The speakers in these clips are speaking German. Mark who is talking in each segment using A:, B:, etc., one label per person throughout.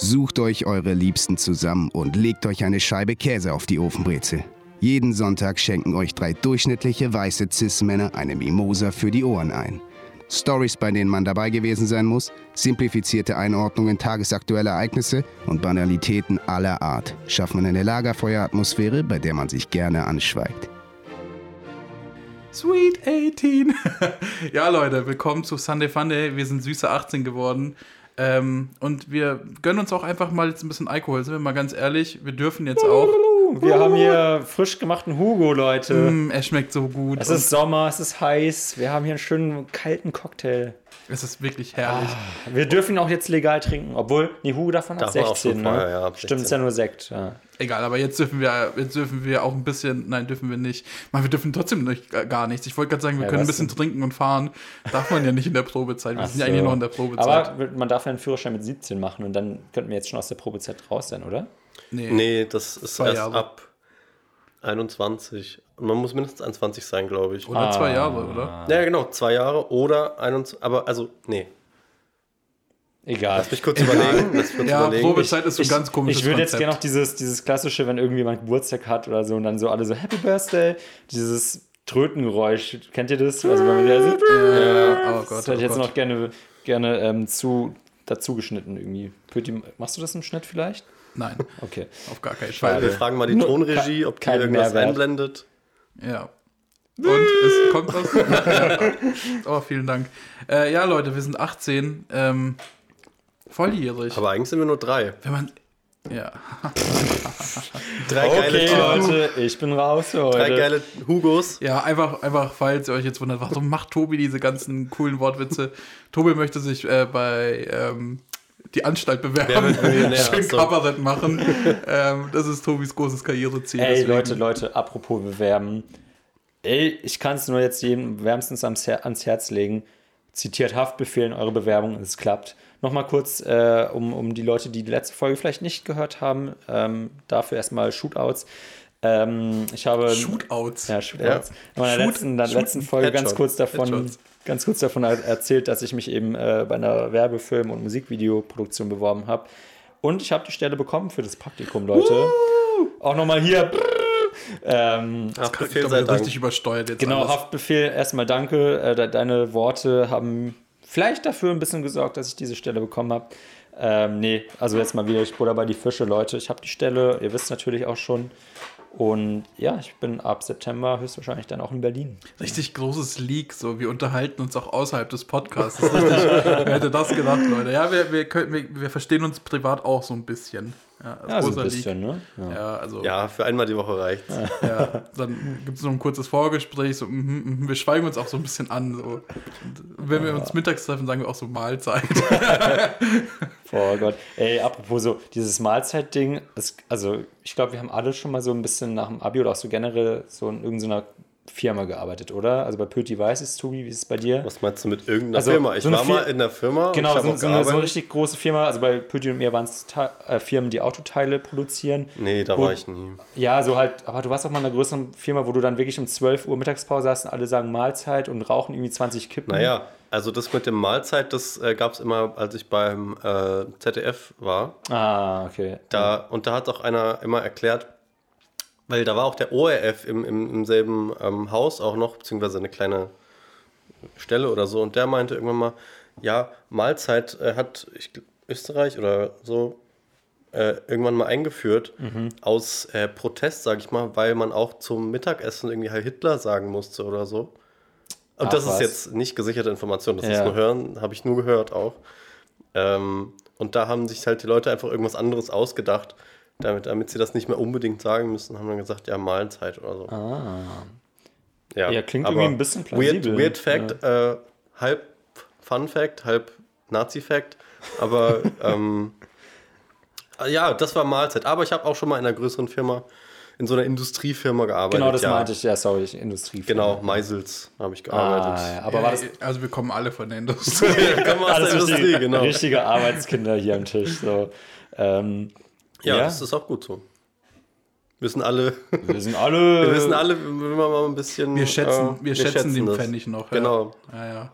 A: Sucht euch eure Liebsten zusammen und legt euch eine Scheibe Käse auf die Ofenbrezel. Jeden Sonntag schenken euch drei durchschnittliche weiße Cis-Männer eine Mimosa für die Ohren ein. Stories, bei denen man dabei gewesen sein muss, simplifizierte Einordnungen tagesaktueller Ereignisse und Banalitäten aller Art schaffen eine Lagerfeueratmosphäre, bei der man sich gerne anschweigt.
B: Sweet 18. ja, Leute, willkommen zu Sunday Funday. Wir sind süße 18 geworden. Ähm, und wir gönnen uns auch einfach mal jetzt ein bisschen Alkohol. Sind wir mal ganz ehrlich, wir dürfen jetzt auch.
C: Wir haben hier frisch gemachten Hugo, Leute.
B: Mm, er schmeckt so gut.
C: Es ist Sommer, es ist heiß. Wir haben hier einen schönen kalten Cocktail.
B: Es ist wirklich herrlich.
C: Ah, wir dürfen ihn auch jetzt legal trinken, obwohl, nee, Hugo davon hat 16, ne? Vorher, ja, Stimmt, ist ja nur Sekt. Ja.
B: Egal, aber jetzt dürfen wir, jetzt dürfen wir auch ein bisschen, nein, dürfen wir nicht. Man, wir dürfen trotzdem nicht, gar nichts. Ich wollte gerade sagen, wir ja, können ein bisschen denn? trinken und fahren. Darf man ja nicht in der Probezeit. Wir Ach sind ja eigentlich noch in der Probezeit.
C: Aber man darf ja einen Führerschein mit 17 machen und dann könnten wir jetzt schon aus der Probezeit raus sein, oder?
D: Nee, nee das ist Zwei erst Jahre. ab 21. Man muss mindestens 21 sein, glaube ich.
B: Oder ah. zwei Jahre, oder?
D: Ja, genau, zwei Jahre oder 21. Aber also, nee,
C: Egal.
D: Lass mich kurz überlegen. Lass
B: kurz ja, überlegen. Probezeit ist so ich, ganz komisch.
C: Ich würde jetzt gerne noch dieses, dieses klassische, wenn irgendjemand Geburtstag hat oder so und dann so alle so Happy Birthday, dieses Trötengeräusch. Kennt ihr das? Also wenn man der so, ja, oh Gott, das hätte ich oh jetzt Gott. noch gerne, gerne ähm, zu, dazu geschnitten irgendwie. Pöti, machst du das im Schnitt vielleicht?
B: Nein.
C: Okay.
B: Auf gar keinen Fall.
D: Wir fragen mal die Tonregie, ob die irgendwas Mehrwert. einblendet.
B: Ja. Und es kommt was. Oh, vielen Dank. Äh, ja, Leute, wir sind 18. Ähm, volljährig.
D: Aber eigentlich sind wir nur drei.
B: Wenn man. Ja.
C: drei okay, geile Leute, ich bin raus für heute.
D: Drei geile Hugos.
B: Ja, einfach, einfach, falls ihr euch jetzt wundert, warum macht Tobi diese ganzen coolen Wortwitze? Tobi möchte sich äh, bei ähm, die Anstalt bewerben, schön so. Kabarett machen. ähm, das ist Tobis großes Karriereziel.
C: Ey, deswegen. Leute, Leute, apropos bewerben. Ey, ich kann es nur jetzt jedem wärmstens ans Herz legen. Zitiert Haftbefehl in eure Bewerbung, es klappt. Nochmal kurz, äh, um, um die Leute, die die letzte Folge vielleicht nicht gehört haben, ähm, dafür erstmal Shootouts. Ähm, ich habe.
B: Shootouts?
C: Ja, Shootouts. Ja. In meiner Shoot, letzten, letzten Folge ganz kurz davon. Ganz kurz davon erzählt, dass ich mich eben äh, bei einer Werbefilm- und Musikvideoproduktion beworben habe. Und ich habe die Stelle bekommen für das Praktikum, Leute. Uh! Auch nochmal hier.
B: Ähm, Haftbefehl sei richtig übersteuert jetzt.
C: Genau, alles. Haftbefehl, erstmal danke. Äh, deine Worte haben vielleicht dafür ein bisschen gesorgt, dass ich diese Stelle bekommen habe. Ähm, nee, also jetzt mal wieder, ich bruder bei die Fische, Leute. Ich habe die Stelle, ihr wisst natürlich auch schon. Und ja, ich bin ab September höchstwahrscheinlich dann auch in Berlin.
B: Richtig großes Leak, so wir unterhalten uns auch außerhalb des Podcasts. Richtig, wer hätte das gedacht, Leute? Ja, wir, wir, können, wir, wir verstehen uns privat auch so ein bisschen.
C: Ja, ja so ein bisschen, ne?
D: Ja. ja. also, ja, für einmal die Woche reicht
B: Ja, dann gibt es noch ein kurzes Vorgespräch, so, mm, mm, wir schweigen uns auch so ein bisschen an. So. Und wenn wir uns mittags treffen, sagen wir auch so Mahlzeit.
C: oh Gott. Ey, apropos so, dieses Mahlzeit-Ding, also ich glaube, wir haben alle schon mal so ein bisschen nach dem Abi oder auch so generell so in irgendeiner Firma gearbeitet, oder? Also bei Pöti Devices, Tobi, wie ist es bei dir?
D: Was meinst du mit irgendeiner also Firma? Ich so war Fir mal in der Firma.
C: Genau, so, so, eine, so, eine, richtig große Firma. Also bei Pöti und mir waren es äh, Firmen, die Autoteile produzieren.
D: Nee, da wo, war ich nie.
C: Ja, so halt, aber du warst auch mal in einer größeren Firma, wo du dann wirklich um 12 Uhr Mittagspause hast und alle sagen Mahlzeit und rauchen irgendwie 20 Kippen.
D: Naja, also das mit dem Mahlzeit, das äh, gab es immer, als ich beim äh, ZDF war.
C: Ah, okay.
D: Da, und da hat auch einer immer erklärt, weil da war auch der ORF im, im, im selben ähm, Haus auch noch, beziehungsweise eine kleine Stelle oder so. Und der meinte irgendwann mal, ja, Mahlzeit äh, hat ich, Österreich oder so äh, irgendwann mal eingeführt mhm. aus äh, Protest, sag ich mal, weil man auch zum Mittagessen irgendwie halt Hitler sagen musste oder so. Und Ach, das was? ist jetzt nicht gesicherte Information, das ja. ist nur Hören, habe ich nur gehört auch. Ähm, und da haben sich halt die Leute einfach irgendwas anderes ausgedacht damit, damit sie das nicht mehr unbedingt sagen müssen, haben dann gesagt, ja, Mahlzeit oder so.
C: Ah. Ja, ja klingt irgendwie ein bisschen plausibel.
D: Weird, weird Fact, ja. äh, halb Fun Fact, halb Nazi Fact, aber ähm, ja, das war Mahlzeit. Aber ich habe auch schon mal in einer größeren Firma, in so einer Industriefirma gearbeitet.
C: Genau, das
D: ja.
C: meinte ich, ja, sorry, Industriefirma.
D: Genau, Meisels habe ich gearbeitet. Ah,
B: ja, aber war das also wir kommen alle von der Industrie. wir kommen
C: aus der Industrie, richtige, genau. Richtige Arbeitskinder hier am Tisch. So. Ähm,
D: ja, ja, das ist auch gut so. Wir sind alle.
C: Wir sind alle.
D: wir wissen alle, wenn wir mal ein bisschen.
B: Wir schätzen, äh, wir, wir schätzen, schätzen den Pfennig noch.
D: Genau.
B: Ja, ja.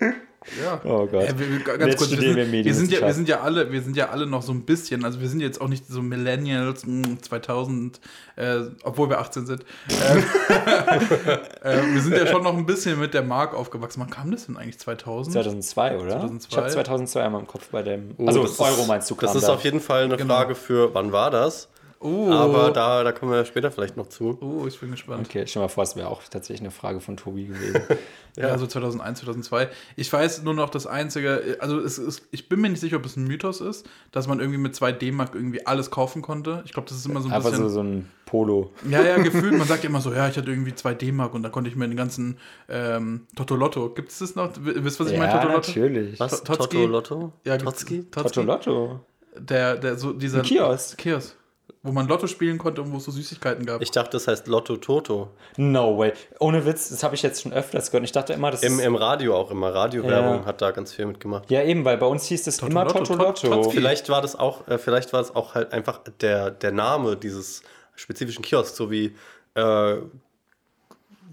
B: Ja. Oh Gott. Äh, wir, ganz Jetzt kurz, wir sind, wir, sind ja, wir, sind ja alle, wir sind ja alle noch so ein bisschen, also wir sind jetzt auch nicht so Millennials mh, hm, 2000, äh, obwohl wir 18 sind. Ähm, äh, wir sind ja schon noch ein bisschen mit der Mark aufgewachsen. Wann kam das denn eigentlich? 2000?
C: 2002, oder? 2002? Ich habe 2002 einmal im Kopf bei dem. Oh, also Euro meinst du,
D: Das ist da. auf jeden Fall eine genau. Frage für, wann war das? Uh. Aber da, da kommen wir später vielleicht noch zu.
B: Oh, ich bin gespannt.
C: Okay, stell mal vor, es wäre auch tatsächlich eine Frage von Tobi gewesen.
B: ja, also 2001, 2002. Ich weiß nur noch das Einzige, also es ist, ich bin mir nicht sicher, ob es ein Mythos ist, dass man irgendwie mit 2 D-Mark irgendwie alles kaufen konnte. Ich glaube, das ist immer so ein
C: Einfach bisschen... Einfach so, so ein Polo.
B: Ja, ja, gefühlt. Man sagt ja immer so, ja, ich hatte irgendwie 2 D-Mark und da konnte ich mir den ganzen ähm, Totolotto. Gibt es das noch? Wisst ihr, was ich ja, meine?
C: Totolotto? natürlich.
D: Was? Totolotto?
B: Ja, Totski?
C: Totolotto.
B: Der, der, so dieser... Ein
C: Kiosk.
B: Kiosk wo man Lotto spielen konnte und wo es so Süßigkeiten gab.
D: Ich dachte, das heißt Lotto Toto.
C: No way. Ohne Witz, das habe ich jetzt schon öfters gehört. Ich dachte immer, das
D: Im, im Radio auch immer. Radiowerbung ja. hat da ganz viel mitgemacht.
C: Ja, eben, weil bei uns hieß das Toto immer Lotto, Toto Lotto.
D: Vielleicht war das auch, äh, vielleicht war es auch halt einfach der, der Name dieses spezifischen Kiosks, so wie äh,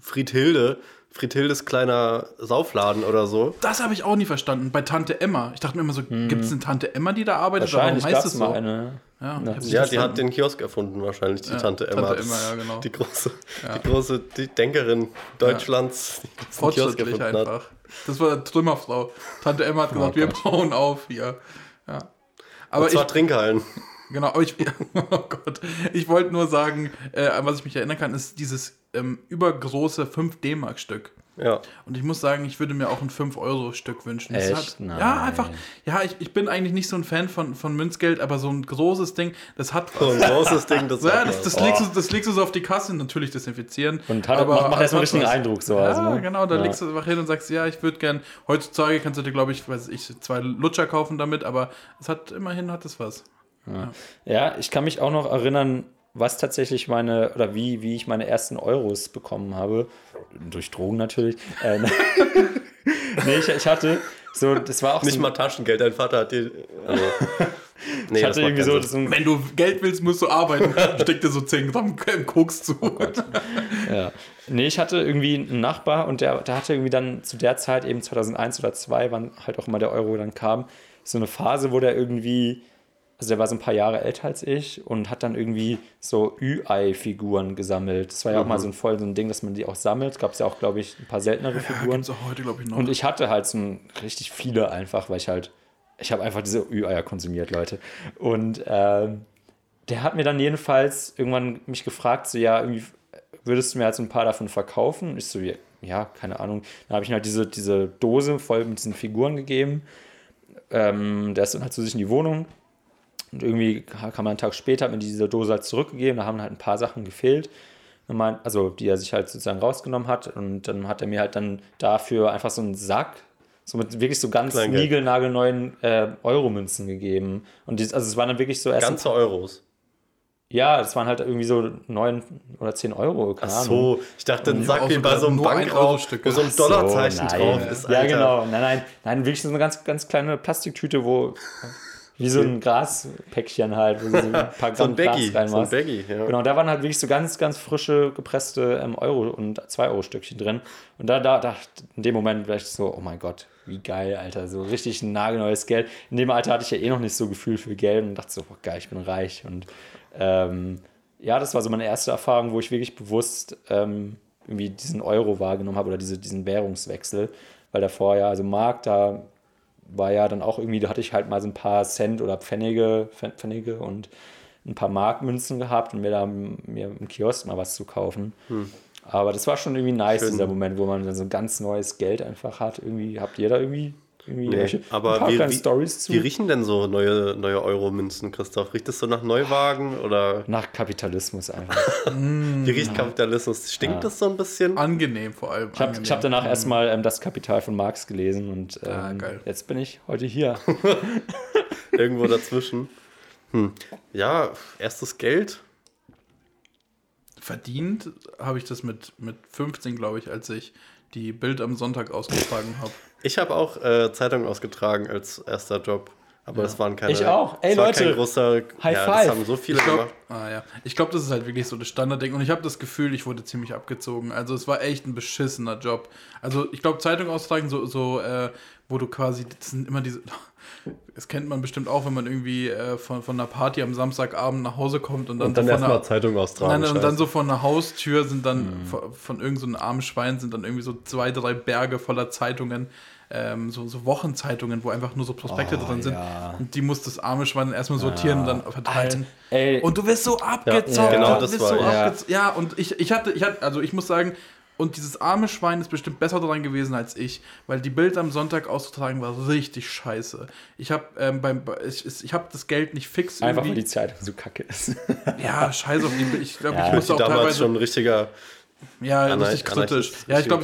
D: Friedhilde Friedhildes kleiner Saufladen oder so.
B: Das habe ich auch nie verstanden. Bei Tante Emma. Ich dachte mir immer so, hm. gibt es eine Tante Emma, die da arbeitet?
C: Wahrscheinlich heißt es so? Mal eine.
D: Ja, ja die hat den Kiosk erfunden wahrscheinlich, die ja, Tante Emma.
B: Tante Emma, ja, genau.
D: Die große, ja. die große die Denkerin Deutschlands,
B: die Kiosk erfunden einfach. hat. Das war Trümmerfrau. Tante Emma hat oh gesagt, oh wir bauen auf hier. Ja.
D: Aber Und zwar ich, Trinkhallen.
B: Genau, aber ich, oh Gott, ich wollte nur sagen, äh, an was ich mich erinnern kann, ist dieses ähm, übergroße 5 D-Mark-Stück.
D: Ja.
B: Und ich muss sagen, ich würde mir auch ein
C: 5-Euro-Stück
B: wünschen.
C: Echt? Hat.
B: Ja, einfach. Ja, ich, ich bin eigentlich nicht so ein Fan von, von Münzgeld, aber so ein großes Ding, das hat
D: was. So ein großes Ding,
B: das Ja, das, das, oh. legst du, das legst du so auf die Kasse, natürlich desinfizieren.
C: Und hat, aber macht, macht erstmal einen richtigen Eindruck. So,
B: ja,
C: also,
B: ne? genau, da ja. legst du einfach hin und sagst, ja, ich würde gern. Heutzutage kannst du dir, glaube ich, weiß ich, zwei Lutscher kaufen damit, aber es hat immerhin hat es was.
C: Ja. ja, ich kann mich auch noch erinnern, was tatsächlich meine, oder wie, wie ich meine ersten Euros bekommen habe. Durch Drogen natürlich. Äh, nee, ich, ich, hatte so, das war auch
D: Nicht
C: so,
D: mal Taschengeld, dein Vater hat dir. Also,
B: nee, ich hatte irgendwie so, so Wenn du Geld willst, musst du arbeiten. Steck dir so 10 Gramm Koks zu. Oh
C: ja. Nee, ich hatte irgendwie einen Nachbar und der, der hatte irgendwie dann zu der Zeit, eben 2001 oder 2002, wann halt auch immer der Euro dann kam, so eine Phase, wo der irgendwie also der war so ein paar Jahre älter als ich und hat dann irgendwie so Ü-Ei-Figuren gesammelt. Das war ja mhm. auch mal so ein voll so ein Ding, dass man die auch sammelt. Gab es ja auch, glaube ich, ein paar seltenere ja, Figuren. Gibt's
B: auch heute, glaube ich, noch.
C: Und ich hatte halt so ein, richtig viele einfach, weil ich halt, ich habe einfach diese Ü-Eier konsumiert, Leute. Und ähm, der hat mir dann jedenfalls irgendwann mich gefragt, so ja, irgendwie würdest du mir halt so ein paar davon verkaufen? Ich so, ja, ja keine Ahnung. Dann habe ich ihm halt diese, diese Dose voll mit diesen Figuren gegeben. Ähm, der ist dann halt zu sich in die Wohnung und irgendwie kam man einen Tag später, hat mir diese Dose halt zurückgegeben, da haben halt ein paar Sachen gefehlt. Also, die er sich halt sozusagen rausgenommen hat. Und dann hat er mir halt dann dafür einfach so einen Sack, so mit wirklich so ganz Kleingeld. niegelnagelneuen äh, Euromünzen gegeben. Und die, also es waren dann wirklich so
D: erst. Ganze Euros.
C: Ja, das waren halt irgendwie so neun oder zehn Euro.
D: Keine Ach so, ich dachte, ein Sack wie bei so einem Bankraub, wo so ein Dollarzeichen so, drauf ist.
C: Alter. Ja, genau. Nein, nein, nein, wirklich so eine ganz, ganz kleine Plastiktüte, wo wie so ein Graspäckchen halt, wo du so ein paar Gramm so ein Baggy, Gras reinmachst. So ein Baggy, ja. Genau, da waren halt wirklich so ganz, ganz frische, gepresste ähm, Euro- und 2-Euro-Stückchen drin. Und da, da dachte in dem Moment vielleicht so, oh mein Gott, wie geil, Alter, so richtig ein nagelneues Geld. In dem Alter hatte ich ja eh noch nicht so Gefühl für Geld und dachte so, oh geil, ich bin reich. Und ähm, ja, das war so meine erste Erfahrung, wo ich wirklich bewusst ähm, irgendwie diesen Euro wahrgenommen habe oder diese, diesen Währungswechsel. Weil davor ja, also Mark, da war ja dann auch irgendwie, da hatte ich halt mal so ein paar Cent oder Pfennige, Pfennige und ein paar Markmünzen gehabt und mir da mir im Kiosk mal was zu kaufen. Hm. Aber das war schon irgendwie nice, Schön. dieser Moment, wo man dann so ein ganz neues Geld einfach hat. Irgendwie habt ihr da irgendwie irgendwie
D: nee, aber wie, wie, zu. wie riechen denn so neue, neue Euro-Münzen, Christoph? Riecht es so nach Neuwagen oder?
C: Nach Kapitalismus einfach.
D: wie riecht Kapitalismus? Stinkt ja. das so ein bisschen?
B: Angenehm vor allem.
C: Ich habe hab danach mhm. erstmal ähm, das Kapital von Marx gelesen und ah, ähm, ah, jetzt bin ich heute hier.
D: Irgendwo dazwischen. Hm. Ja, erstes Geld.
B: Verdient habe ich das mit, mit 15, glaube ich, als ich die Bild am Sonntag ausgetragen habe.
D: Ich habe auch äh, Zeitung ausgetragen als erster Job. Aber das waren keine.
C: Ich auch. Ey,
D: das war
C: Leute,
D: kein großer.
C: High
D: ja,
C: five.
D: Das haben so viele
B: Ich glaube,
D: gemacht.
B: ah, ja. ich glaub, das ist halt wirklich so das Standardding. Und ich habe das Gefühl, ich wurde ziemlich abgezogen. Also es war echt ein beschissener Job. Also ich glaube, Zeitung austragen, so, so äh, wo du quasi, das sind immer diese, das kennt man bestimmt auch, wenn man irgendwie äh, von, von einer Party am Samstagabend nach Hause kommt und dann,
E: Und dann
B: so von
E: erstmal
B: einer,
E: Zeitung austragen.
B: Nein, und dann so von einer Haustür sind dann
C: Mhm.
B: von, von irgendeinem so armen Schwein sind dann irgendwie so zwei, drei Berge voller Zeitungen, ähm, so, so Wochenzeitungen, wo einfach nur so Prospekte
C: Oh,
B: drin sind.
C: ja.
B: Und die muss das arme Schwein erstmal sortieren und dann verteilen.
C: Ey,
B: Und du wirst so abgezockt.
C: Ja,
D: genau, das war
B: so.
C: Ja.
B: abgez- ja, und ich, ich hatte, ich hatte, also ich muss sagen, und dieses arme Schwein ist bestimmt besser daran gewesen als ich, weil die Bild am Sonntag auszutragen war richtig scheiße. Ich habe ähm, beim, ich, ich habe das Geld nicht fix
C: einfach weil
B: irgendwie.
C: die Zeitung so kacke ist.
B: ja, scheiße auf die Bild. Ich glaube,
C: Ja,
B: ich musste auch
D: damals
B: teilweise
D: schon ein richtiger.
B: Ja,
D: Anarch-
B: richtig kritisch.
D: Anarchist,
B: Ja, ich glaube,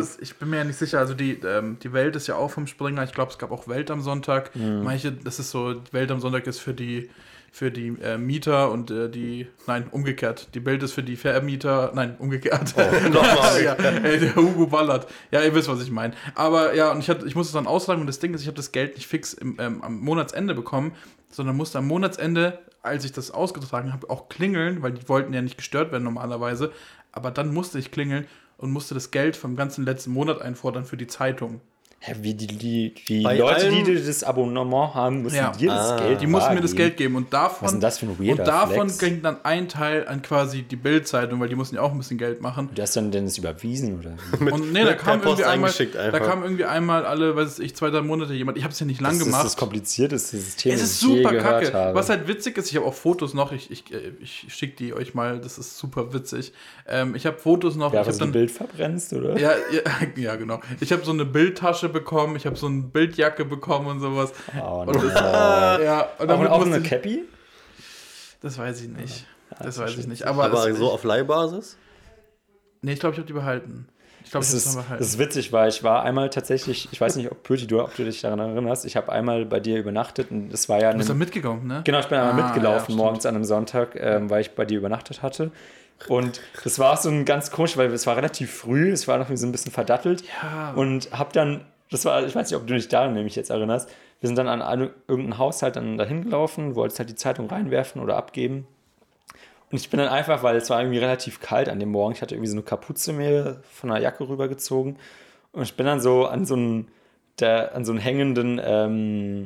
B: ich, es- ich bin mir ja nicht sicher. Also die, ähm, die Welt ist ja auch vom Springer. Ich glaube, es gab auch Welt am Sonntag.
C: Mhm.
B: Manche, das ist so, Welt am Sonntag ist für die für die äh, Mieter und äh, die, nein, umgekehrt. Die Bild ist für die Vermieter, nein, umgekehrt.
D: Oh, Nochmal.
B: ja, ey, der Hugo ballert. Ja, ihr wisst, was ich meine. Aber ja, und ich, hatte, ich musste es dann austragen und das Ding ist, ich habe das Geld nicht fix im, ähm, am Monatsende bekommen, sondern musste am Monatsende, als ich das ausgetragen habe, auch klingeln, weil die wollten ja nicht gestört werden normalerweise. Aber dann musste ich klingeln und musste das Geld vom ganzen letzten Monat einfordern für die Zeitung.
C: Hä, wie die, die, die
D: Bei
C: Leute,
D: allen-
C: die das Abonnement haben, müssen
B: Ja.
C: dir das
D: Ah.
C: Geld
B: Die mussten mir das. Geld geben und davon,
C: Was ist denn das für ein
B: und davon
C: Flex?
B: ging dann ein Teil an quasi die Bild-Zeitung, weil die mussten ja auch ein bisschen Geld machen.
C: Du hast dann Dennis überwiesen, oder?
B: Und nee, da kam irgendwie einmal, da kam irgendwie einmal alle, weiß ich, zwei, drei Monate jemand. Ich habe es ja nicht lang
C: Das
B: gemacht.
C: ist das komplizierteste System,
B: Es
C: das
B: ist super kacke.
C: habe.
B: Was halt witzig ist, ich habe auch Fotos noch, ich, ich, äh, ich schicke die euch mal, das ist super witzig. Ähm, ich habe Fotos noch,
C: ja,
B: ich
C: was du
B: dann.
C: Bild verbrennst, oder?
B: Ja, ja, ja, genau. Ich habe so eine Bildtasche bekommen, ich habe so eine Bildjacke bekommen und sowas.
C: Oh,
B: Und
C: no.
B: das, ja, und
C: auch,
B: damit
C: auch
B: musste
C: eine
B: ich,
C: Cappy?
B: Das weiß ich nicht. Das
C: ist
B: weiß ich nicht. Aber,
D: Aber
B: es,
D: so auf Leihbasis?
B: nee, ich glaube, ich habe die behalten. Ich glaube,
C: Das
B: habe
C: ist, das ist witzig, weil ich war einmal tatsächlich, ich weiß nicht, ob Pöti, du, ob du dich daran erinnerst, ich habe einmal bei dir übernachtet und das war ja
B: du bist da
C: ein,
B: mitgegangen, ne?
C: Genau, ich bin einmal
B: Ah,
C: mitgelaufen
B: ja,
C: morgens an einem Sonntag, ähm, weil ich bei dir übernachtet hatte. Und das war so ein ganz komisch, weil es war relativ früh, es war noch so ein bisschen verdattelt.
B: Ja.
C: Und hab dann, das war, ich weiß nicht, ob du dich daran nämlich jetzt erinnerst, wir sind dann an eine, irgendein Haushalt dann dahin gelaufen, wolltest halt die Zeitung reinwerfen oder abgeben. Und ich bin dann einfach, weil es war irgendwie relativ kalt an dem Morgen, ich hatte irgendwie so eine Kapuze mir von der Jacke rübergezogen. Und ich bin dann so an so einen, der, an so einen hängenden ähm,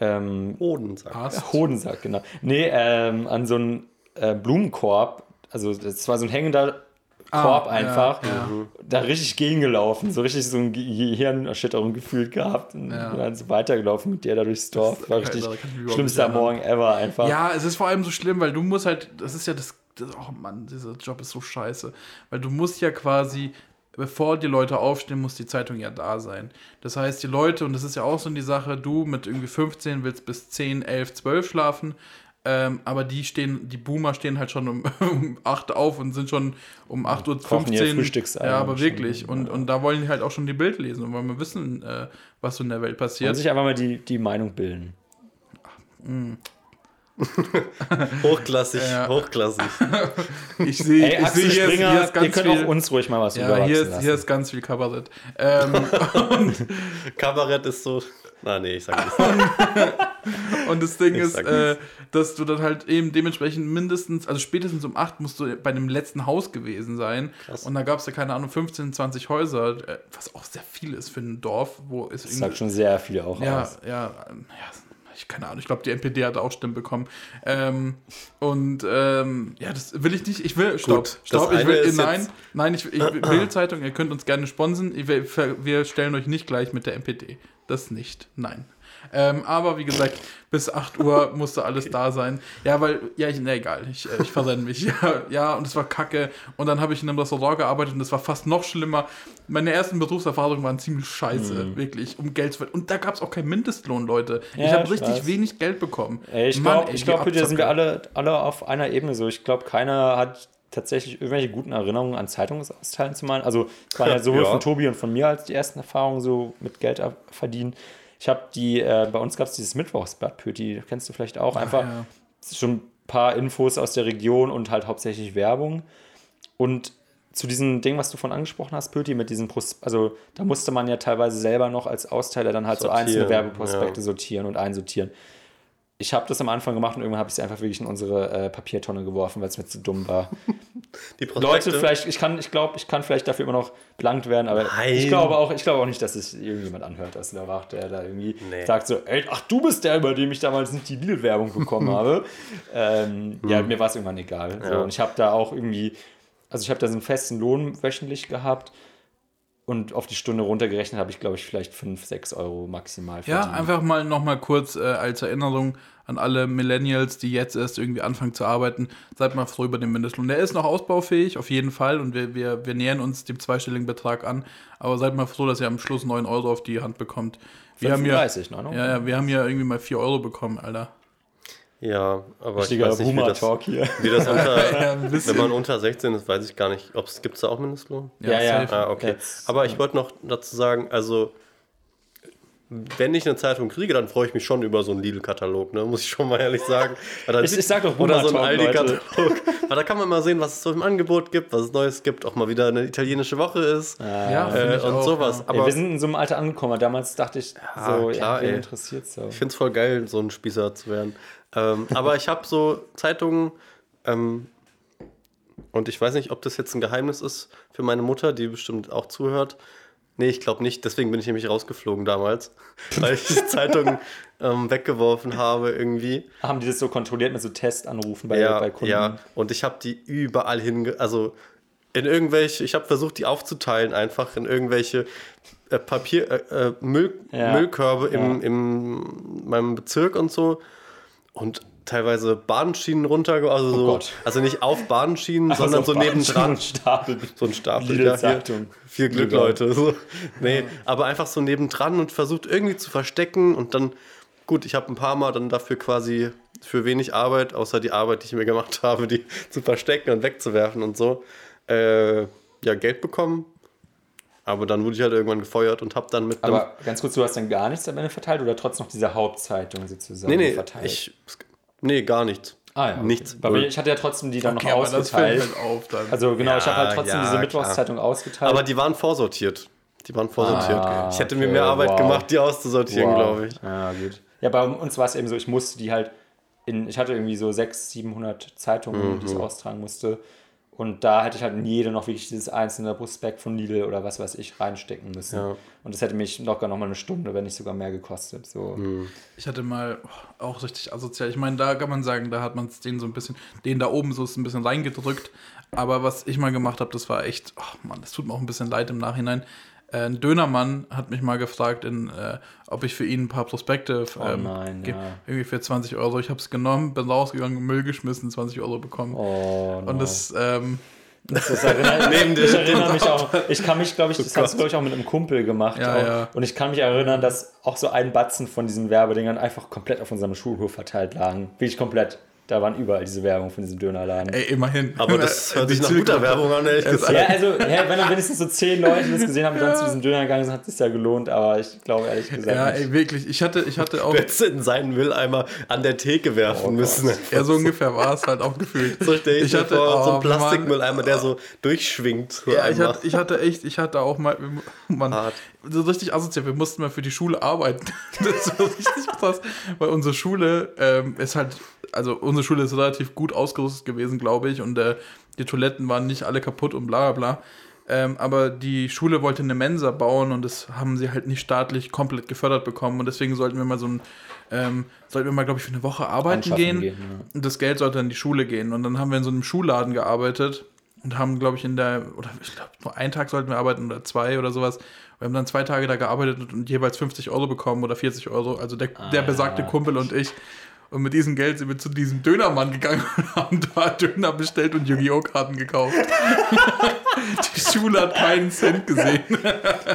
C: ähm,
D: Hodensack.
B: Ast.
C: Hodensack, genau. Nee, ähm, an so einen äh, Blumenkorb, also das war so ein hängender Korb
B: Ah,
C: einfach,
B: ja, ja.
C: da richtig gegengelaufen, so richtig so ein Gehirnerschütterung gefühlt gehabt und
B: Ja.
C: dann so weitergelaufen mit dir da durchs Dorf. War richtig schlimmster. Morgen ever einfach.
B: Ja, es ist vor allem so schlimm, weil du musst halt, das ist ja das, das oh Mann, dieser Job ist so scheiße. Weil du musst ja quasi, bevor die Leute aufstehen, muss die Zeitung ja da sein. Das heißt, die Leute, und das ist ja auch so die Sache, du mit irgendwie 15 willst bis 10, 11, 12 schlafen. Ähm, aber die stehen, die Boomer stehen halt schon um, um 8 auf und sind schon um 8 Uhr
C: Kochen ihr
B: 15.
C: Frühstücksei
B: Ja, aber
C: schon,
B: wirklich. Und, und da wollen die halt auch schon die Bild lesen und wollen wir wissen, äh, was so in der Welt
C: Und
B: passiert.
C: sich einfach mal die, die Meinung bilden.
D: Hochklassig,
B: Ja.
D: hochklassig.
B: Ich sehe,
C: Ey,
B: ich sehe hier, ist-
C: Springer,
B: hier ist ganz
C: ihr könnt
B: viel.
C: auch uns ruhig mal was
B: Ja, hier ist,
C: lassen.
B: hier ist ganz viel Kabarett. Ähm, und,
D: Kabarett ist so. Na, nee, ich sag nicht.
B: und das Ding
D: Ich
B: ist, äh, dass du dann halt eben dementsprechend mindestens, also spätestens um 8 musst du bei dem letzten Haus gewesen sein.
D: Krass.
B: Und da gab es ja, keine Ahnung, 15, 20 Häuser, äh, was auch sehr viel ist für ein Dorf, wo es
C: das sagt schon sehr viel auch
B: ja,
C: aus.
B: ja, ja, ich keine Ahnung, ich glaube, die NPD hat auch Stimmen bekommen. Ähm, und ähm, ja, das will ich nicht. Ich will, stopp,
D: das
B: stopp, ich
D: eine
B: will,
D: ist
B: nein,
D: jetzt-
B: nein, ich, ich will Zeitung, ihr könnt uns gerne sponsen. Wir, wir stellen euch nicht gleich mit der NPD. Das nicht, nein. Ähm, aber wie gesagt, bis 8 Uhr musste alles da sein. Ja, weil, ja, ich, ne, egal, ich, äh, ich versende mich. Ja, ja, und es war kacke. Und dann habe ich in einem Restaurant gearbeitet und das war fast noch schlimmer. Meine ersten Berufserfahrungen waren ziemlich scheiße, wirklich, um Geld zu verdienen. Und da gab es auch keinen Mindestlohn, Leute. ich
C: Ja,
B: habe
C: ich
B: richtig
C: weiß.
B: wenig Geld bekommen.
C: Ey, ich glaube, glaub, hier sind wir alle, alle auf einer Ebene so. Ich glaube, keiner hat tatsächlich irgendwelche guten Erinnerungen an Zeitungsausteilen zu malen. Also es waren ja sowohl
D: Ja.
C: von Tobi und von mir als die ersten Erfahrungen so mit Geld ab- verdienen. Ich habe die, äh, bei uns gab es dieses Mittwochsblatt, Pöti, kennst du vielleicht auch, einfach
B: ja.
C: schon ein paar Infos aus der Region und halt hauptsächlich Werbung. Und zu diesem Ding, was du von angesprochen hast, Pöti, mit diesen, Pros also da musste man ja teilweise selber noch als Austeiler dann halt sortieren, so einzelne Werbeprospekte ja. sortieren und einsortieren. Ich habe das am Anfang gemacht und irgendwann habe ich es einfach wirklich in unsere äh, Papiertonne geworfen, weil es mir zu dumm war. Die Leute, vielleicht, ich kann, ich glaube, ich kann vielleicht dafür immer noch blankt werden, aber Nein. ich glaube auch, ich glaube auch nicht, dass es irgendjemand anhört, dass da war, der da irgendwie nee. sagt so, ey, ach du bist der, über dem ich damals nicht die Lidl-Werbung bekommen habe. Ähm, hm. Ja, mir war es irgendwann egal. Ja. So, und ich habe da auch irgendwie, also ich habe da so einen festen Lohn wöchentlich gehabt und auf die Stunde runtergerechnet habe ich, glaube ich, vielleicht 5, 6 Euro maximal
B: verdient. Ja, einfach mal nochmal kurz äh, als Erinnerung an alle Millennials, die jetzt erst irgendwie anfangen zu arbeiten. Seid mal froh über den Mindestlohn. Der ist noch ausbaufähig, auf jeden Fall. Und wir, wir, wir nähern uns dem zweistelligen Betrag an. Aber seid mal froh, dass ihr am Schluss 9 Euro auf die Hand bekommt. Wir 35, haben hier, ne? Ja, ja, wir haben ja irgendwie mal 4 Euro bekommen, Alter.
D: Ja, aber Richtiger ich weiß nicht, wie das, hier. Wie das unter, ja, wenn man unter 16 ist, weiß ich gar nicht. Gibt es da auch Mindestlohn?
C: Ja, ja. ja.
D: Ah, okay. Jetzt, aber ich wollte noch dazu sagen, also wenn ich eine Zeitung kriege, dann freue ich mich schon über so einen Lidl-Katalog, ne? muss ich schon mal ehrlich sagen.
C: ich, ich sag doch Oder so einen Aldi-Katalog.
D: Weil da kann man mal sehen, was es so im Angebot gibt, was es Neues gibt, auch mal wieder eine italienische Woche ist
C: ja,
D: äh, und auch, sowas. Ja.
C: Aber ja, wir sind in so einem Alter angekommen. Damals dachte ich, so,
D: klar, ja, interessiert so. Ich finde es voll geil, so ein Spießer zu werden. Ähm, aber ich habe so Zeitungen ähm, und ich weiß nicht, ob das jetzt ein Geheimnis ist für meine Mutter, die bestimmt auch zuhört. Nee, ich glaube nicht. Deswegen bin ich nämlich rausgeflogen damals, weil ich die Zeitung ähm, weggeworfen habe irgendwie.
C: Haben die das so kontrolliert mit so Testanrufen bei,
D: ja,
C: bei
D: Kunden? Ja, und ich habe die überall hinge... Also in irgendwelche... Ich habe versucht, die aufzuteilen einfach in irgendwelche äh, Papier... Äh, äh Müll, ja. Müllkörbe ja. Im, im meinem Bezirk und so. Und teilweise Bahnschienen runter, also, oh so, also nicht auf Bahnschienen, also sondern so nebendran.
C: Stapel.
D: So ein Stapel. Ja, hier, viel Glück, Leute. So. Nee, ja. aber einfach so nebendran und versucht irgendwie zu verstecken und dann, gut, ich habe ein paar Mal dann dafür quasi für wenig Arbeit, außer die Arbeit, die ich mir gemacht habe, die zu verstecken und wegzuwerfen und so, äh, ja, Geld bekommen. Aber dann wurde ich halt irgendwann gefeuert und habe dann mit.
C: Aber ganz kurz, du hast dann gar nichts am Ende verteilt oder trotz noch diese Hauptzeitung sozusagen
D: nee, nee,
C: verteilt?
D: Ich, Nee, gar nichts.
C: Ah ja.
D: Nichts.
C: Weil ich hatte ja trotzdem die dann okay, noch ausgeteilt. Halt auf dann. Also genau, ja, ich habe halt trotzdem ja, diese Mittwochszeitung ausgeteilt.
D: Aber die waren vorsortiert. Die waren vorsortiert. Ah, ich hätte okay, mir mehr Arbeit wow. gemacht, die auszusortieren, wow. glaube ich.
C: Ja, gut. Ja, bei uns war es eben so, ich musste die halt in, ich hatte irgendwie so 600, 700 Zeitungen, mhm. die ich austragen musste. Und da hätte ich halt in jede noch wirklich dieses einzelne Prospekt von Lidl oder was weiß ich reinstecken müssen. Ja. Und das hätte mich locker noch mal eine Stunde, wenn nicht sogar mehr gekostet. So.
B: Mhm. Ich hatte mal oh, auch richtig asozial. Ich meine, da kann man sagen, da hat man es den so ein bisschen, den da oben so ist ein bisschen reingedrückt. Aber was ich mal gemacht habe, das war echt, oh Mann, das tut mir auch ein bisschen leid im Nachhinein. Äh, ein Dönermann hat mich mal gefragt, in, äh, ob ich für ihn ein paar Prospekte
C: oh ähm, oh nein, ja.
B: irgendwie für 20 Euro. Ich habe es genommen, bin rausgegangen, Müll geschmissen, 20 Euro bekommen.
C: Oh,
B: Und das, ähm,
C: das, das erinnert, ich erinnere mich auch. Ich kann mich, glaube ich, das oh hast du, glaube ich, auch mit einem Kumpel gemacht.
B: Ja, ja.
C: Und ich kann mich erinnern, dass auch so ein Batzen von diesen Werbedingern einfach komplett auf unserem Schulhof verteilt lagen. Wirklich komplett. Da waren überall diese Werbung von diesem Dönerladen.
B: Ey, immerhin.
D: Aber das hört sich nach guter Werbung an, ehrlich gesagt.
C: Ja, also, ja, wenn dann wenigstens so zehn Leute das gesehen haben und dann zu diesem Döner gegangen sind, hat es ja gelohnt, aber ich glaube ehrlich gesagt.
B: Ja, ey, wirklich. Ich hatte, ich hatte auch.
D: Hättest in seinen Mülleimer an der Theke werfen oh, müssen.
B: Ja, so ungefähr war es halt auch gefühlt.
D: So stelle ich, ich hatte, vor, oh, so ein Plastikmülleimer, der so durchschwingt. So
B: ja, ich hatte, ich hatte, echt, ich hatte auch mal. Mann, so richtig asozial. Wir mussten mal für die Schule arbeiten. das war richtig krass, weil unsere Schule ähm, ist halt also unsere Schule ist relativ gut ausgerüstet gewesen, glaube ich, und äh, die Toiletten waren nicht alle kaputt und bla bla bla. Ähm, aber die Schule wollte eine Mensa bauen und das haben sie halt nicht staatlich komplett gefördert bekommen und deswegen sollten wir mal so ein, ähm, sollten wir mal, glaube ich, für eine Woche arbeiten gehen, gehen ja. und das Geld sollte an die Schule gehen und dann haben wir in so einem Schulladen gearbeitet und haben, glaube ich, in der, oder ich glaube, nur einen Tag sollten wir arbeiten oder zwei oder sowas. Wir haben dann zwei Tage da gearbeitet und jeweils 50 Euro bekommen oder 40 Euro, also der, ah, der besagte Kumpel und ich. Und mit diesem Geld sind wir zu diesem Dönermann gegangen und haben da Döner bestellt und Yu-Gi-Oh! Karten gekauft. die Schule hat keinen Cent gesehen.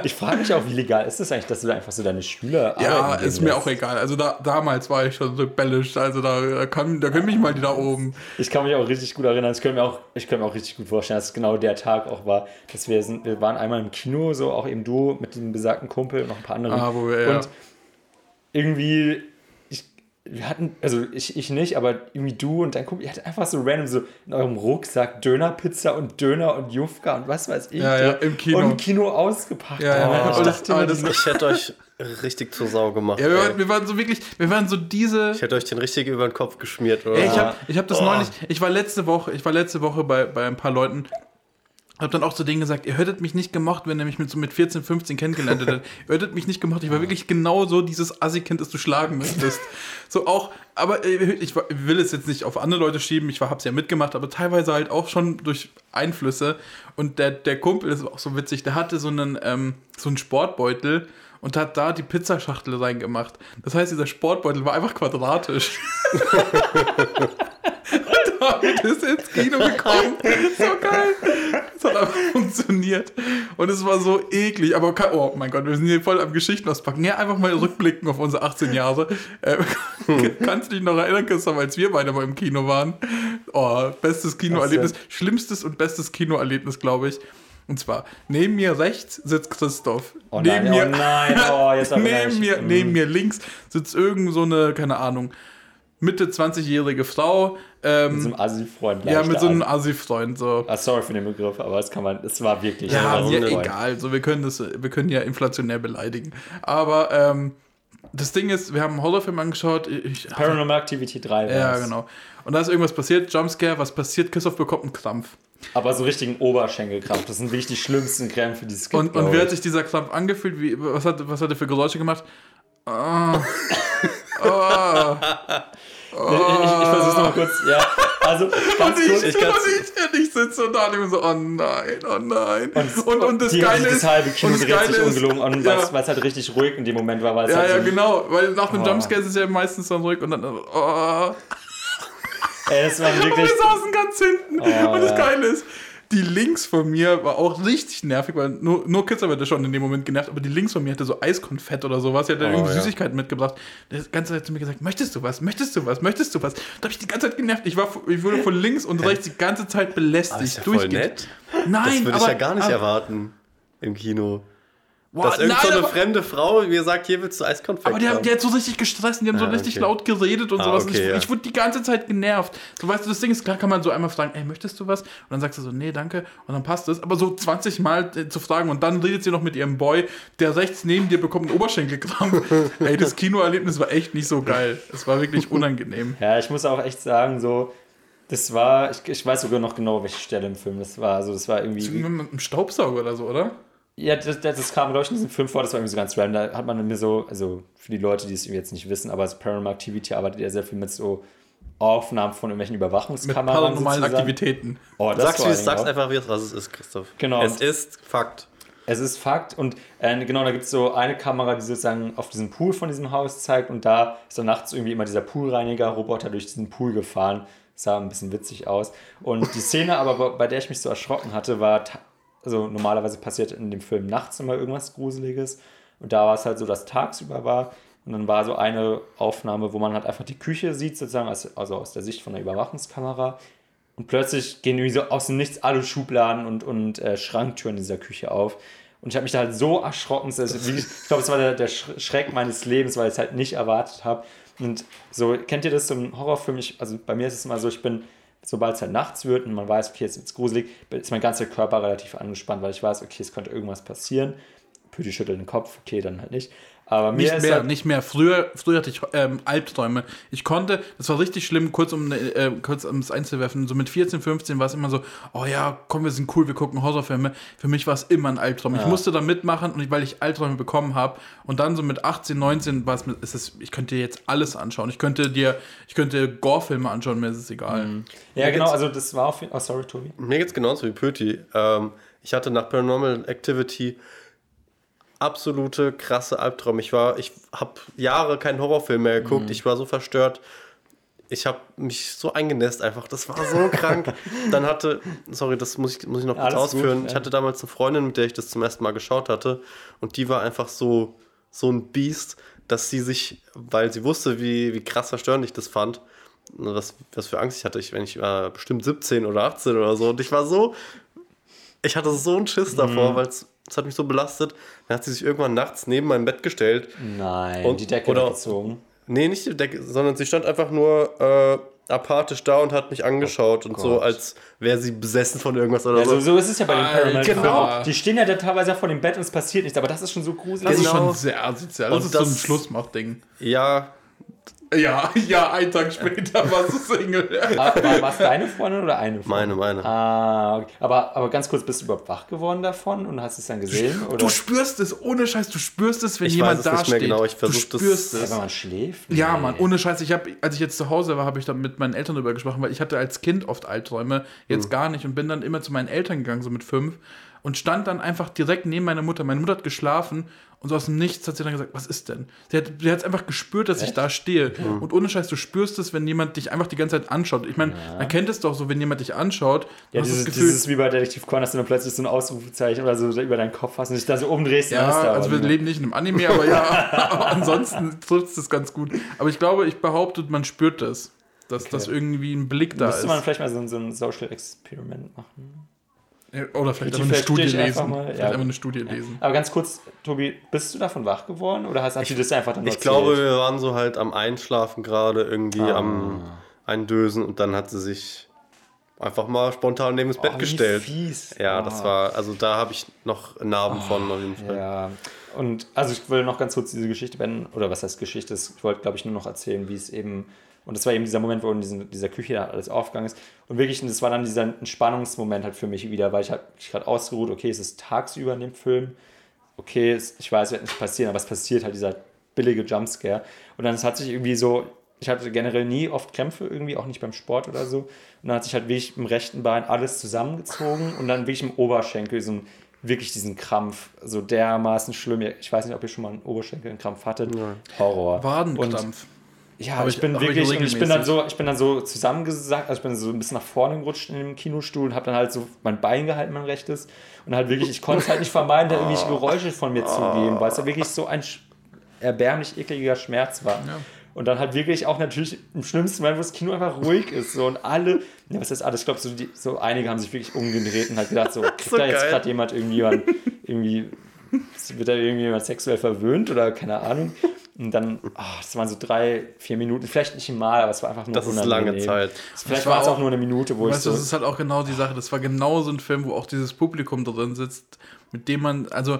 C: ich frage mich auch, wie legal ist das eigentlich, dass du da einfach so deine Schüler
B: Ja, ist mir auch egal. Also da, damals war ich schon rebellisch. Also da, da, kann, da können mich mal die da oben.
C: Ich kann mich auch richtig gut erinnern. Ich könnte mir auch, ich könnte mir auch richtig gut vorstellen, dass es genau der Tag auch war, dass wir sind, wir waren einmal im Kino, so auch eben du mit dem besagten Kumpel und noch ein paar anderen.
B: Ah, wo wir, ja.
C: Und irgendwie wir hatten, also ich, ich nicht, aber irgendwie du und dein Kumpel, ihr hattet einfach so random so in eurem Rucksack Dönerpizza und Döner und Jufka und was weiß ich.
B: Ja, ja, im Kino.
C: Und im Kino ausgepackt.
B: Ja, ja,
C: Oh,
B: ja.
C: ich dachte immer,
D: das, ich hätte euch richtig zur Sau gemacht.
B: Ja, wir, waren, wir waren so wirklich, wir waren so diese.
D: ich hätte euch den richtig über den Kopf geschmiert, oder?
B: Ey, ich habe ich hab das
D: Oh.
B: neulich, ich war letzte Woche, ich war letzte Woche bei, bei ein paar Leuten, hab dann auch zu denen gesagt, ihr hättet mich nicht gemocht, wenn ihr mich mit so mit 14, 15 kennengelernt hättet. ihr hättet mich nicht gemocht. Ich war wirklich genau so dieses Assi-Kind, das du schlagen möchtest. So auch, aber äh, ich will es jetzt nicht auf andere Leute schieben, ich war, hab's ja mitgemacht, aber teilweise halt auch schon durch Einflüsse. Und der, der Kumpel ist auch so witzig, der hatte so einen, ähm, so einen Sportbeutel und hat da die Pizzaschachtel reingemacht. Das heißt, dieser Sportbeutel war einfach quadratisch. damit ist ins Kino gekommen. So geil. Das hat einfach funktioniert. Und es war so eklig. Aber oh mein Gott, wir sind hier voll am Geschichten auspacken. Ja, einfach mal rückblicken auf unsere 18 Jahre. Äh, kannst du dich noch erinnern, Christoph, als wir beide mal im Kino waren? Oh, bestes Kinoerlebnis. Schlimmstes und bestes Kinoerlebnis, glaube ich. Und zwar, neben mir rechts sitzt Christoph.
C: Oh
B: neben
C: nein,
B: mir,
C: oh nein, oh, jetzt
B: neben, mir, neben mir links sitzt irgend so eine, keine Ahnung, Mitte 20-jährige Frau. Ähm,
C: Mit so einem Assi-Freund.
B: ja, mit so einem
C: Assi.
B: Assi-Freund. So.
C: Ah, sorry für den Begriff, aber das kann man, das war wirklich.
B: Ja,
C: Assi-Freund.
B: egal. So, wir können das, wir können ja inflationär beleidigen. Aber ähm, das Ding ist, wir haben einen Horrorfilm angeschaut. Ich,
C: Paranormal Activity 3
B: ja,
C: war's.
B: genau. Und da ist irgendwas passiert, Jumpscare, was passiert? Christoph bekommt einen Krampf.
C: Aber so richtigen Oberschenkelkrampf. Das sind wirklich die schlimmsten Krämpfe, die es gibt.
B: Und, und wie hat
C: ich.
B: sich dieser Krampf angefühlt? Wie, was, hat, was hat er für Geräusche gemacht? Ah. Ah.
C: Ich, ich, ich versuch's nochmal kurz. Ja, also ganz
B: Und ich,
C: kurz.
D: ich kann's-
B: und ich, ich sitze und da und so, oh nein, oh nein. Und, und, das
C: die,
B: Geile
C: das
B: ist,
C: halbe Kino
B: und das
C: dreht sich ungelogen an,
B: ja.
C: weil es halt richtig ruhig in dem Moment war.
B: Ja,
C: halt
B: ja,
C: so,
B: genau, weil nach dem
C: Oh.
B: Jumpscare ist es ja meistens dann ruhig und dann, oh.
C: Ey, das war
B: Und
C: wirklich.
B: wir saßen ganz hinten.
C: Oh,
B: und das
C: ja.
B: Geile ist, die links von mir war auch richtig nervig, weil nur, nur Kitzer wird schon in dem Moment genervt, aber die links von mir hatte so Eiskonfett oder sowas, die hat
D: Oh,
B: irgendwie
D: ja.
B: Süßigkeiten mitgebracht. Die ganze Zeit zu mir gesagt, möchtest du was, möchtest du was, möchtest du was? Da habe ich die ganze Zeit genervt. Ich, war, ich wurde von links und rechts die ganze Zeit
D: Ah,
B: belästigt.
D: ist ja voll nett.
B: Nein,
D: Das würde ich
B: aber,
D: ja gar nicht
B: aber,
D: erwarten im Kino.
B: Boah,
D: Dass irgend so
B: nein,
D: eine
B: aber-
D: fremde Frau mir sagt, hier willst du Eiskonfekt
B: Aber die, haben,
D: haben.
B: die hat so richtig gestresst und die haben so
D: Ah,
B: richtig
D: okay.
B: laut geredet und
D: Ah,
B: sowas. und
D: okay,
B: ich,
D: ja.
B: ich wurde die ganze Zeit genervt. So weißt du, das Ding ist, klar kann man so einmal fragen, ey, möchtest du was? Und dann sagst du so, nee, danke. Und dann passt es. Aber so 20 Mal äh, zu fragen und dann redet sie noch mit ihrem Boy, der rechts neben dir bekommt einen Oberschenkelkrampf. ey, das Kinoerlebnis war echt nicht so geil. Es war wirklich unangenehm.
C: Ja, ich muss auch echt sagen, so. Das war, ich, ich weiß sogar noch genau, welche Stelle im Film das war. Also, das war irgendwie.
B: Mit einem Staubsauger oder so, oder?
C: Ja, das, das, das kam, glaube ich, in diesem Film vor, das war irgendwie so ganz random. Da hat man mir so, also für die Leute, die es jetzt nicht wissen, aber als Paranormal Activity arbeitet ja sehr viel mit so Aufnahmen von irgendwelchen
B: Mit
C: Überwachungskameras.
B: paranormalen. Aktivitäten.
C: Oh, das
D: Sag's,
C: vor
D: wie es sag's
C: Dingen auch.
D: einfach, wie es, was es ist, Christoph.
C: Genau.
D: Es ist Fakt.
C: Es ist Fakt und äh, genau, da gibt es so eine Kamera, die sozusagen auf diesen Pool von diesem Haus zeigt und da ist dann nachts irgendwie immer dieser Poolreiniger-Roboter durch diesen Pool gefahren. Sah ein bisschen witzig aus. Und die Szene aber, bei- der ich mich so erschrocken hatte, war, also normalerweise passiert in dem Film nachts immer irgendwas Gruseliges und da war es halt so, dass tagsüber war und dann war so eine Aufnahme, wo man halt einfach die Küche sieht, sozusagen, als- also aus der Sicht von der Überwachungskamera und plötzlich gehen irgendwie so aus dem Nichts alle Schubladen und, und äh, Schranktüren in dieser Küche auf. Und ich habe mich da halt so erschrocken. dass ich glaube, es war der, der Sch- Schreck meines Lebens, weil ich es halt nicht erwartet habe. Und so, kennt ihr das so im Horrorfilm? Ich, also bei mir ist es immer so, ich bin, sobald es halt nachts wird und man weiß, okay, jetzt ist gruselig, ist mein ganzer Körper relativ angespannt, weil ich weiß, okay, es könnte irgendwas passieren. Püti schüttelt den Kopf, okay, dann halt nicht. Aber mir
B: Nicht
C: ist
B: mehr,
C: halt,
B: nicht mehr. Früher, früher hatte ich ähm, Albträume. Ich konnte, das war richtig schlimm, kurz um äh, kurz um es einzuwerfen, so mit 14, 15 war es immer so, oh ja, komm, wir sind cool, wir gucken Horrorfilme. Für mich war es immer ein Albtraum. Ich musste da mitmachen und ich, weil ich Albträume bekommen habe und dann so mit 18, 19 war es mit, ist es, ich könnte dir jetzt alles anschauen. Ich könnte dir, ich könnte Gore-Filme anschauen, mir ist es egal.
C: ja genau, also das war auf jeden Fall, oh sorry, Tobi.
D: Mir geht's genauso wie Pöti. Ähm, ich hatte nach Paranormal Activity absolute krasse Albträume. Ich war, ich habe Jahre keinen Horrorfilm mehr geguckt. Ich war so verstört. Ich habe mich so eingenässt einfach. Das war so krank. Dann hatte, sorry, das muss ich, muss ich noch kurz
C: gut,
D: ausführen.
C: ja.
D: Ich hatte damals eine Freundin, mit der ich das zum ersten Mal geschaut hatte. Und die war einfach so, so ein Biest, dass sie sich, weil sie wusste, wie, wie krass verstörend ich das fand, was, was für Angst ich hatte. Ich, wenn ich war bestimmt 17 oder 18 oder so. Und ich war so, ich hatte so einen Schiss davor, weil es es hat mich so belastet. Dann hat sie sich irgendwann nachts neben mein Bett gestellt.
C: Nein,
D: Und-
C: die Decke
D: oder-
C: gezogen.
D: Nee, nicht die Decke, sondern sie stand einfach nur äh, apathisch da und hat mich angeschaut oh und so, als wäre sie besessen von irgendwas oder
C: ja,
D: so.
C: So ist es ja bei den Paranormal
B: genau.
C: Die stehen ja da teilweise vor dem Bett und es passiert nichts, aber das ist schon so gruselig.
B: Das
D: Genau.
B: ist schon sehr asozial. Das
D: Und
B: ist so ein
D: das-
B: Schlussmachding.
D: Ja,
B: Ja, ja, einen Tag später warst du Single.
C: War, es deine Freundin oder eine Freundin?
D: meine, meine.
C: Ah, okay. aber, aber ganz kurz, bist du überhaupt wach geworden davon und hast es dann gesehen? Oder?
B: Du spürst es, ohne Scheiß, du spürst es, wenn
D: Ich
B: jemand
D: weiß es
B: da
D: nicht mehr
B: steht.
D: genau, ich
B: du
D: versuch das-
B: spürst
C: Ja,
B: es.
C: wenn man schläft?
B: Ja,
C: Nee.
B: Mann, ohne Scheiß. Ich habe, als ich jetzt zu Hause war, habe ich dann mit meinen Eltern darüber gesprochen, weil ich hatte als Kind oft Albträume, jetzt
D: Mhm.
B: gar nicht und bin dann immer zu meinen Eltern gegangen, so mit fünf und stand dann einfach direkt neben meiner Mutter. Meine Mutter hat geschlafen und so aus dem Nichts hat sie dann gesagt, was ist denn? Sie hat hat's einfach gespürt, dass ich da stehe.
D: Mhm.
B: Und ohne Scheiß, du spürst es, wenn jemand dich einfach die ganze Zeit anschaut. Ich meine, man kennt es doch so, wenn jemand dich anschaut,
C: Ja, dieses,
B: das Gefühl,
C: dieses wie bei Detektiv Conan, dass du dann plötzlich so ein Ausrufezeichen oder so über deinen Kopf hast und dich da so umdrehst.
B: Ja,
C: da
B: also wir leben nicht in einem Anime, aber ja, aber ansonsten trifft es ganz gut. Aber ich glaube, ich behaupte, man spürt das. Dass das irgendwie ein Blick da
C: Müsste
B: ist.
C: man vielleicht mal so, so ein Social Experiment machen.
B: Ja, Oder vielleicht einfach eine Studie lesen.
C: einfach mal,
B: Vielleicht
C: ja.
B: einfach eine Studie lesen.
C: Aber ganz kurz, Tobi, bist du davon wach geworden oder hast, hast du das einfach dann
D: Ich glaube,
C: erzählt?
D: wir waren so halt am Einschlafen gerade, irgendwie
C: Ah.
D: am Eindösen und dann hat sie sich einfach mal spontan neben das Bett
C: Oh, wie
D: gestellt.
C: Fies.
D: Ja,
C: Oh.
D: das war, also da habe ich noch Narben von auf jeden Fall.
C: Ja, und also ich will noch ganz kurz diese Geschichte beenden, oder was heißt Geschichte? Ich wollte, glaube ich, nur noch erzählen, wie es eben, und das war eben dieser Moment, wo in diesen, dieser Küche da alles aufgegangen ist. Und wirklich, das war dann dieser Entspannungsmoment halt für mich wieder, weil ich halt mich gerade ausgeruht, okay, es ist tagsüber in dem Film, okay, es, ich weiß, es wird nicht passieren, aber es passiert halt dieser billige Jumpscare. Und dann es hat sich irgendwie so, ich hatte generell nie oft Krämpfe irgendwie, auch nicht beim Sport oder so. Und dann hat sich halt wirklich im rechten Bein alles zusammengezogen und dann wirklich im Oberschenkel so ein, wirklich diesen Krampf, so dermaßen schlimm. Ich weiß nicht, ob ihr schon mal einen Oberschenkelkrampf hattet. Horror. Und
B: Wadenkrampf.
C: Ja,
B: Hab
C: ich
B: ich-
C: bin
B: ich
C: wirklich, ich bin dann so, ich bin dann so zusammengesackt, also ich bin so ein bisschen nach vorne gerutscht in dem Kinostuhl und habe dann halt so mein Bein gehalten, mein rechtes. Und halt wirklich, ich konnte es halt nicht vermeiden, da irgendwelche Geräusche von mir zu geben, weil es ja wirklich so ein erbärmlich ekliger Schmerz war. Und dann halt wirklich auch natürlich im schlimmsten Moment, wo das Kino einfach ruhig ist. So, und alle, ja, was ist alles? Ich glaube, so, die- so einige haben sich wirklich umgedreht und halt gedacht, so, kriegt
D: So
C: da jetzt gerade jemand irgendwie, irgendwie wird da irgendjemand sexuell verwöhnt oder keine Ahnung. Und dann, ah, das waren so drei, vier Minuten, vielleicht nicht mal, aber es war einfach nur
D: Das ist lange. Zeit.
C: Vielleicht
B: Das war
C: war es auch
B: auch-
C: nur eine Minute, wo
B: Weißt
C: ich
B: du,
C: so.
B: das ist halt auch genau die Sache. Das war genau so ein Film, wo auch dieses Publikum drin sitzt, mit dem man, also,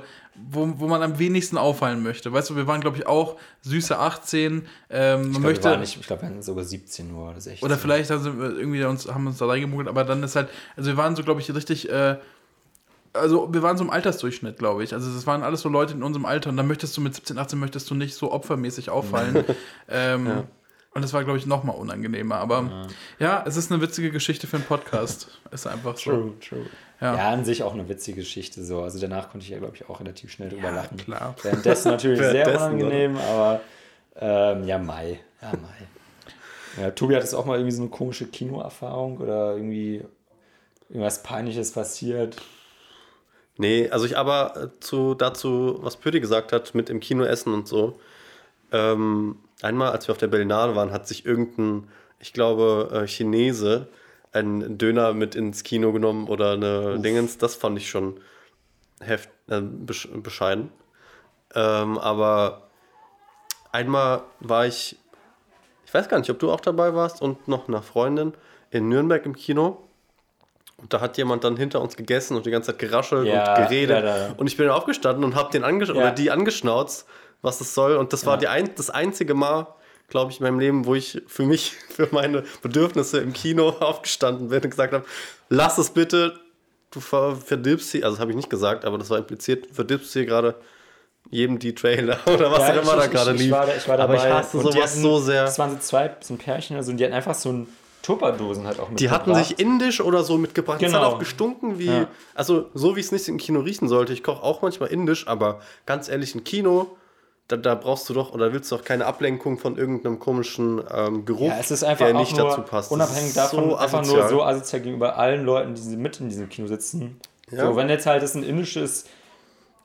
B: wo, wo man am wenigsten auffallen möchte. Weißt du, wir waren, glaube ich, auch süße 18. Ähm, man
C: ich glaube,
B: möchte.
C: wir waren nicht, ich glaube, wir waren sogar 17 Uhr oder 16.
B: Oder vielleicht haben, sie irgendwie uns, haben uns da reingemuggelt, aber dann ist halt, also wir waren so, glaube ich, richtig, äh, also wir waren so im Altersdurchschnitt, glaube ich. Also es waren alles so Leute in unserem Alter und dann möchtest du mit 17, 18 möchtest du nicht so opfermäßig auffallen. ähm, Und das war, glaube ich, noch mal unangenehmer. Aber ja. es ist eine witzige Geschichte für einen Podcast. ist einfach so.
C: True, true.
B: Ja.
C: Ja. an sich auch eine witzige Geschichte so. Also danach konnte ich ja, glaube ich, auch relativ schnell drüber
B: Ja,
C: lachen.
B: klar.
C: Währenddessen natürlich sehr unangenehm, aber ähm, ja, Mai. Ja, Mai. Ja, Tobi hat es auch mal irgendwie so eine komische Kinoerfahrung oder irgendwie irgendwas Peinliches passiert.
D: Nee, also ich aber äh, zu, dazu, was Pötti gesagt hat, mit im Kino essen und so. Ähm, einmal, als wir auf der Berlinale waren, hat sich irgendein, ich glaube, äh, Chinese einen Döner mit ins Kino genommen oder eine Dingens. Das fand ich schon heft, äh, besch bescheiden. Ähm, aber einmal war ich, ich weiß gar nicht, ob du auch dabei warst und noch eine Freundin in Nürnberg im Kino. Und da hat jemand dann hinter uns gegessen und die ganze Zeit geraschelt
C: Ja,
D: und geredet.
C: ja,
D: Und ich bin dann aufgestanden und habe den angesch
C: Ja.
D: oder die angeschnauzt, was das soll. Und das war die ein das einzige Mal, glaube ich, in meinem Leben, wo ich für mich, für meine Bedürfnisse im Kino aufgestanden bin und gesagt habe, lass es bitte, du ver verdirbst hier, also das habe ich nicht gesagt, aber das war impliziert, verdirbst hier gerade jedem die Trailer oder was
C: Ja,
D: auch immer da gerade
C: ich, ich,
D: lief.
C: war, da- ich war
D: aber
C: dabei.
D: ich hasse sowas
C: hatten-
D: so sehr.
C: Das waren so zwei, so ein Pärchen oder so, und die hatten einfach so ein Tupperdosen halt auch
D: Die hatten sich indisch oder so mitgebracht. Es
C: Genau.
D: hat auch gestunken wie.
C: Ja.
D: Also, so wie es nicht im Kino riechen sollte. Ich koche auch manchmal indisch, aber ganz ehrlich, ein Kino, da, da brauchst du doch oder willst du doch keine Ablenkung von irgendeinem komischen ähm, Geruch,
C: Ja, es ist einfach
D: der nicht
C: nur,
D: dazu passt. Das
C: unabhängig
D: ist
C: davon,
D: so
C: einfach nur so asozial gegenüber allen Leuten, die mit in diesem Kino sitzen.
D: Ja.
C: So, wenn jetzt halt das ein indisches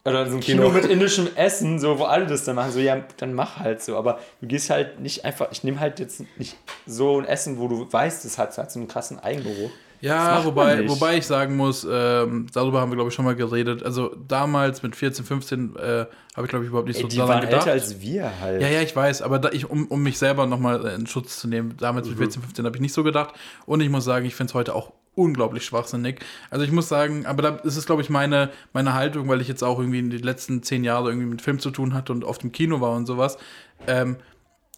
C: oder so ein Kino,
D: Kino.
C: mit indischem Essen, so, wo alle das dann machen, so, ja, dann mach halt so. Aber du gehst halt nicht einfach, ich nehme halt jetzt nicht so ein Essen, wo du weißt, das hat, hat so einen krassen Eigengeruch.
B: Ja, wobei, wobei ich sagen muss, ähm, darüber haben wir, glaube ich, schon mal geredet. Also damals mit 14, 15 äh, habe ich, glaube ich, überhaupt nicht Ey, so
C: die daran waren gedacht. älter als wir halt.
B: Ja, ja, ich weiß, aber da, ich, um, um mich selber nochmal in Schutz zu nehmen, damals mhm. mit 14, 15 habe ich nicht so gedacht. Und ich muss sagen, ich finde es heute auch unglaublich schwachsinnig. Also ich muss sagen, aber da ist es, glaube ich, meine, meine Haltung, weil ich jetzt auch irgendwie in den letzten zehn Jahren irgendwie mit Film zu tun hatte und oft im Kino war und sowas. Ähm,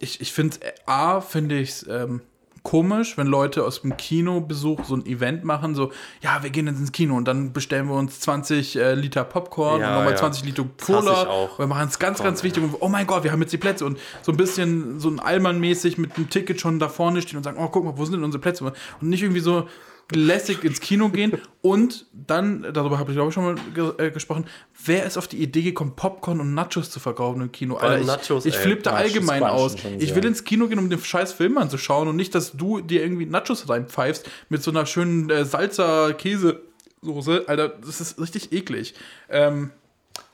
B: ich ich finde, A, finde ich es ähm, komisch, wenn Leute aus dem Kinobesuch so ein Event machen, so, ja, wir gehen jetzt ins Kino und dann bestellen wir uns 20 äh, Liter Popcorn ja, und nochmal ja. 20 Liter Cola. Wir machen es ganz, ganz wichtig und oh mein Gott, wir haben jetzt die Plätze und so ein bisschen so ein Allmann-mäßig mit dem Ticket schon da vorne stehen und sagen, oh, guck mal, wo sind denn unsere Plätze? Und nicht irgendwie so, lässig ins Kino gehen und dann, darüber habe ich glaube ich schon mal ge äh, gesprochen, wer ist auf die Idee gekommen, Popcorn und Nachos zu verkaufen im Kino? Alter, ich, Nachos, ich flippe da allgemein aus. Ich will ins Kino gehen, um den scheiß Film anzuschauen und nicht, dass du dir irgendwie Nachos reinpfeifst mit so einer schönen äh, Salzer-Käsesoße. Alter, das ist richtig eklig. Ähm,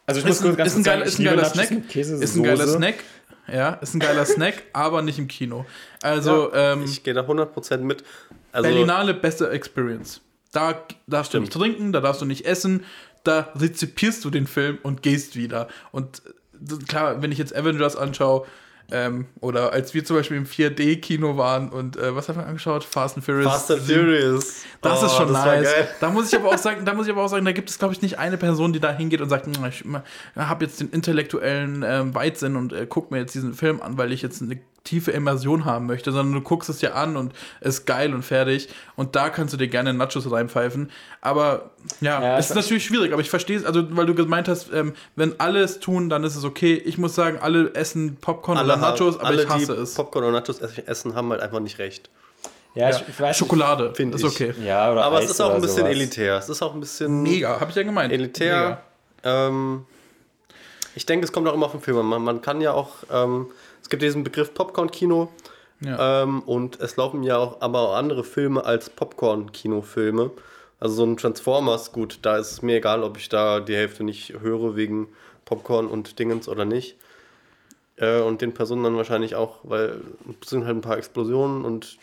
C: also ich muss kurz ganz
B: ist ein, geil, ist ein geiler Snack. Ist ein geiler Snack. Ja, ist ein geiler Snack, aber nicht im Kino. Also,
D: ja,
B: ähm,
D: ich gehe da 100% mit.
B: Also, Berlinale, beste Experience. Da darfst du nicht trinken, da darfst du nicht essen, da rezipierst du den Film und gehst wieder. Und klar, wenn ich jetzt Avengers anschaue, ähm, oder als wir zum Beispiel im 4D-Kino waren und äh, was haben wir angeschaut? Fast and Furious.
D: Fast and Furious.
B: Das oh, ist schon das nice. Da muss ich aber auch sagen, da muss ich aber auch sagen, da gibt es, glaube ich, nicht eine Person, die da hingeht und sagt, hm, ich habe jetzt den intellektuellen äh, Weitsinn und äh, guck mir jetzt diesen Film an, weil ich jetzt eine tiefe Immersion haben möchte, sondern du guckst es dir an und es ist geil und fertig. Und da kannst du dir gerne Nachos reinpfeifen. Aber ja, ja es ist natürlich schwierig, aber ich verstehe es, also weil du gemeint hast, ähm, wenn alle es tun, dann ist es okay. Ich muss sagen, alle essen Popcorn alle oder Nachos, aber alle, ich hasse es.
D: Popcorn und Nachos essen, haben halt einfach nicht recht.
B: Ja, ja. Ich, weiß Schokolade, finde ich. Ist okay.
C: Ja, oder
D: aber
C: Eis
D: es ist auch ein bisschen sowas. elitär. Es ist auch ein bisschen.
B: Mega, habe ich ja gemeint.
D: Elitär. Ähm, ich denke, es kommt auch immer auf den Film an. Man, man kann ja auch. Ähm, es gibt diesen Begriff Popcorn-Kino. Ja. Ähm, und es laufen ja auch aber auch andere Filme als Popcorn-Kinofilme. Also so ein Transformers, gut, da ist es mir egal, ob ich da die Hälfte nicht höre wegen Popcorn und Dingens oder nicht. Äh, und den Personen dann wahrscheinlich auch, weil es sind halt ein paar Explosionen und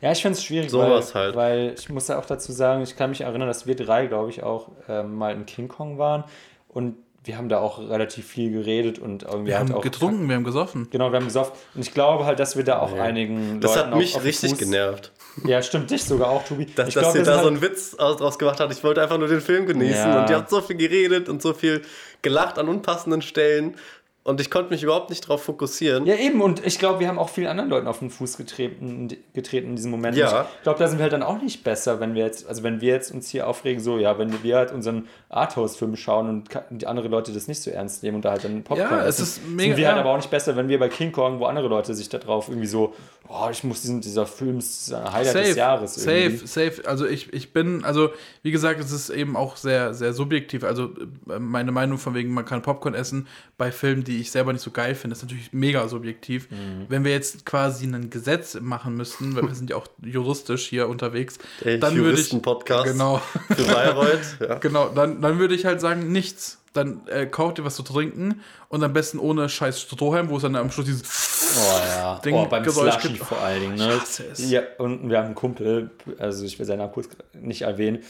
C: ja, ich finde es schwierig,
D: Sowas
C: weil,
D: halt.
C: weil ich muss ja auch dazu sagen, ich kann mich erinnern, dass wir drei, glaube ich, auch ähm, mal in King Kong waren und wir haben da auch relativ viel geredet und irgendwie
B: wir
C: halt
B: haben
C: auch
B: getrunken, wir haben gesoffen.
C: Genau, wir haben gesoffen. Und ich glaube halt, dass wir da auch nee. einigen
D: Das Leuten hat mich richtig Fuß genervt.
C: Ja, stimmt, dich sogar auch, Tobi.
D: Dass,
C: ich
D: dass glaub, ihr da halt so einen Witz draus gemacht habt. Ich wollte einfach nur den Film genießen ja. und ihr habt so viel geredet und so viel gelacht an unpassenden Stellen und ich konnte mich überhaupt nicht darauf fokussieren.
C: Ja, eben. Und ich glaube, wir haben auch vielen anderen Leuten auf den Fuß getreten, getreten in diesem Moment. Ja. Ich glaube, da sind wir halt dann auch nicht besser, wenn wir jetzt, also wenn wir jetzt uns hier aufregen, so, ja, wenn wir halt unseren Arthouse-Film schauen und die andere Leute das nicht so ernst nehmen und da halt dann Popcorn
B: ja, es ist mega,
C: sind wir halt aber auch nicht besser, wenn wir bei King Kong, wo andere Leute sich da drauf irgendwie so, oh, ich muss diesen, dieser Film ist ein Highlight safe, des Jahres.
B: Irgendwie. Safe, safe. Also ich, ich bin, also wie gesagt, es ist eben auch sehr, sehr subjektiv. Also äh, meine Meinung von wegen, man kann Popcorn essen bei Filmen, die ich selber nicht so geil finde, ist natürlich mega subjektiv. Mhm. Wenn wir jetzt quasi ein Gesetz machen müssten, weil wir sind ja auch juristisch hier unterwegs,
D: Der dann würde ich
B: Podcast genau,
D: für Bayreuth, ja.
B: genau, dann, dann würde ich halt sagen nichts. Dann äh, kauft ihr was zu trinken und am besten ohne scheiß Strohhalm, wo es dann am Schluss dieses
C: oh, ja. Ding oh, beim Geräusch Slushy gibt. vor allen Dingen. Ne? Ja, und wir haben einen Kumpel, also ich will seinen Namen kurz nicht erwähnen,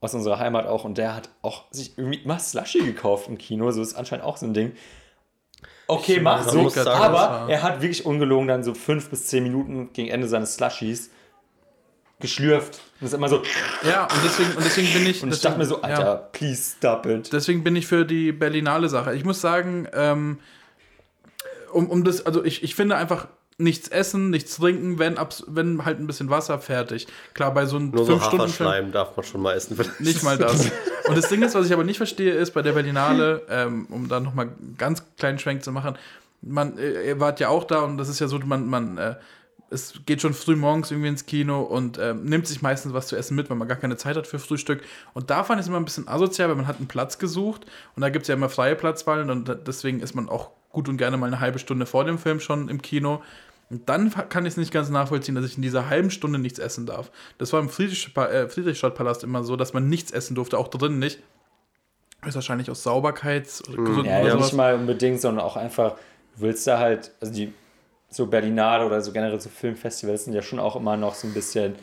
C: aus unserer Heimat auch und der hat auch sich irgendwie immer Slushy gekauft im Kino, so ist anscheinend auch so ein Ding. Okay, mach so. Aber er hat wirklich ungelogen dann so fünf bis zehn Minuten gegen Ende seines Slushies geschlürft. Das ist immer so.
B: Ja, und deswegen, und deswegen bin ich.
C: Und
B: ich
C: dachte mir so, Alter, ja. please stop it.
B: Deswegen bin ich für die Berlinale Sache. Ich muss sagen, ähm, um, um das, also ich, ich finde einfach, nichts essen, nichts trinken, wenn, wenn halt ein bisschen Wasser fertig. Klar, bei so einem
D: Nur 5 so Stunden Film darf man schon mal essen.
B: Nicht mal das. Und das Ding ist, was ich aber nicht verstehe, ist bei der Berlinale, ähm, um da nochmal ganz kleinen Schwenk zu machen, man, äh, ihr wart ja auch da und das ist ja so, man, man, äh, es geht schon früh morgens irgendwie ins Kino und äh, nimmt sich meistens was zu essen mit, weil man gar keine Zeit hat für Frühstück. Und da fand ich es immer ein bisschen asozial, weil man hat einen Platz gesucht und da gibt es ja immer freie Platzwahlen und deswegen ist man auch gut und gerne mal eine halbe Stunde vor dem Film schon im Kino. Und dann kann ich es nicht ganz nachvollziehen, dass ich in dieser halben Stunde nichts essen darf. Das war im Friedrich, äh, Friedrichstadtpalast immer so, dass man nichts essen durfte, auch drinnen nicht. Das ist wahrscheinlich aus Sauberkeits- oder
C: mm, Ja, ja nicht mal unbedingt, sondern auch einfach, du willst da halt, also die so Berlinale oder so generell so Filmfestivals sind ja schon auch immer noch so ein bisschen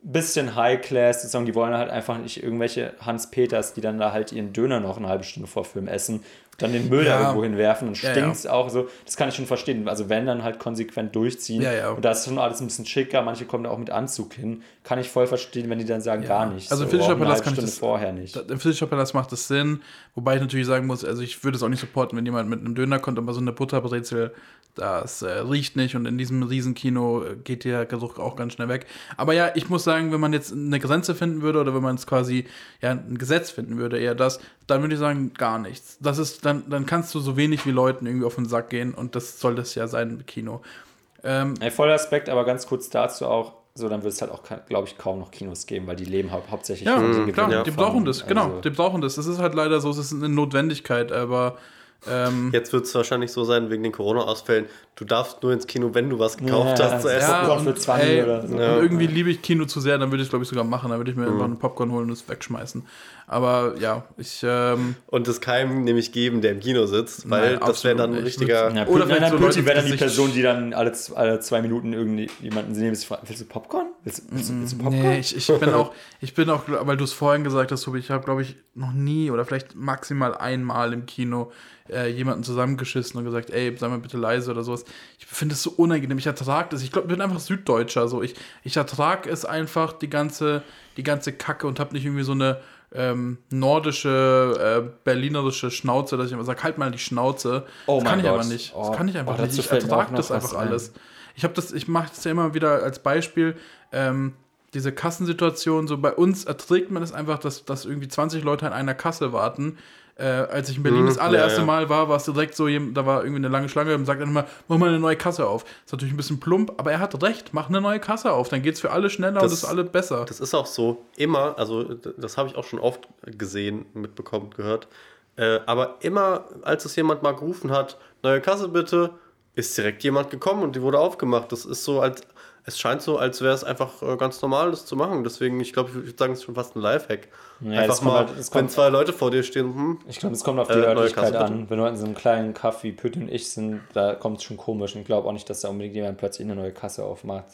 C: bisschen High Class, sozusagen, die wollen halt einfach nicht irgendwelche Hans Peters, die dann da halt ihren Döner noch eine halbe Stunde vor Film essen dann den Müll ja. da irgendwo hinwerfen und ja, stinkt ja. auch so. Das kann ich schon verstehen. Also wenn dann halt konsequent durchziehen. Ja, ja. Und da ist schon alles ein bisschen schicker. Manche kommen da auch mit Anzug hin. Kann ich voll verstehen, wenn die dann sagen, gar nicht.
B: Also
C: so,
B: Fischer Palast kann ich das, vorher nicht. Im Fischer Palast macht das Sinn. Wobei ich natürlich sagen muss, also ich würde es auch nicht supporten, wenn jemand mit einem Döner kommt, aber so eine Butterbrezel, das äh, riecht nicht und in diesem Riesenkino äh, geht der Geruch auch ganz schnell weg. Aber ja, ich muss sagen, wenn man jetzt eine Grenze finden würde oder wenn man es quasi ja ein Gesetz finden würde, eher das, dann würde ich sagen, gar nichts. Das ist, dann, dann kannst du so wenig wie Leuten irgendwie auf den Sack gehen und das soll das ja sein im Kino.
C: Ähm, Ein voller Aspekt, aber ganz kurz dazu auch, so dann wird es halt auch, glaube ich, kaum noch Kinos geben, weil die leben hau hauptsächlich
B: ja, von klar, die brauchen das, genau, also die brauchen das. Das ist halt leider so, es ist eine Notwendigkeit, aber
D: ähm, Jetzt wird es wahrscheinlich so sein, wegen den Corona-Ausfällen, du darfst nur ins Kino, wenn du was gekauft
B: ja,
D: hast zu essen.
B: Ja, und, für 20 ey, oder so. Und irgendwie liebe ich Kino zu sehr, dann würde ich es, glaube ich, sogar machen. Dann würde ich mir mhm. einfach einen Popcorn holen und es wegschmeißen. Aber ja, ich. Ähm,
D: und es keinem nämlich geben, der im Kino sitzt, weil nein, das wäre dann ein richtiger.
C: Ja, oder nein, so Leute, wäre dann die Person, die dann alle, alle zwei Minuten irgendjemanden sehen, willst du Popcorn? Willst, willst,
B: willst du Popcorn? Nee, ich, ich bin auch, ich bin auch, weil du es vorhin gesagt hast, Tobi, ich habe, glaube ich, noch nie oder vielleicht maximal einmal im Kino äh, jemanden zusammengeschissen und gesagt, ey, sei mal bitte leise oder sowas. Ich finde es so unangenehm. Ich ertrage das. Ich glaube, ich bin einfach Süddeutscher. So. Ich, ich ertrage es einfach, die ganze, die ganze Kacke und habe nicht irgendwie so eine ähm, nordische, äh, berlinerische Schnauze, dass ich immer sage, halt mal die Schnauze. Oh das kann ich Gott. aber nicht. Das oh, kann ich einfach oh, nicht. Ich ertrage das einfach alles. Ich habe das, ich mache das ja immer wieder als Beispiel. Ähm, diese Kassensituation, so bei uns erträgt man es einfach, dass, dass irgendwie 20 Leute an einer Kasse warten äh, als ich in Berlin mhm, das allererste ja, ja. Mal war, war es direkt so, da war irgendwie eine lange Schlange und sagt dann immer, mach mal eine neue Kasse auf. ist natürlich ein bisschen plump, aber er hat recht, mach eine neue Kasse auf, dann geht es für alle schneller das, und ist alle besser.
D: Das ist auch so, immer, also das habe ich auch schon oft gesehen, mitbekommen, gehört, äh, aber immer, als es jemand mal gerufen hat, neue Kasse bitte, ist direkt jemand gekommen und die wurde aufgemacht. Das ist so, als, es scheint so, als wäre es einfach äh, ganz normal, das zu machen. Deswegen, ich glaube, ich würde sagen, es ist schon fast ein Lifehack. Ja, einfach mal, halt, wenn kommt, zwei Leute vor dir stehen, hm,
C: Ich glaube, es kommt auf die äh, Örtlichkeit an. Wenn du in so einem kleinen Kaffee, Pütte und ich sind, da kommt es schon komisch. Und ich glaube auch nicht, dass da unbedingt jemand plötzlich eine neue Kasse aufmacht.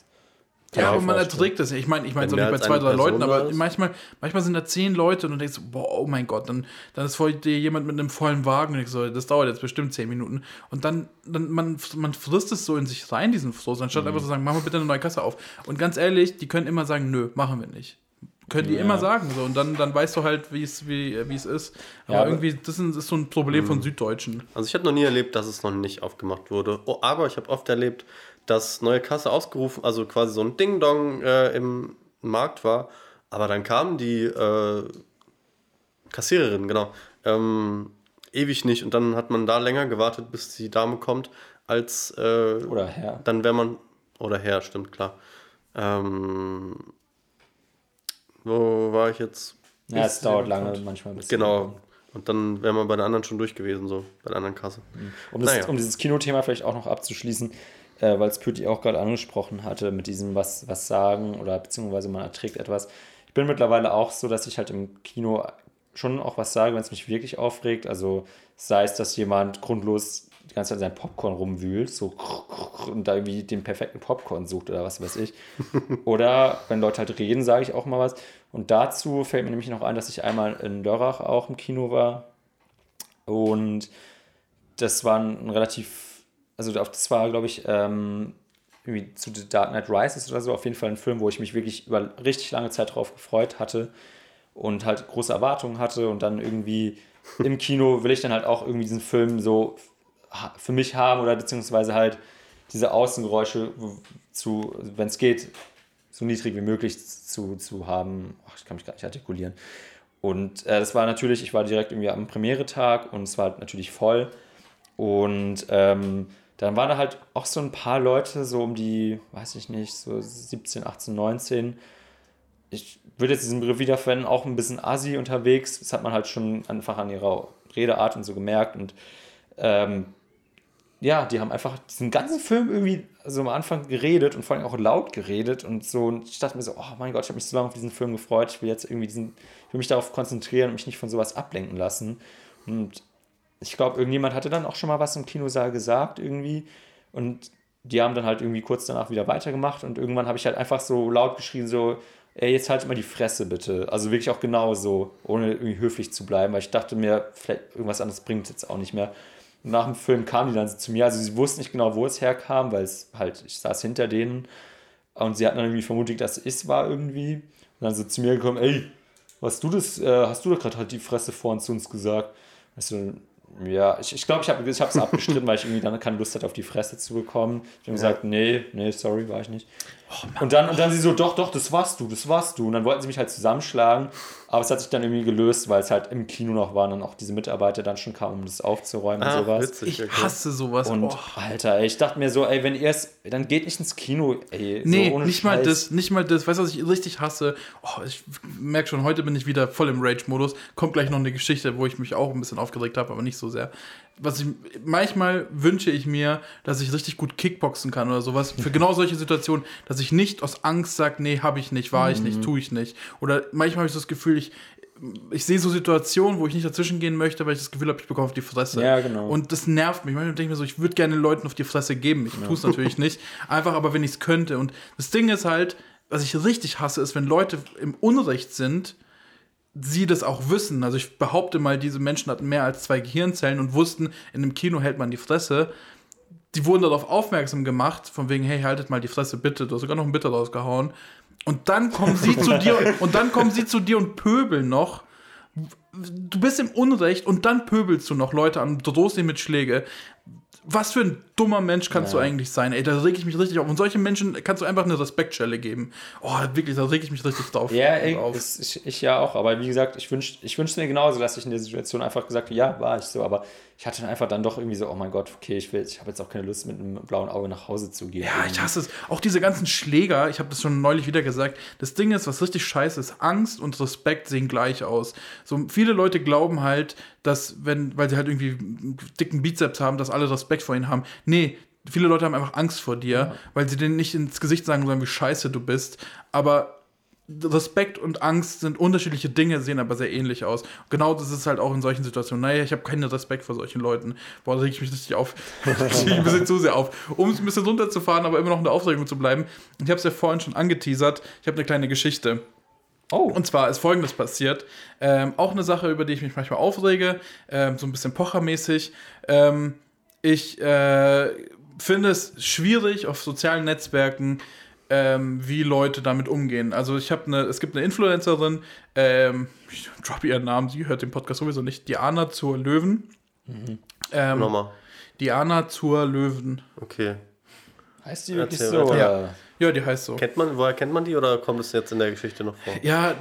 B: Ja, aber man erträgt das ja. Ich meine, ich meine so nicht bei zwei, drei Leuten, aber manchmal, manchmal sind da zehn Leute und du denkst, boah, oh mein Gott, dann, dann ist vor dir jemand mit einem vollen Wagen und ich so, das dauert jetzt bestimmt zehn Minuten. Und dann, dann man, man frisst es so in sich rein, diesen Frust, anstatt mhm. einfach zu sagen, mach mal bitte eine neue Kasse auf. Und ganz ehrlich, die können immer sagen, nö, machen wir nicht. Können die ja. immer sagen so und dann, dann weißt du halt, wie es wie, es ist. Aber, ja, irgendwie, das ist so ein Problem von mhm. Süddeutschen.
D: Also ich habe noch nie erlebt, dass es noch nicht aufgemacht wurde. Oh, aber ich habe oft erlebt, dass neue Kasse ausgerufen, also quasi so ein Ding-Dong äh, im Markt war. Aber dann kam die äh, Kassiererin, genau, ähm, ewig nicht. Und dann hat man da länger gewartet, bis die Dame kommt, als. Äh,
C: oder Herr.
D: Dann wäre man. Oder Herr, stimmt, klar. Ähm, wo war ich jetzt?
C: Ja, es dauert lange, manchmal
D: ein bisschen. Genau. Und dann wäre man bei der anderen schon durch gewesen, so bei der anderen Kasse.
C: Um, das, naja. um dieses Kinothema vielleicht auch noch abzuschließen, äh, weil es Pütti auch gerade angesprochen hatte, mit diesem was, was sagen oder beziehungsweise man erträgt etwas. Ich bin mittlerweile auch so, dass ich halt im Kino schon auch was sage, wenn es mich wirklich aufregt. Also sei es, dass jemand grundlos die ganze Zeit sein Popcorn rumwühlt, so und da irgendwie den perfekten Popcorn sucht oder was weiß ich. Oder wenn Leute halt reden, sage ich auch mal was. Und dazu fällt mir nämlich noch ein, dass ich einmal in Dörrach auch im Kino war. Und das war ein relativ also das war, glaube ich, ähm, irgendwie zu The Dark Knight Rises oder so, auf jeden Fall ein Film, wo ich mich wirklich über richtig lange Zeit drauf gefreut hatte und halt große Erwartungen hatte und dann irgendwie im Kino will ich dann halt auch irgendwie diesen Film so für mich haben oder beziehungsweise halt diese Außengeräusche zu, wenn es geht, so niedrig wie möglich zu, zu haben. Ach, ich kann mich gar nicht artikulieren. Und äh, das war natürlich, ich war direkt irgendwie am Premiere-Tag und es war halt natürlich voll. Und ähm, dann waren da halt auch so ein paar Leute, so um die, weiß ich nicht, so 17, 18, 19. Ich würde jetzt diesen Begriff wiederverwenden, auch ein bisschen assi unterwegs. Das hat man halt schon einfach an ihrer Redeart und so gemerkt. Und ähm, ja, die haben einfach diesen ganzen Film irgendwie so am Anfang geredet und vor allem auch laut geredet und so. Und ich dachte mir so, oh mein Gott, ich habe mich so lange auf diesen Film gefreut. Ich will jetzt irgendwie diesen, ich will mich darauf konzentrieren und mich nicht von sowas ablenken lassen. Und ich glaube, irgendjemand hatte dann auch schon mal was im Kinosaal gesagt irgendwie. Und die haben dann halt irgendwie kurz danach wieder weitergemacht. Und irgendwann habe ich halt einfach so laut geschrien, so, ey, jetzt halt mal die Fresse bitte. Also wirklich auch genau so, ohne irgendwie höflich zu bleiben, weil ich dachte mir, vielleicht irgendwas anderes bringt jetzt auch nicht mehr. Und nach dem Film kam die dann zu mir, also sie wussten nicht genau, wo es herkam, weil es halt, ich saß hinter denen und sie hatten dann irgendwie vermutet, dass es war irgendwie. Und dann so zu mir gekommen, ey, was du das, äh, hast du doch gerade halt die Fresse vor uns zu uns gesagt. Also, ja, ich glaube, ich, glaub, ich habe es abgestritten, weil ich irgendwie dann keine Lust hatte, auf die Fresse zu bekommen. Ich habe ja. gesagt, nee, nee, sorry, war ich nicht. Oh, und, dann, und dann sie so, doch, doch, das warst du, das warst du. Und dann wollten sie mich halt zusammenschlagen. Aber es hat sich dann irgendwie gelöst, weil es halt im Kino noch waren und auch diese Mitarbeiter dann schon kamen, um das aufzuräumen ah, und sowas.
B: Witzig, okay. Ich hasse sowas.
C: Und oh. Alter, ey, ich dachte mir so, ey, wenn ihr es, dann geht nicht ins Kino, ey.
B: Nee, so nicht Scheiß. mal das, nicht mal das. Weißt du, was ich richtig hasse? Oh, ich merke schon, heute bin ich wieder voll im Rage-Modus. Kommt gleich noch eine Geschichte, wo ich mich auch ein bisschen aufgeregt habe, aber nicht so sehr was ich manchmal wünsche ich mir, dass ich richtig gut Kickboxen kann oder sowas. Für genau solche Situationen, dass ich nicht aus Angst sage, nee, habe ich nicht, war ich nicht, mhm. tue ich nicht. Oder manchmal habe ich das Gefühl, ich, ich sehe so Situationen, wo ich nicht dazwischen gehen möchte, weil ich das Gefühl habe, ich bekomme auf die Fresse.
C: Ja, genau.
B: Und das nervt mich. Manchmal denke ich mir so, ich würde gerne Leuten auf die Fresse geben. Ich ja. tue es natürlich nicht. Einfach aber, wenn ich es könnte. Und das Ding ist halt, was ich richtig hasse, ist, wenn Leute im Unrecht sind sie das auch wissen. Also ich behaupte mal, diese Menschen hatten mehr als zwei Gehirnzellen und wussten, in einem Kino hält man die Fresse. Die wurden darauf aufmerksam gemacht, von wegen, hey, haltet mal die Fresse, bitte. Du hast sogar noch ein Bitte rausgehauen. Und dann kommen sie zu dir und dann kommen sie zu dir und pöbeln noch. Du bist im Unrecht und dann pöbelst du noch Leute an, drohst ihnen mit Schläge was für ein dummer Mensch kannst ja. du eigentlich sein? Ey, da reg ich mich richtig auf. Und solchen Menschen kannst du einfach eine Respektstelle geben. Oh, wirklich, da reg ich mich richtig drauf.
C: Ja, ey, ich, ich, ja auch. Aber wie gesagt, ich wünschte ich wünsch mir genauso, dass ich in der Situation einfach gesagt habe, ja, war ich so. Aber ich hatte dann einfach dann doch irgendwie so, oh mein Gott, okay, ich, ich habe jetzt auch keine Lust, mit einem blauen Auge nach Hause zu gehen.
B: Ja, ich hasse es. Auch diese ganzen Schläger, ich habe das schon neulich wieder gesagt. Das Ding ist, was richtig scheiße ist, Angst und Respekt sehen gleich aus. So viele Leute glauben halt, dass, wenn, weil sie halt irgendwie dicken Bizeps haben, dass alle Respekt vor ihnen haben. Nee, viele Leute haben einfach Angst vor dir, ja. weil sie denen nicht ins Gesicht sagen sollen, wie scheiße du bist. Aber Respekt und Angst sind unterschiedliche Dinge, sehen aber sehr ähnlich aus. Genau das ist halt auch in solchen Situationen. Naja, ich habe keinen Respekt vor solchen Leuten. Boah, da reg ich mich richtig auf. ich ein bisschen zu sehr auf. Um es ein bisschen runterzufahren, aber immer noch in der Aufregung zu bleiben. Ich habe es ja vorhin schon angeteasert. Ich habe eine kleine Geschichte. Oh. Und zwar ist folgendes passiert. Ähm, auch eine Sache, über die ich mich manchmal aufrege, ähm, so ein bisschen pochermäßig. Ähm, ich äh, finde es schwierig auf sozialen Netzwerken ähm, wie Leute damit umgehen. Also ich habe eine, es gibt eine Influencerin, ähm, ich droppe ihren Namen, sie hört den Podcast sowieso nicht, Diana zur Löwen.
D: Mhm. Ähm, Nochmal.
B: Diana zur Löwen.
D: Okay.
C: Heißt die wirklich Erzähl so?
B: Ja. ja, die heißt so.
D: Kennt man, woher kennt man die oder kommt es jetzt in der Geschichte noch vor?
B: Ja,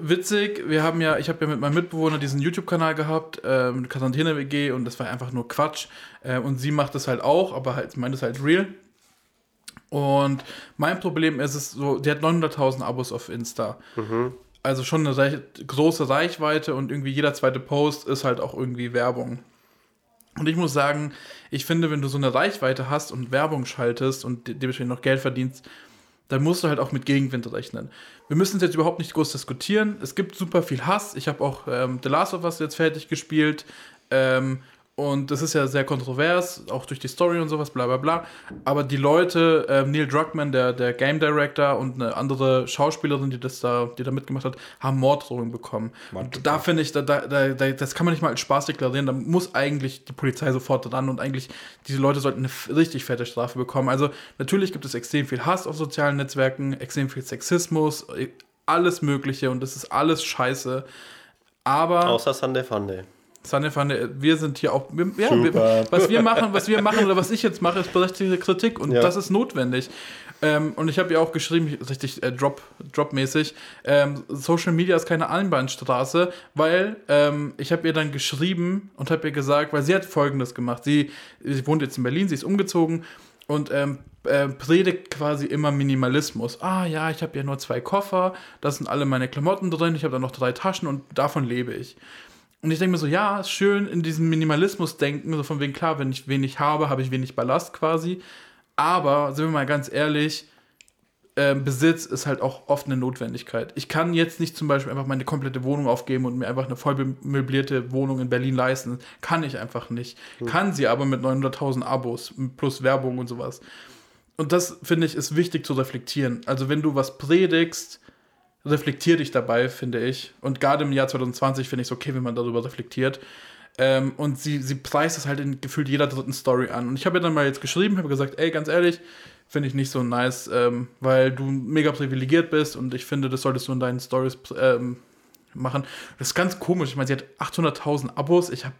B: witzig. Wir haben ja, ich habe ja mit meinem Mitbewohner diesen YouTube-Kanal gehabt, ähm, Quarantäne WG, und das war einfach nur Quatsch. Äh, und sie macht das halt auch, aber halt, meint es halt real. Und mein Problem ist es so, die hat 900.000 Abos auf Insta. Mhm. Also schon eine recht große Reichweite und irgendwie jeder zweite Post ist halt auch irgendwie Werbung. Und ich muss sagen, ich finde, wenn du so eine Reichweite hast und Werbung schaltest und dementsprechend noch Geld verdienst, dann musst du halt auch mit Gegenwind rechnen. Wir müssen es jetzt überhaupt nicht groß diskutieren. Es gibt super viel Hass. Ich habe auch ähm, The Last of Us jetzt fertig gespielt. Ähm, und das ist ja sehr kontrovers, auch durch die Story und sowas, bla bla bla. Aber die Leute, äh, Neil Druckmann, der, der Game Director und eine andere Schauspielerin, die das da, die da mitgemacht hat, haben Morddrohungen bekommen. Und da finde ich, da, da, da, das kann man nicht mal als Spaß deklarieren. Da muss eigentlich die Polizei sofort dran und eigentlich diese Leute sollten eine richtig fette Strafe bekommen. Also natürlich gibt es extrem viel Hass auf sozialen Netzwerken, extrem viel Sexismus, alles Mögliche und das ist alles scheiße. Aber.
D: Außer Sunday Funday.
B: Sunny Funny, wir sind hier auch, wir, ja, wir, was wir machen, was wir machen oder was ich jetzt mache, ist berechtigte Kritik und ja. das ist notwendig. Ähm, und ich habe ja auch geschrieben, richtig äh, Drop, Drop-mäßig, ähm, Social Media ist keine Einbahnstraße, weil ähm, ich habe ihr dann geschrieben und habe ihr gesagt, weil sie hat Folgendes gemacht. Sie, sie wohnt jetzt in Berlin, sie ist umgezogen und ähm, äh, predigt quasi immer Minimalismus. Ah ja, ich habe ja nur zwei Koffer, da sind alle meine Klamotten drin, ich habe da noch drei Taschen und davon lebe ich. Und ich denke mir so, ja, ist schön in diesem Minimalismus-Denken, so von wegen, klar, wenn ich wenig habe, habe ich wenig Ballast quasi. Aber, sind wir mal ganz ehrlich, äh, Besitz ist halt auch oft eine Notwendigkeit. Ich kann jetzt nicht zum Beispiel einfach meine komplette Wohnung aufgeben und mir einfach eine voll möblierte Wohnung in Berlin leisten. Kann ich einfach nicht. Mhm. Kann sie aber mit 900.000 Abos plus Werbung und sowas. Und das finde ich ist wichtig zu reflektieren. Also wenn du was predigst, reflektier dich dabei, finde ich. Und gerade im Jahr 2020 finde ich es okay, wenn man darüber reflektiert. Ähm, und sie, sie preist es halt in gefühlt jeder dritten Story an. Und ich habe ihr dann mal jetzt geschrieben, habe gesagt, ey, ganz ehrlich, finde ich nicht so nice, ähm, weil du mega privilegiert bist und ich finde, das solltest du in deinen Stories ähm, machen. Das ist ganz komisch. Ich meine, sie hat 800.000 Abos, ich habe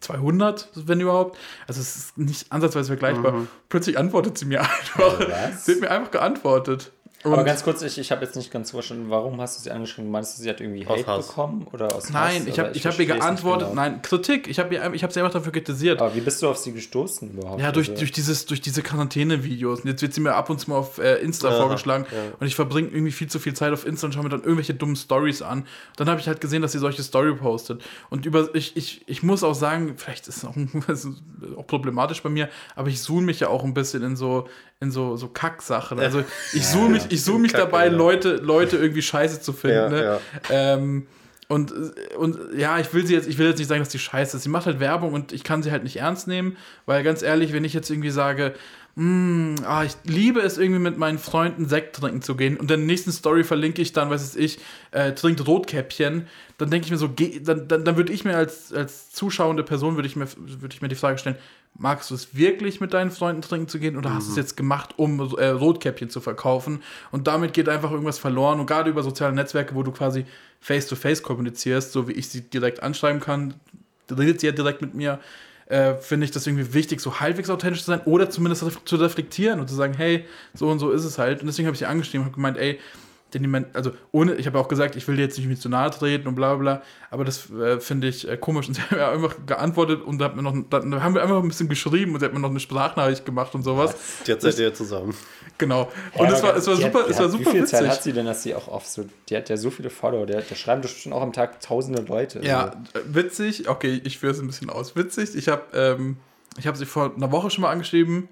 B: 200, wenn überhaupt. Also es ist nicht ansatzweise vergleichbar. Mhm. Plötzlich antwortet sie mir einfach. Was? Sie hat mir einfach geantwortet.
C: Und Aber ganz kurz, ich, ich habe jetzt nicht ganz verstanden, warum hast du sie angeschrieben? Meinst du, sie hat irgendwie Hate Hass. bekommen? Oder aus
B: nein, Hass? ich habe ich hab ihr geantwortet, genau. nein, Kritik. Ich habe ich hab sie einfach dafür kritisiert.
C: Aber wie bist du auf sie gestoßen überhaupt?
B: Ja, durch, also? durch, dieses, durch diese Quarantäne-Videos. Jetzt wird sie mir ab und zu mal auf äh, Insta ja, vorgeschlagen. Ja. Und ich verbringe irgendwie viel zu viel Zeit auf Insta und schaue mir dann irgendwelche dummen Stories an. Dann habe ich halt gesehen, dass sie solche Story postet. Und über, ich, ich, ich muss auch sagen, vielleicht ist es auch, auch problematisch bei mir, aber ich zoome mich ja auch ein bisschen in so, in so, so Kacksachen. Also ich suche mich, ich suche mich dabei. Leute, Leute irgendwie scheiße zu finden. Ne? Ähm, und, und ja, ich will sie jetzt, ich will jetzt nicht sagen, dass die scheiße ist. Sie macht halt Werbung und ich kann sie halt nicht ernst nehmen, weil ganz ehrlich, wenn ich jetzt irgendwie sage, mm, ah, ich liebe es irgendwie mit meinen Freunden Sekt trinken zu gehen und in der nächsten Story verlinke ich dann, was weiß ich, äh, trinkt Rotkäppchen, dann denke ich mir so, dann, dann, dann würde ich mir als, als zuschauende Person, würde ich, mir, würd ich mir die Frage stellen, magst du es wirklich mit deinen Freunden trinken zu gehen oder mhm. hast du es mhm. jetzt gemacht, um äh, Rotkäppchen zu verkaufen? Und damit geht einfach irgendwas verloren. Und gerade über soziale Netzwerke, wo du quasi face-to-face -face kommunizierst, so wie ich sie direkt anschreiben kann, redet sie ja direkt mit mir, äh, finde ich das irgendwie wichtig, so halbwegs authentisch zu sein oder zumindest zu reflektieren und zu sagen, hey, so und so ist es halt. Und deswegen habe ich sie angeschrieben und habe gemeint, ey, den jemand, also ohne, ich habe auch gesagt, ich will dir jetzt nicht mit zu nahe treten und bla bla, aber das äh, finde ich äh, komisch. Und sie haben mir einfach geantwortet und da, hat mir noch, dann haben wir einfach ein bisschen geschrieben und sie hat mir noch eine Sprachnachricht gemacht und sowas.
D: Jetzt seid ihr zusammen.
B: Genau. Und ja, es war, es war super, hat, es war super
C: Wie viel witzig. Zeit hat sie denn, dass sie auch auf so, die hat ja so viele Follower, der, der schreiben doch schon auch am Tag tausende Leute.
B: Ja, also. witzig, okay, ich führe es ein bisschen aus. Witzig, ich habe ähm, hab sie vor einer Woche schon mal angeschrieben.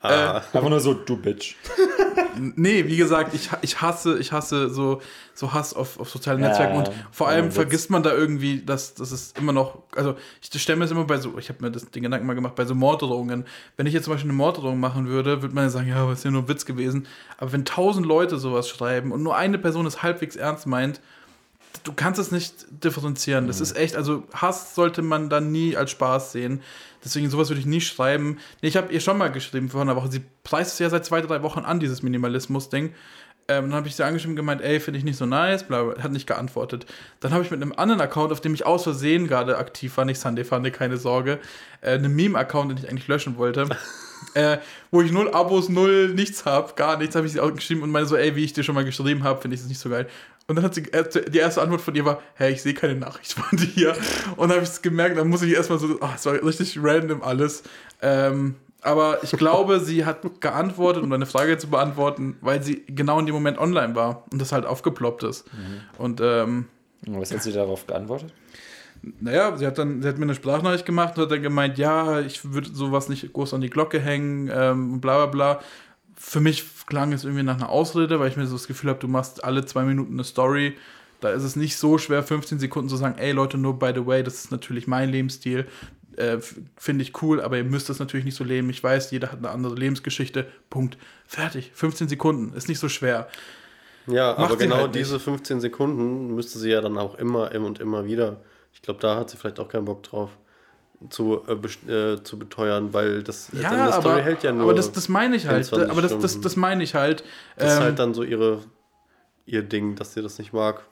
C: Ah. Äh, Einfach nur so, du Bitch.
B: nee, wie gesagt, ich, ich hasse, ich hasse so, so Hass auf, auf sozialen Netzwerken und vor allem ja, vergisst man da irgendwie, dass das ist immer noch, also ich stelle mir das immer bei so, ich habe mir das, den Gedanken mal gemacht, bei so Morddrohungen. Wenn ich jetzt zum Beispiel eine Morddrohung machen würde, würde man ja sagen, ja, was ist ja nur ein Witz gewesen. Aber wenn tausend Leute sowas schreiben und nur eine Person es halbwegs ernst meint, du kannst es nicht differenzieren. Das mhm. ist echt, also Hass sollte man dann nie als Spaß sehen. Deswegen sowas würde ich nie schreiben. Nee, ich habe ihr schon mal geschrieben vor einer Woche. Sie preist es ja seit zwei, drei Wochen an, dieses Minimalismus-Ding. Ähm, dann habe ich sie angeschrieben und gemeint, ey, finde ich nicht so nice, bla, bla, hat nicht geantwortet. Dann habe ich mit einem anderen Account, auf dem ich aus Versehen gerade aktiv war, nicht Sunday Funday, keine Sorge, äh, einen Meme-Account, den ich eigentlich löschen wollte. äh, wo ich null Abos, null nichts habe, gar nichts, habe ich sie auch geschrieben und meine so, ey, wie ich dir schon mal geschrieben habe, finde ich das nicht so geil. Und dann hat sie, die erste Antwort von ihr war, hey, ich sehe keine Nachricht von dir. Und dann habe ich es gemerkt, dann muss ich erstmal so, ach, es war richtig random alles. Ähm, aber ich glaube, sie hat geantwortet, um deine Frage zu beantworten, weil sie genau in dem Moment online war und das halt aufgeploppt ist. Mhm. Und ähm,
C: was hat sie darauf geantwortet?
B: Naja, sie hat dann, sie hat mir eine Sprachnachricht gemacht und hat dann gemeint, ja, ich würde sowas nicht groß an die Glocke hängen, ähm, bla bla bla für mich klang es irgendwie nach einer Ausrede, weil ich mir so das Gefühl habe, du machst alle zwei Minuten eine Story. Da ist es nicht so schwer, 15 Sekunden zu sagen, ey Leute, nur by the way, das ist natürlich mein Lebensstil. Äh, Finde ich cool, aber ihr müsst das natürlich nicht so leben. Ich weiß, jeder hat eine andere Lebensgeschichte. Punkt. Fertig. 15 Sekunden. Ist nicht so schwer.
D: Ja, Macht aber genau halt diese 15 Sekunden müsste sie ja dann auch immer, immer und immer wieder. Ich glaube, da hat sie vielleicht auch keinen Bock drauf zu, äh, äh, zu beteuern, weil das,
B: ja, das aber, Story hält ja nur. Aber das, das meine ich halt. Aber das, das, das meine ich halt.
D: Das ähm, ist halt dann so ihre, ihr Ding, dass sie das nicht mag.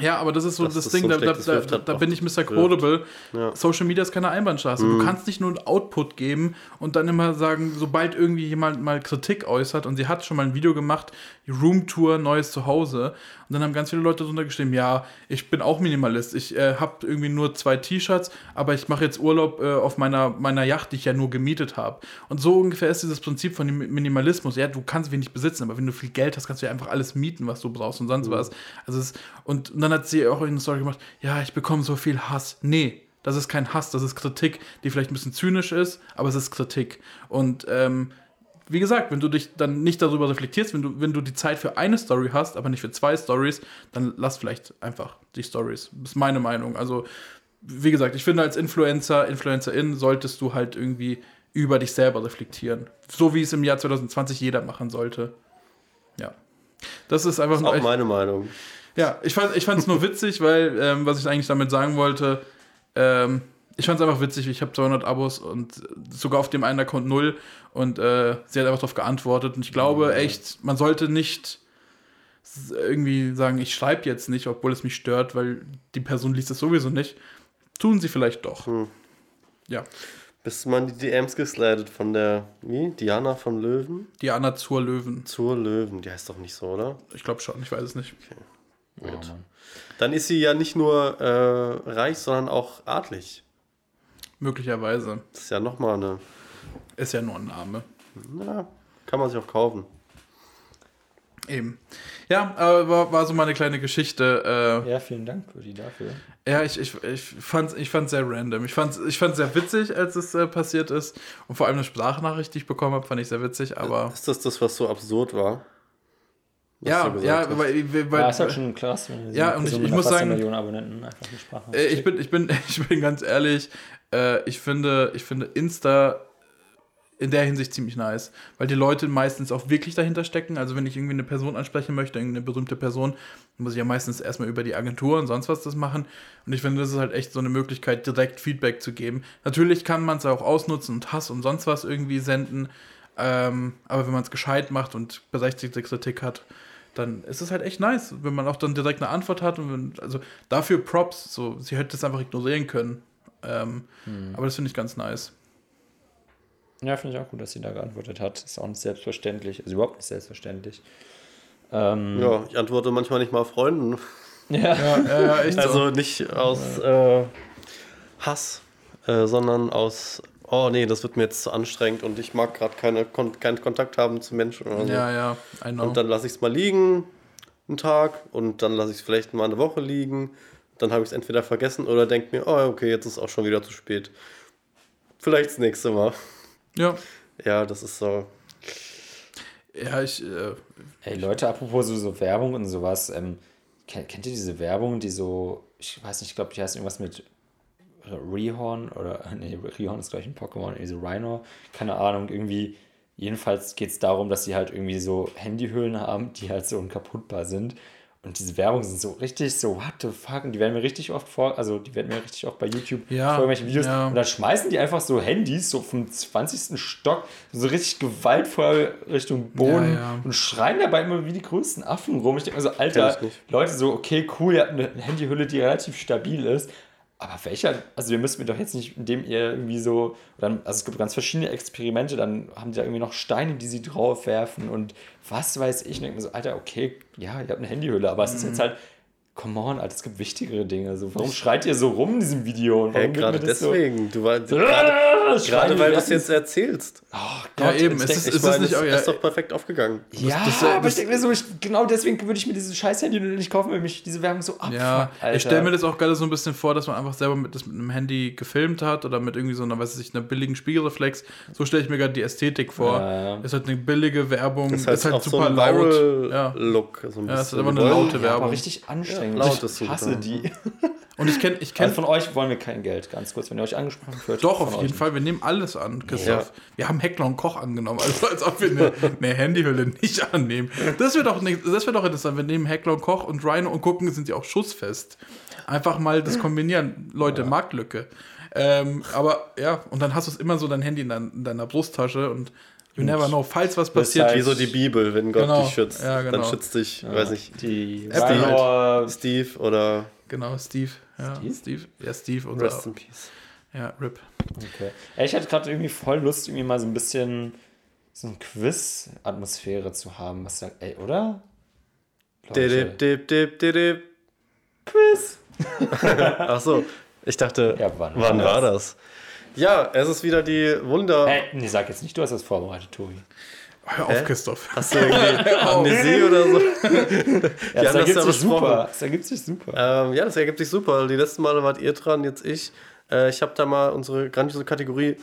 B: Ja, aber das ist so das, das Ding, so da, da, da, da bin ich Mr. Quotable. Ja. Social Media ist keine Einbahnstraße. Mhm. Du kannst nicht nur einen Output geben und dann immer sagen, sobald irgendwie jemand mal Kritik äußert und sie hat schon mal ein Video gemacht, Roomtour, neues Zuhause. Und dann haben ganz viele Leute drunter geschrieben, ja, ich bin auch Minimalist. Ich äh, habe irgendwie nur zwei T-Shirts, aber ich mache jetzt Urlaub äh, auf meiner, meiner Yacht, die ich ja nur gemietet habe. Und so ungefähr ist dieses Prinzip von Minimalismus. Ja, du kannst wenig besitzen, aber wenn du viel Geld hast, kannst du ja einfach alles mieten, was du brauchst und sonst mhm. was. Also es, und, und dann hat sie auch eine Story gemacht, ja, ich bekomme so viel Hass. Nee, das ist kein Hass, das ist Kritik, die vielleicht ein bisschen zynisch ist, aber es ist Kritik. Und ähm, wie gesagt, wenn du dich dann nicht darüber reflektierst, wenn du, wenn du die Zeit für eine Story hast, aber nicht für zwei Stories, dann lass vielleicht einfach die Stories. Das ist meine Meinung. Also, wie gesagt, ich finde, als Influencer, Influencerin solltest du halt irgendwie über dich selber reflektieren. So wie es im Jahr 2020 jeder machen sollte. Ja. Das ist einfach
D: das ist auch meine Meinung.
B: Ja, ich fand es nur witzig, weil, ähm, was ich eigentlich damit sagen wollte, ähm, ich fand es einfach witzig. Ich habe 200 Abos und sogar auf dem einen Account null und äh, sie hat einfach darauf geantwortet. Und ich glaube echt, man sollte nicht irgendwie sagen, ich schreibe jetzt nicht, obwohl es mich stört, weil die Person liest es sowieso nicht. Tun sie vielleicht doch. Hm. Ja.
D: Bist du mal in die DMs geslidet von der, wie? Diana von Löwen?
B: Diana zur Löwen.
D: Zur Löwen, die heißt doch nicht so, oder?
B: Ich glaube schon, ich weiß es nicht.
D: Okay. Gut. Oh, Dann ist sie ja nicht nur äh, reich, sondern auch adlig.
B: Möglicherweise.
D: Das ist ja nochmal eine.
B: Ist ja nur ein Name.
D: Na, kann man sich auch kaufen.
B: Eben. Ja, aber war, war so meine kleine Geschichte.
C: Äh, ja, vielen Dank, Rudi, dafür.
B: Ja, ich, ich, ich fand es ich fand's sehr random. Ich fand es ich fand's sehr witzig, als es äh, passiert ist. Und vor allem eine Sprachnachricht, die ich bekommen habe, fand ich sehr witzig. Aber
D: ist das das, was so absurd war?
B: ja, ja, weil, weil,
C: ja, ist halt schon krass.
B: Ja, und ich, ich muss sagen, Millionen Abonnenten einfach eine äh, ich bin, ich bin, ich bin ganz ehrlich. Äh, ich finde, ich finde Insta in der Hinsicht ziemlich nice, weil die Leute meistens auch wirklich dahinter stecken. Also wenn ich irgendwie eine Person ansprechen möchte, irgendeine berühmte Person, muss ich ja meistens erstmal über die Agentur und sonst was das machen. Und ich finde, das ist halt echt so eine Möglichkeit, direkt Feedback zu geben. Natürlich kann man es auch ausnutzen und Hass und sonst was irgendwie senden. Ähm, aber wenn man es gescheit macht und berechtigte Kritik hat, dann ist es halt echt nice, wenn man auch dann direkt eine Antwort hat. Und wenn, also dafür Props, so, sie hätte es einfach ignorieren können. Ähm, hm. Aber das finde ich ganz nice.
C: Ja, finde ich auch gut, dass sie da geantwortet hat. Ist auch nicht selbstverständlich. Also überhaupt nicht selbstverständlich. Ähm,
D: ja, ich antworte manchmal nicht mal Freunden.
B: Ja, ja, ja echt.
D: Also so. nicht aus äh, Hass, äh, sondern aus, oh nee, das wird mir jetzt zu anstrengend und ich mag gerade keine, kon keinen Kontakt haben zu Menschen oder so.
B: Ja, ja,
D: I know. Und dann lasse ich es mal liegen, einen Tag, und dann lasse ich es vielleicht mal eine Woche liegen. Dann habe ich es entweder vergessen oder denke mir, oh, okay, jetzt ist auch schon wieder zu spät. Vielleicht das nächste Mal.
B: Ja.
D: Ja, das ist so.
B: Ja, ich. Äh,
C: Ey, Leute, apropos so, so Werbung und sowas, ähm, kennt, kennt ihr diese Werbung, die so, ich weiß nicht, ich glaube, die heißt irgendwas mit Rehorn oder, nee, Rehorn ist gleich ein Pokémon, irgendwie so Rhino, keine Ahnung, irgendwie, jedenfalls geht es darum, dass sie halt irgendwie so Handyhüllen haben, die halt so unkaputtbar sind und diese Werbungen sind so richtig so, what the fuck? Und die werden mir richtig oft vor, also die werden mir richtig oft bei YouTube
B: ja,
C: vor irgendwelchen Videos. Ja. Und dann schmeißen die einfach so Handys so vom 20. Stock so richtig gewaltvoll Richtung Boden ja, und schreien dabei immer wie die größten Affen rum. Ich denke mir so, Alter, Leute, so, okay, cool, ihr habt eine Handyhülle, die relativ stabil ist. Aber welcher, also ihr müsst mir doch jetzt nicht, indem ihr irgendwie so, dann, also es gibt ganz verschiedene Experimente, dann haben die da irgendwie noch Steine, die sie drauf werfen und was weiß ich. Und ich denke mir so, Alter, okay, ja, ihr habt eine Handyhülle, aber es ist jetzt mhm. halt come on, Alter, es gibt wichtigere Dinge. Also, warum schreit ihr so rum in diesem Video? Und
D: warum hey, gerade deswegen. So? Du war, gerade, gerade weil du es jetzt erzählst.
B: Oh Gott, ja, eben. Es ist, ist, ist, nicht,
D: oh, ja, ist doch perfekt aufgegangen.
C: Ja, das, das, aber ich denke mir so, ich, genau deswegen würde ich mir dieses scheiß Handy nicht kaufen, weil mich diese Werbung so abfuckt. Ja,
B: Alter. ich stelle mir das auch gerade so ein bisschen vor, dass man einfach selber mit, das mit einem Handy gefilmt hat oder mit irgendwie so einer, weiß ich, einer billigen Spiegelreflex. So stelle ich mir gerade die Ästhetik vor. Ja, ja. Ist halt eine billige Werbung.
D: Ist halt, ist halt super so laut. Ja. Look.
B: So ja, es ist aber eine laute Werbung. Aber
C: richtig anstrengend.
B: Ist ich hasse die. Und ich kenne. Ich kenn,
C: also von euch wollen wir kein Geld, ganz kurz, wenn ihr euch angesprochen fühlt.
B: Doch, auf jeden Fall. Wir nehmen alles an, Christoph. Ja. Wir haben Heckler und Koch angenommen, also als ob wir eine, eine Handyhülle nicht annehmen. Das wäre doch, wär doch interessant. Wir nehmen Heckler und Koch und Rhino und gucken, sind die auch schussfest. Einfach mal das kombinieren. Leute, ja. Marktlücke. Ähm, aber ja, und dann hast du es immer so dein Handy in, dein, in deiner Brusttasche und You never know, falls was passiert.
D: Das ist wie so die Bibel, wenn Gott
B: genau.
D: dich schützt.
B: Ja, genau.
D: Dann schützt dich, ja. weiß nicht,
C: die
D: Steve, Steve oder.
B: Genau, Steve. Ja,
C: Steve?
B: Steve. Ja, Steve. Unser,
D: Rest in Peace.
B: Ja, RIP.
C: Okay. Ich hatte gerade irgendwie voll Lust, irgendwie mal so ein bisschen so eine Quiz-Atmosphäre zu haben. Was sagt, ey, oder?
D: Dip, dip, dip, dip,
C: Quiz.
D: Ach so, ich dachte,
C: ja, wann,
D: wann war das? Das? Ja, es ist wieder die Wunder.
C: Hey, nee, sag jetzt nicht, du hast das vorbereitet, Tobi.
B: Hör auf, Hä? Christoph.
D: Hast du irgendwie Amnesie oder so?
C: ja, das ergibt sich super. Das ergibt sich super.
D: Ähm, ja, das ergibt sich super. Die letzten Male wart ihr dran, jetzt ich. Äh, ich habe da mal unsere grandiose Kategorie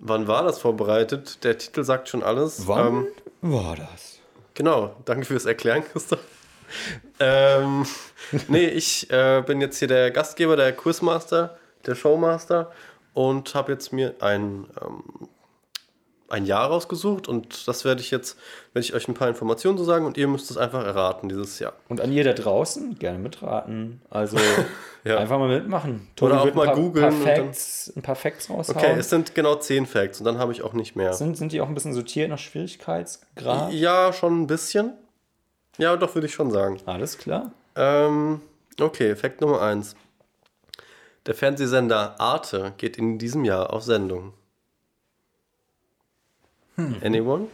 D: Wann war das vorbereitet? Der Titel sagt schon alles.
C: Wann ähm, war das?
D: Genau, danke fürs Erklären, Christoph. ähm, nee, ich äh, bin jetzt hier der Gastgeber, der Quizmaster, der Showmaster und habe jetzt mir ein, ähm, ein Jahr rausgesucht und das werde ich jetzt, werde ich euch ein paar Informationen so sagen und ihr müsst es einfach erraten dieses Jahr.
C: Und an ihr da draußen gerne mitraten. Also
D: Ja.
C: einfach mal mitmachen.
D: Oder auch
C: wird ein
D: mal
C: paar-
D: googeln
C: Paar Facts, ein paar Facts raushauen.
D: Okay, es sind genau zehn Facts und dann habe ich auch nicht mehr.
C: sind, sind die auch ein bisschen sortiert nach Schwierigkeitsgrad?
D: Ja, schon ein bisschen. Ja, doch, würde ich schon sagen.
C: Alles klar.
D: Ähm, okay, Fakt Nummer eins. Der Fernsehsender Arte geht in diesem Jahr auf Sendung. Anyone?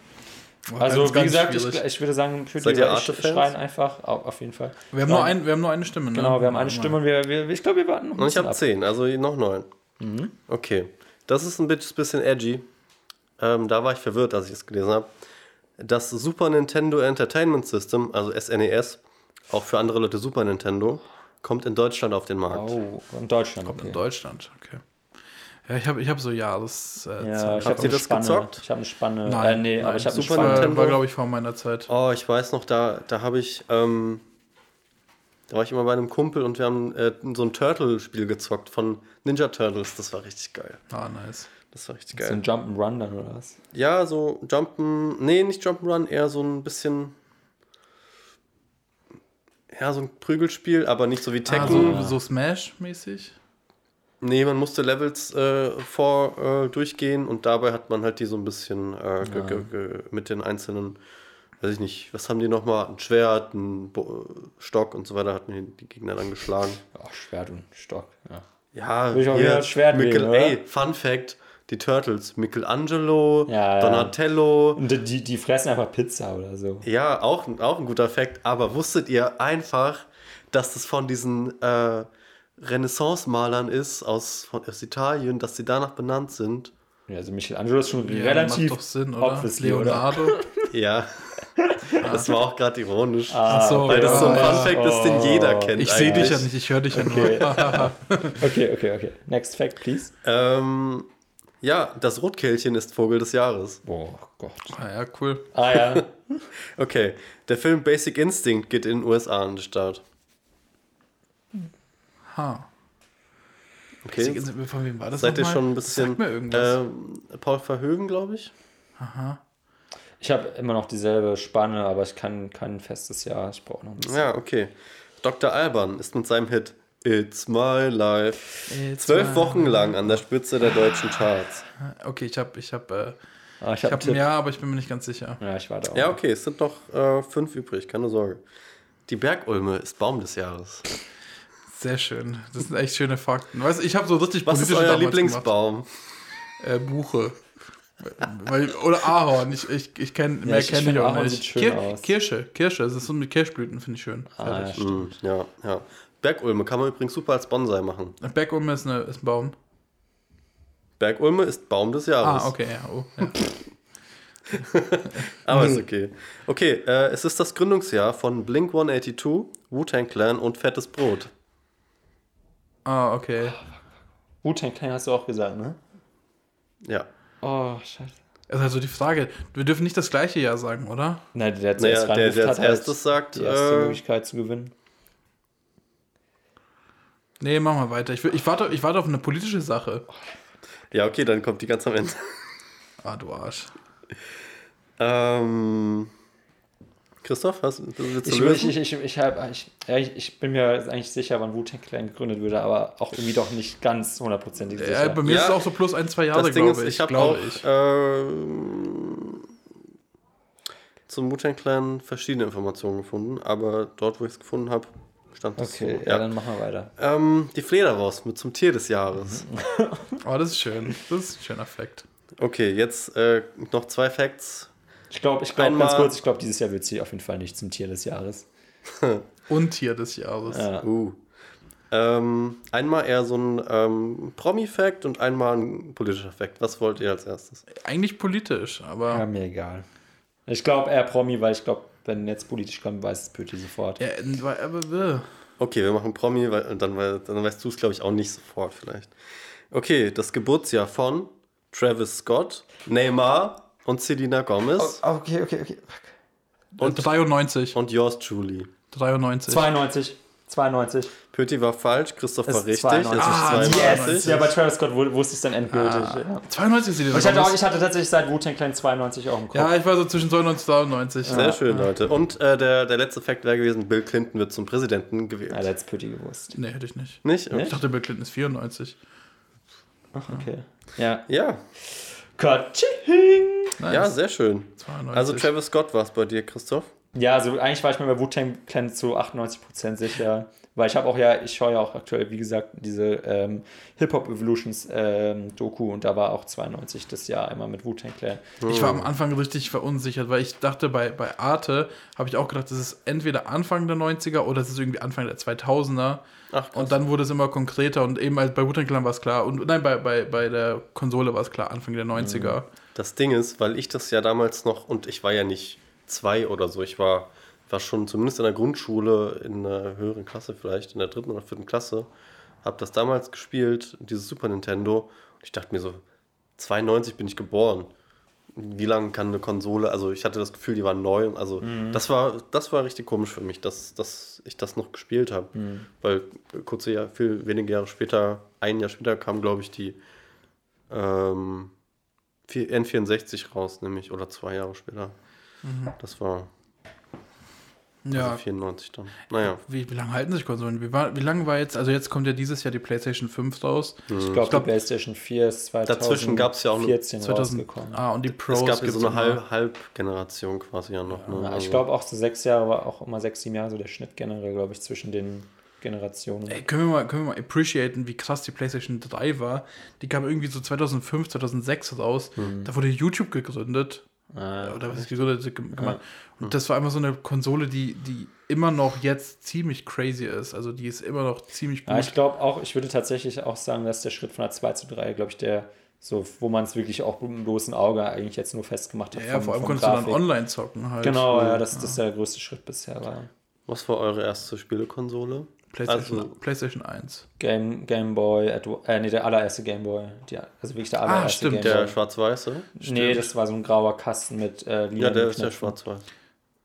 C: Also,
B: Ganz,
C: wie
B: ganz
C: gesagt, ich, ich würde sagen, für
D: Seid
C: die
D: Arte-Fans?
C: schreien einfach, au- auf jeden Fall.
B: Wir haben, nur ein, wir haben nur eine Stimme, ne?
C: Genau, wir haben eine Stimme und wir, wir, ich glaube, wir warten noch ein
D: Und ich habe
C: ab.
D: zehn, also noch neun. Okay, das ist ein bisschen bisschen edgy. Ähm, da war ich verwirrt, als ich es gelesen habe. Das Super Nintendo Entertainment System, also SNES, auch für andere Leute Super Nintendo, kommt in Deutschland auf den Markt.
C: Oh, in Deutschland.
B: In
C: Okay.
B: Deutschland, okay. Ja, ich habe ich hab so Jahres. Äh,
C: Ja, ich
D: Habt
C: habe
D: ihr
C: eine
D: das
C: Spanne.
D: gezockt?
C: Ich habe eine Spanne.
B: Nein,
C: äh, nee, aber
B: nein,
C: ich habe eine
D: Super
C: Spanne.
D: Nintendo.
B: war, glaube ich, vor meiner Zeit.
D: Oh, ich weiß noch, da, da habe ich, ähm, da war ich immer bei einem Kumpel und wir haben äh, so ein Turtle-Spiel gezockt von Ninja Turtles. Das war richtig geil.
B: Ah, nice.
D: Das war richtig
C: So
D: geil.
C: ein Jump'n'Run dann oder was?
D: Ja, so Jumpen, nee, nicht Jump'n'Run, eher so ein bisschen, ja, so ein Prügelspiel, aber nicht so wie
B: Ah,
D: Tekken.
B: so, so Smash-mäßig?
D: Nee, man musste Levels äh, vor äh, durchgehen und dabei hat man halt die so ein bisschen äh, ge- mit den einzelnen, weiß ich nicht, was haben die nochmal? Ein Schwert, ein Bo Stock und so weiter, hat man die Gegner dann geschlagen.
C: Ach, Schwert und Stock. Ja.
D: Ja,
C: ich auch wieder als Schwert wählen, oder?
D: ey, Fun Fact, die Turtles, Michelangelo,
C: Ja, ja.
D: Donatello,
C: Und die, die fressen einfach Pizza oder so.
D: Ja, auch, auch ein guter Fakt. Aber wusstet ihr einfach, dass das von diesen äh, Renaissance-Malern ist aus, von, aus Italien, dass sie danach benannt sind?
C: Ja, also Michelangelo ist schon
B: Ja,
C: relativ
B: macht doch Sinn, oder?
C: obviously,
B: Leonardo.
D: Ja. das war auch gerade ironisch.
B: Ach so,
D: weil das so ein
B: ja.
D: Fun Fact ist, den jeder
C: Oh.
D: kennt.
B: Ich sehe dich ja nicht, ich höre dich ja
C: Okay.
B: nur.
C: Okay, okay, okay. Next fact, please.
D: Ähm, ja, das Rotkehlchen ist Vogel des Jahres.
C: Oh Gott.
B: Ah, ja, cool.
C: Ah ja.
D: Okay, der Film Basic Instinct geht in den USA an den Start.
B: Ha.
D: Okay.
B: Von wem war das
D: Seid ihr schon ein
B: Das
D: bisschen.
B: Sagt mir irgendwas.
D: Ähm, Paul Verhoeven, glaube ich.
C: Ich habe immer noch dieselbe Spanne, aber ich kann kein festes Jahr. Ich brauche noch ein bisschen.
D: Ja, okay. Dr. Alban ist mit seinem Hit It's My Life
B: It's
D: zwölf
B: my
D: Wochen lang an der Spitze der deutschen Charts.
B: Okay, ich habe, ich habe, äh,
C: Ah, ich
B: ich
C: habe Tipp.
B: ja, aber ich bin mir nicht ganz sicher.
C: Ja, ich warte auch.
D: Ja, okay, es sind noch äh, fünf übrig, keine Sorge. Die Bergulme ist Baum des Jahres.
B: Sehr schön. Das sind echt schöne Fakten. Weißt du, ich habe so richtig
D: Was ist euer Lieblingsbaum?
B: Äh, Buche. Weil, oder Ahorn. Ich, ich, ich kenn, mehr
C: ich- ich
B: kenne ich auch
C: Ahorn
B: nicht.
C: sieht schön
B: Kir
C: aus.
B: Kirsche. Kirsche. Das ist so mit Kirschblüten, finde ich schön.
C: Ah, ja.
D: Hm, ja, ja. Bergulme kann man übrigens super als Bonsai machen.
B: Bergulme ist, eine, ist ein Baum.
D: Bergulme ist Baum des Jahres.
B: Ah, okay, ja. Oh, ja.
D: Aber ist okay. Okay, äh, es ist das Gründungsjahr von Blink 182, Wu-Tang Clan und Fettes Brot.
B: Ah, okay.
C: Wu-Tang Clan hast du auch gesagt, ne?
D: Ja.
C: Oh, scheiße.
B: Das ist also die Frage. Wir dürfen nicht das gleiche Jahr sagen, oder?
C: Nein, der, der,
D: Naja, der, der
C: hat,
D: als erstes sagt,
C: die erste
D: äh,
C: Möglichkeit zu gewinnen.
B: Nee, machen wir weiter. Ich, will, ich, warte, ich warte auf eine politische Sache.
D: ja, okay, dann kommt die ganz am Ende.
B: Ah, du Arsch.
D: Ähm, Christoph, hast, willst du
C: Ich,
D: lösen?
C: ich, ich, ich, ich, hab, ich, ja, ich, ich bin mir eigentlich sicher, wann Wu-Tang Clan gegründet wurde, aber auch irgendwie doch nicht ganz hundertprozentig sicher.
B: Ja, bei mir
D: Ja,
B: ist es auch so plus ein, zwei Jahre,
D: das Ding
B: glaube
D: ist,
B: ich.
D: ich habe
B: glaube
D: auch
B: ich.
D: ähm, zum Wu-Tang Clan verschiedene Informationen gefunden, aber dort, wo ich es gefunden habe, stand das
C: okay,
D: so.
C: ja, dann machen wir weiter.
D: Ähm, die Fledermaus mit zum Tier des Jahres.
B: Oh, das ist schön. Das ist ein schöner Fakt.
D: Okay, jetzt äh, noch zwei Facts.
C: Ich glaube, ich glaube ganz kurz, ich glaube, dieses Jahr wird sie auf jeden Fall nicht zum Tier des Jahres.
B: Und Tier des Jahres.
C: Ja.
D: Uh. Ähm, einmal eher so ein ähm, Promi-Fact und einmal ein politischer Fact. Was wollt ihr als erstes?
B: Eigentlich politisch, aber.
C: Ja, mir egal. Ich glaube eher Promi, weil ich glaube, wenn jetzt politisch kommt, weiß es Pöti sofort.
B: Ja, aber, äh,
D: Okay, wir machen Promi, weil dann, weil, dann weißt du es, glaube ich, auch nicht sofort vielleicht. Okay, das Geburtsjahr von Travis Scott, Neymar und Selena Gomez
C: Okay, okay, okay.
B: und 93.
D: und yours truly.
B: 93.
C: 92. 92.
D: Pöti war falsch, Christoph war
C: Es ist
D: richtig.
C: 92.
D: Es ist
B: Ah,
D: 92.
C: Ja, bei Travis Scott wu- wusste ich es dann endgültig. Ja.
B: 92 ist die
C: ich hatte, auch, ich hatte tatsächlich seit Wu-Tang Clan 92 auch im Kopf.
B: Ja, ich war so zwischen 92 und 93.
D: Sehr schön, Leute. Und äh, der, der letzte Fakt wäre gewesen, Bill Clinton wird zum Präsidenten gewählt.
C: Ja, der hat's Pütti gewusst.
B: Nee, hätte ich nicht.
D: Nicht?
C: Nee?
B: Ich dachte, Bill Clinton ist 94.
C: Ach, okay. Ja.
D: Ja.
C: Katsching!
B: Nice.
D: ja, sehr schön.
B: 92.
D: Also Travis Scott war es bei dir, Christoph?
C: Ja, also eigentlich war ich mir bei Wu-Tang Clan zu 98% sicher. Weil ich habe auch ja, ich schaue ja auch aktuell, wie gesagt, diese ähm, Hip-Hop Evolutions ähm, Doku und da war auch 92 das Jahr einmal mit Wu-Tang Clan.
B: Ich war am Anfang richtig verunsichert, weil ich dachte, bei, bei Arte habe ich auch gedacht, das ist entweder Anfang der 90er oder es ist irgendwie Anfang der 2000er.
D: Ach,
B: und dann wurde es immer konkreter und eben bei Wu-Tang Clan war es klar. Und nein, bei, bei, bei der Konsole war es klar, Anfang der 90er.
D: Das Ding ist, weil ich das ja damals noch, und ich war ja nicht zwei oder so, ich war, war schon zumindest in der Grundschule, in einer höheren Klasse vielleicht, in der dritten oder vierten Klasse, habe das damals gespielt, dieses Super Nintendo. Und ich dachte mir so, 92 bin ich geboren. Wie lange kann eine Konsole, also ich hatte das Gefühl, die war neu. Also das war, das war richtig komisch für mich, dass, dass ich das noch gespielt habe. Weil kurze Jahr, viel wenige Jahre später, ein Jahr später kam, glaube ich, die ähm, vier- N64 raus, nämlich, oder zwei Jahre später. Das war
B: Ja.
D: also 94 dann. Naja.
B: Wie, wie lange halten sich Konsolen? Wie, war, wie lange war jetzt, also jetzt kommt ja dieses Jahr die PlayStation 5 raus.
C: Ich glaube, die PlayStation 4 ist 2014
D: Dazwischen gab's ja auch noch
C: 14
B: 2000,
C: rausgekommen.
B: ah, und die Pros.
D: es gab ja so eine. Halb Halbgeneration quasi ja noch. Ne?
C: Ja, ich
D: Also-
C: glaube auch so sechs Jahre war auch immer sechs, sieben Jahre so der Schnitt generell, glaube ich, zwischen den Generationen.
B: Ey, können wir mal, können wir mal appreciaten, wie krass die PlayStation 3 war. Die kam irgendwie so 2005, 2006 raus. Da wurde YouTube gegründet.
C: Ah,
B: Oder was ist gegründet ge- gemacht. Und das war einfach so eine Konsole, die, die immer noch jetzt ziemlich crazy ist. Also die ist immer noch ziemlich gut.
C: Ja, ich glaube auch, ich würde tatsächlich auch sagen, dass der Schritt von der 2 zu 3, glaube ich, der, so, wo man es wirklich auch mit dem bloßen Auge eigentlich jetzt nur festgemacht hat.
B: ja,
C: vom-
B: vor allem konntest du dann
C: Grafik.
B: online zocken halt.
C: Genau, ja, dass das der größte Schritt bisher war.
D: Was war eure erste Spielekonsole?
B: PlayStation,
D: Also-
B: PlayStation 1.
C: Game, Game Boy, äh, nee, der allererste Game Boy. Die, also wirklich der allererste
B: stimmt,
C: Game
D: Der
C: Boy.
D: schwarz-weiße?
C: Nee, das war so ein grauer Kasten mit äh,
D: Ja, der ist der schwarz-weiß.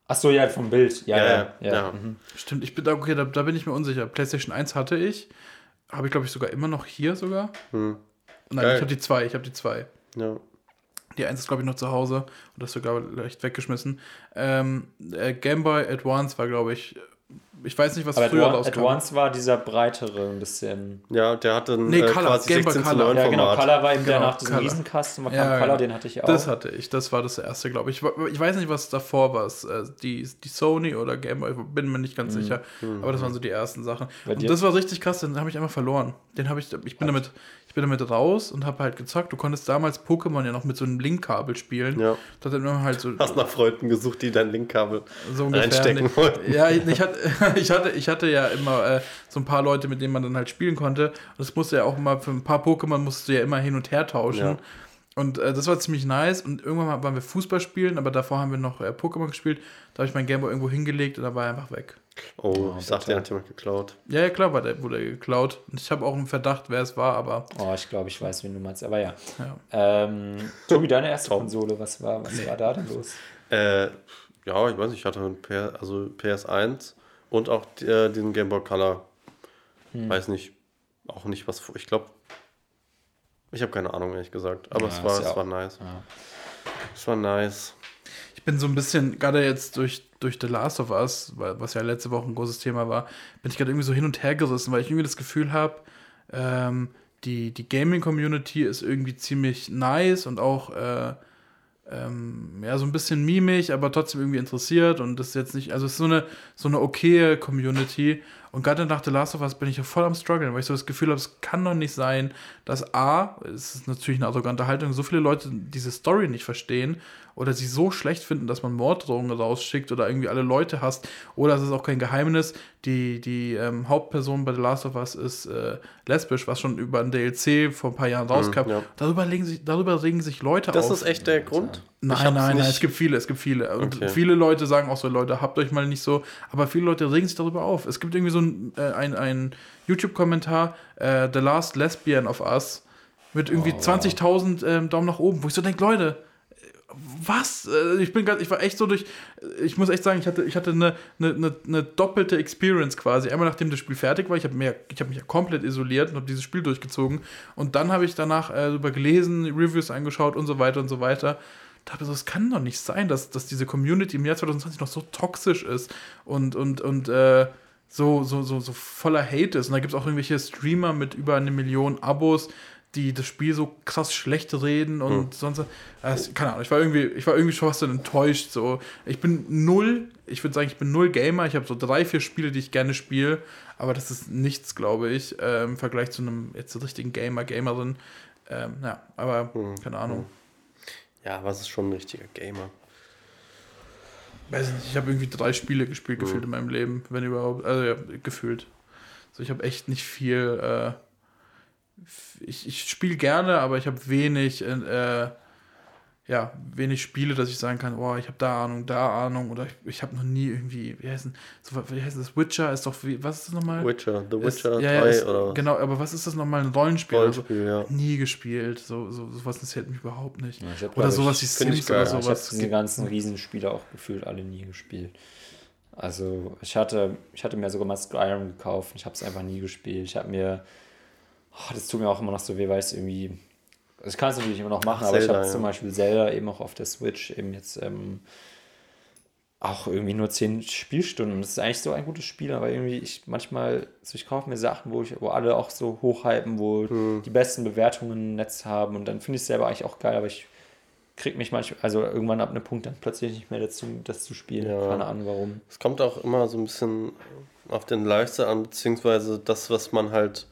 C: Ach so, ja, vom Bild. Ja,
D: Ja,
C: ja.
D: ja,
C: ja,
D: ja.
C: Mhm.
B: Stimmt, ich bin da, okay, da, da bin ich mir unsicher. PlayStation 1 hatte ich. Habe ich, glaube ich, sogar immer noch hier sogar.
D: Hm.
B: Nein,
D: Geil.
B: ich habe die zwei. Ich habe die zwei.
D: Ja.
B: Die eins ist, glaube ich, noch zu Hause und das sogar leicht weggeschmissen. Ähm, äh, Game Boy Advance war, glaube ich, ich weiß nicht, was
C: Aber
B: früher rauskam.
C: Advance war dieser breitere ein bisschen.
D: ja, der hatte ein
B: Nee,
D: äh,
B: Color,
D: quasi
B: Game Boy
D: 16 zu
B: Color.
D: 9
C: Ja, genau.
D: Format.
C: Color war eben der
B: Genau,
C: nach diesem
B: Color.
C: Riesenkasten. Man
B: Ja,
C: kam Color,
B: genau.
C: den hatte ich auch.
B: Das hatte ich, das war das erste, glaube ich. Ich weiß nicht, was davor war. Äh, Die, die Sony oder Game Boy, bin mir nicht ganz sicher. Aber das waren so die ersten Sachen.
C: Mhm.
B: Und das war richtig krass, den habe ich einfach verloren. Den habe ich, ich bin damit, ich bin damit raus und habe halt gezockt. Du konntest damals Pokémon ja noch mit so einem Linkkabel spielen.
D: Ja.
B: Das hat dann halt so,
D: Hast nach Freunden gesucht, die dein Linkkabel
B: so ungefähr.
D: reinstecken wollten.
B: Ja, ich, ich, hatte, ich, hatte, ich hatte ja immer äh, so ein paar Leute, mit denen man dann halt spielen konnte. Und das musste ja auch immer, für ein paar Pokémon musst du ja immer hin und her tauschen.
D: Ja.
B: Und äh, das war ziemlich nice. Und irgendwann mal waren wir Fußball spielen, aber davor haben wir noch äh, Pokémon gespielt. Da habe ich mein Gameboy irgendwo hingelegt und dann war er einfach weg.
D: Oh, ich dachte, der hat jemand geklaut.
B: Ja, ja, klar, war der, wurde er geklaut. Und ich habe auch einen Verdacht, wer es war, aber
C: Oh, ich glaube, ich weiß, wen du meinst. Aber ja.
B: ja.
C: Ähm, Tobi, deine erste Konsole, was war, was war da denn los?
D: Äh, ja, ich weiß nicht, ich hatte ein PS, also PS1 und auch äh, den Game Boy Color.
C: Hm.
D: Weiß nicht, auch nicht was. Ich glaube, ich habe keine Ahnung, ehrlich gesagt. Aber
C: Ja,
D: es war, es
C: auch-
D: war nice.
C: Ja.
D: Es war nice.
B: Ich bin so ein bisschen, gerade jetzt durch, durch The Last of Us, was ja letzte Woche ein großes Thema war, bin ich gerade irgendwie so hin und her gerissen, weil ich irgendwie das Gefühl habe, ähm, die, die Gaming-Community ist irgendwie ziemlich nice und auch äh, ähm, ja, so ein bisschen mimig, aber trotzdem irgendwie interessiert und das ist jetzt nicht, also es ist so eine, so eine okaye Community und gerade nach The Last of Us bin ich ja voll am struggeln, weil ich so das Gefühl habe, es kann doch nicht sein, dass A, es ist natürlich eine arrogante Haltung, so viele Leute diese Story nicht verstehen oder sie so schlecht finden, dass man Morddrohungen rausschickt oder irgendwie alle Leute hasst oder es ist auch kein Geheimnis, die, die ähm, Hauptperson bei The Last of Us ist äh, lesbisch, was schon über ein DLC vor ein paar Jahren rauskam.
D: ja.
B: Darüber, legen sich, darüber regen sich Leute
D: Das
B: auf.
D: ist echt der Grund?
B: Nein, nein, nein, es gibt viele, es gibt viele. Und
D: Okay.
B: viele Leute sagen auch so, Leute, habt euch mal nicht so, aber viele Leute regen sich darüber auf. Es gibt irgendwie so ein, äh, ein, ein YouTube-Kommentar, äh, The Last Lesbian of Us, mit irgendwie 20.000 ähm, Daumen nach oben, wo ich so denke, Leute, was? Äh, ich bin ganz, ich war echt so durch, ich muss echt sagen, ich hatte, ich hatte eine, eine, eine doppelte Experience quasi. Einmal nachdem das Spiel fertig war, ich habe hab mich ja komplett isoliert und habe dieses Spiel durchgezogen. Und dann habe ich danach äh, darüber gelesen, Reviews angeschaut und so weiter und so weiter. Da habe ich so, es kann doch nicht sein, dass, dass diese Community im Jahr 2020 noch so toxisch ist und, und, und äh, so, so, so, so voller Hate ist. Und da gibt es auch irgendwelche Streamer mit über eine Million Abos, die das Spiel so krass schlecht reden und hm. sonst. Also, keine Ahnung, ich war irgendwie, ich war irgendwie schon fast enttäuscht. So. Ich bin null, ich würde sagen, ich bin null Gamer. Ich habe so drei, vier Spiele, die ich gerne spiele, aber das ist nichts, glaube ich, äh, im Vergleich zu einem jetzt richtigen Gamer, Gamerin. Ähm, ja, aber hm. keine Ahnung. Hm.
D: Ja, was ist schon ein richtiger Gamer?
B: Weiß nicht, ich habe irgendwie drei Spiele gespielt, gefühlt hm. in meinem Leben, wenn überhaupt. Also ja, gefühlt. So, ich habe echt nicht viel. Äh, ich, ich spiele gerne, aber ich habe wenig, äh, ja, wenig Spiele, dass ich sagen kann, oh, ich habe da Ahnung, da Ahnung oder ich, ich habe noch nie irgendwie, wie heißt, denn, so, wie heißt das? Witcher ist doch, wie, was ist das nochmal? Witcher, The Witcher ist, ja, 3 ist, oder was? Genau, aber was ist das nochmal? Ein Rollenspiel? Rollenspiel, also, ja. Nie gespielt, so, so, sowas interessiert mich überhaupt nicht. Ja, hab, oder sowas wie
C: Sims oder sowas. Ich habe diese ganzen Riesenspiele auch gefühlt alle nie gespielt. Also ich hatte, ich hatte mir sogar mal Skyrim gekauft, ich habe es einfach nie gespielt. Ich habe mir Oh, das tut mir auch immer noch so weh, weil es irgendwie. Also ich kann es natürlich immer noch machen, Ach, aber Zelda, ich habe ja. zum Beispiel Zelda eben auch auf der Switch eben jetzt ähm, auch irgendwie nur 10 Spielstunden. Das ist eigentlich so ein gutes Spiel, aber irgendwie ich manchmal, so ich kaufe mir Sachen, wo ich, wo alle auch so hochhypen, wo hm. die besten Bewertungen im Netz haben und dann finde ich es selber eigentlich auch geil, aber ich kriege mich manchmal, also irgendwann ab einem Punkt dann plötzlich nicht mehr dazu, das zu spielen. Ja. Keine Ahnung warum.
D: Es kommt auch immer so ein bisschen auf den Lifestyle an, beziehungsweise das, was man halt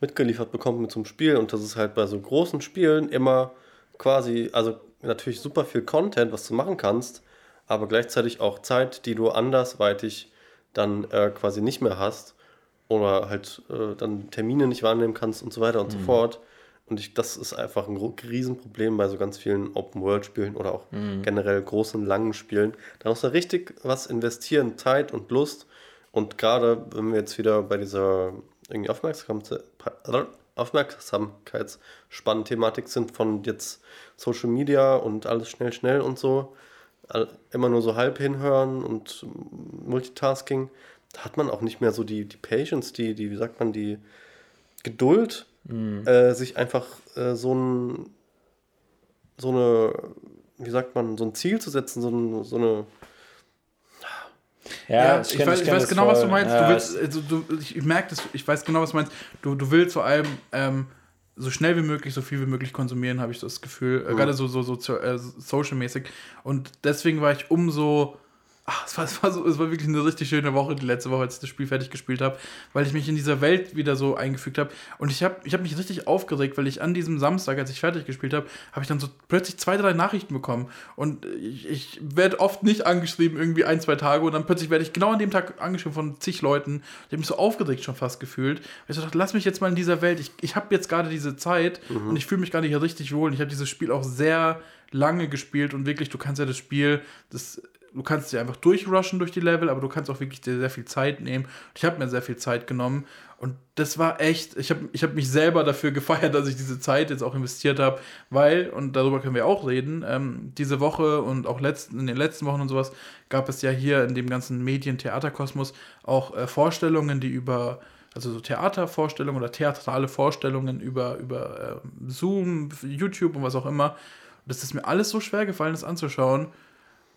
D: mitgeliefert bekommt mit so einem Spiel und das ist halt bei so großen Spielen immer quasi, also natürlich super viel Content, was du machen kannst, aber gleichzeitig auch Zeit, die du andersweitig dann äh, quasi nicht mehr hast oder halt äh, dann Termine nicht wahrnehmen kannst und so weiter und mhm. so fort. Und ich, das ist einfach ein Riesenproblem bei so ganz vielen Open-World-Spielen oder auch mhm. generell großen, langen Spielen. Da musst du richtig was investieren, Zeit und Lust. Und gerade wenn wir jetzt wieder bei dieser irgendwie Aufmerksamkeitsspannen Thematik sind von jetzt Social Media und alles schnell, schnell und so. Immer nur so halb hinhören und Multitasking. Da hat man auch nicht mehr so die, die Patience, die, die, wie sagt man, die Geduld, mhm. äh, sich einfach äh, so ein, so eine, wie sagt man, so ein Ziel zu setzen, so, ein, so eine
B: ja, ja ich, ich, weiß, ich weiß genau, voll. was du meinst. Ja, du willst, also, du, ich, ich merke das, ich weiß genau, was du meinst. Du, du willst vor allem ähm, so schnell wie möglich, so viel wie möglich konsumieren, habe ich das Gefühl. Mhm. Äh, Gerade so, so, so äh, social-mäßig. Und deswegen war ich umso Ach, es war, es, war so, es war wirklich eine richtig schöne Woche, die letzte Woche, als ich das Spiel fertig gespielt habe, weil ich mich in dieser Welt wieder so eingefügt habe. Und ich habe ich hab mich richtig aufgeregt, weil ich an diesem Samstag, als ich fertig gespielt habe, habe ich dann so plötzlich zwei, drei Nachrichten bekommen. Und ich, ich werde oft nicht angeschrieben, irgendwie ein, zwei Tage. Und dann plötzlich werde ich genau an dem Tag angeschrieben von zig Leuten. Ich habe mich so aufgeregt schon fast gefühlt. Ich so dachte, lass mich jetzt mal in dieser Welt. Ich, ich habe jetzt gerade diese Zeit mhm. und ich fühle mich gerade hier richtig wohl. Und ich habe dieses Spiel auch sehr lange gespielt und wirklich, du kannst ja das Spiel, das du kannst dir einfach durchrushen durch die Level, aber du kannst auch wirklich dir sehr viel Zeit nehmen. Ich habe mir sehr viel Zeit genommen und das war echt, ich habe ich hab mich selber dafür gefeiert, dass ich diese Zeit jetzt auch investiert habe, weil, und darüber können wir auch reden, ähm, diese Woche und auch letzten, in den letzten Wochen und sowas gab es ja hier in dem ganzen Medien-Theaterkosmos auch äh, Vorstellungen, die über also so Theatervorstellungen oder theatrale Vorstellungen über, über äh, Zoom, YouTube und was auch immer. Das ist mir alles so schwer gefallen, das anzuschauen.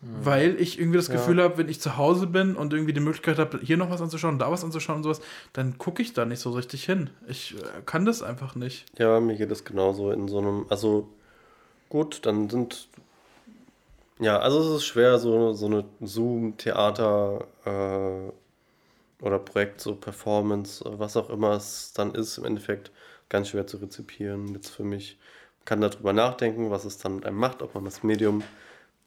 B: Mhm. Weil ich irgendwie das Gefühl ja. habe, wenn ich zu Hause bin und irgendwie die Möglichkeit habe, hier noch was anzuschauen, da was anzuschauen und sowas, dann gucke ich da nicht so richtig hin. Ich äh, kann das einfach nicht.
D: Ja, mir geht das genauso in so einem, also gut, dann sind, ja, also es ist schwer, so, so eine Zoom-Theater äh, oder Projekt, so Performance, was auch immer es dann ist, im Endeffekt ganz schwer zu rezipieren. Jetzt für mich man kann darüber nachdenken, was es dann mit einem macht, ob man das Medium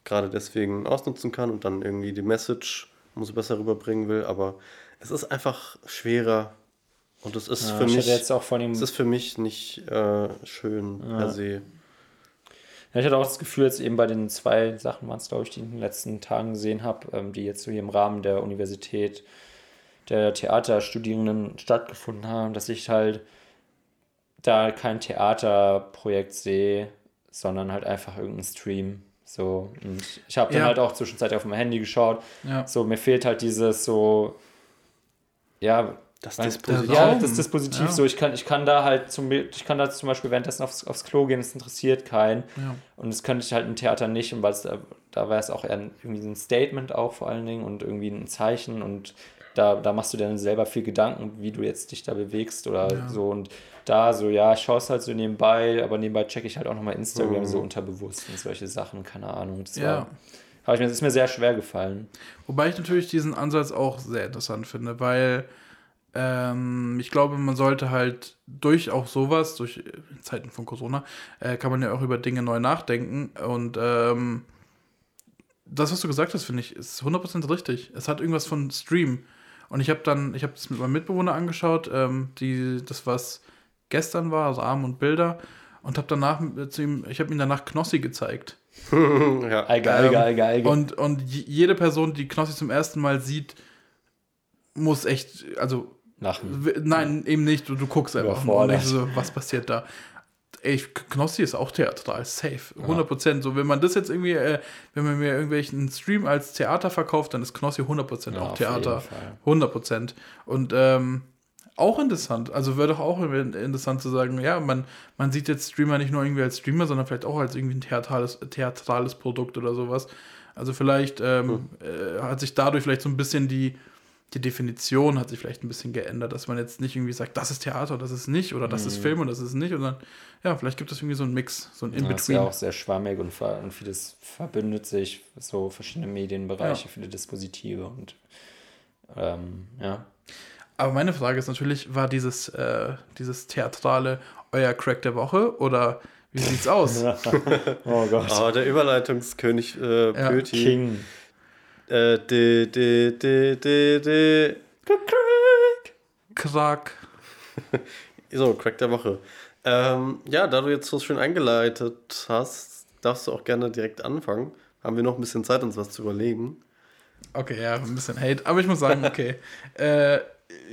D: gerade deswegen ausnutzen kann und dann irgendwie die Message umso besser rüberbringen will. Aber es ist einfach schwerer und es ist ja, für mich jetzt auch von ihm es ist für mich nicht äh, schön ja. per se.
C: Ja, ich hatte auch das Gefühl, jetzt eben bei den zwei Sachen waren es, glaube ich, die ich in den letzten Tagen gesehen habe, ähm, die jetzt so hier im Rahmen der Universität der Theaterstudierenden stattgefunden haben, dass ich halt da kein Theaterprojekt sehe, sondern halt einfach irgendeinen Stream So, und ich habe dann ja. halt auch zwischenzeitlich auf mein Handy geschaut. Ja. So, mir fehlt halt dieses so, ja, das Dispositiv. Ja, das Dispositiv ja. so. Ich kann, ich kann da halt zum, ich kann da zum Beispiel währenddessen aufs, aufs Klo gehen, das interessiert keinen. Ja. Und das könnte ich halt im Theater nicht. Und weil da, da wäre es auch eher irgendwie ein Statement auch vor allen Dingen und irgendwie ein Zeichen. Und da, da machst du dir dann selber viel Gedanken, wie du jetzt dich da bewegst oder ja. so. Und da so, ja, ich schaue es halt so nebenbei, aber nebenbei checke ich halt auch nochmal Instagram mhm. so unterbewusst und solche Sachen, keine Ahnung. Das ja. war, ich mir, das ist mir sehr schwer gefallen.
B: Wobei ich natürlich diesen Ansatz auch sehr interessant finde, weil ähm, ich glaube, man sollte halt durch auch sowas, durch Zeiten von Corona, äh, kann man ja auch über Dinge neu nachdenken. Und ähm, das, was du gesagt hast, finde ich, ist 100% richtig. Es hat irgendwas von Stream. Und ich habe dann, ich habe es mit meinem Mitbewohner angeschaut, ähm, die, das was gestern war, also Arm und Bilder, und habe danach zu ihm, ich habe ihm danach Knossi gezeigt. ja. Egal, egal, egal, egal. Und, und jede Person, die Knossi zum ersten Mal sieht, muss echt, also Lachen. Nein, eben nicht. Du, du guckst einfach und nicht so, was passiert da. Ey, Knossi ist auch theatral, safe. 100%. Ja. So, wenn man das jetzt irgendwie, äh, wenn man mir irgendwelchen Stream als Theater verkauft, dann ist Knossi 100% ja, auch Theater. 100%. Und ähm, auch interessant. Also wäre doch auch interessant zu sagen, ja, man, man sieht jetzt Streamer nicht nur irgendwie als Streamer, sondern vielleicht auch als irgendwie ein theatrales, theatrales Produkt oder sowas. Also vielleicht ähm, hm. äh, hat sich dadurch vielleicht so ein bisschen die, die Definition hat sich vielleicht ein bisschen geändert, dass man jetzt nicht irgendwie sagt, das ist Theater, das ist nicht, oder das mhm. ist Film und das ist nicht, sondern ja, vielleicht gibt es irgendwie so einen Mix, so ein
C: In-Between. Ja, ist ja auch sehr schwammig und, und vieles verbündet sich, so verschiedene Medienbereiche, ja. viele Dispositive und ähm, ja.
B: Aber meine Frage ist natürlich, war dieses, äh, dieses theatrale euer Crack der Woche oder wie sieht's aus?
D: oh Gott. Oh, der Überleitungskönig äh, Pöti. King. Äh, de, de, de, de, de. Crack. so, Crack der Woche. Ähm, ja, da du jetzt so schön eingeleitet hast, darfst du auch gerne direkt anfangen. Haben wir noch ein bisschen Zeit, uns was zu überlegen.
B: Okay, ja, ein bisschen Hate. Aber ich muss sagen, okay. äh,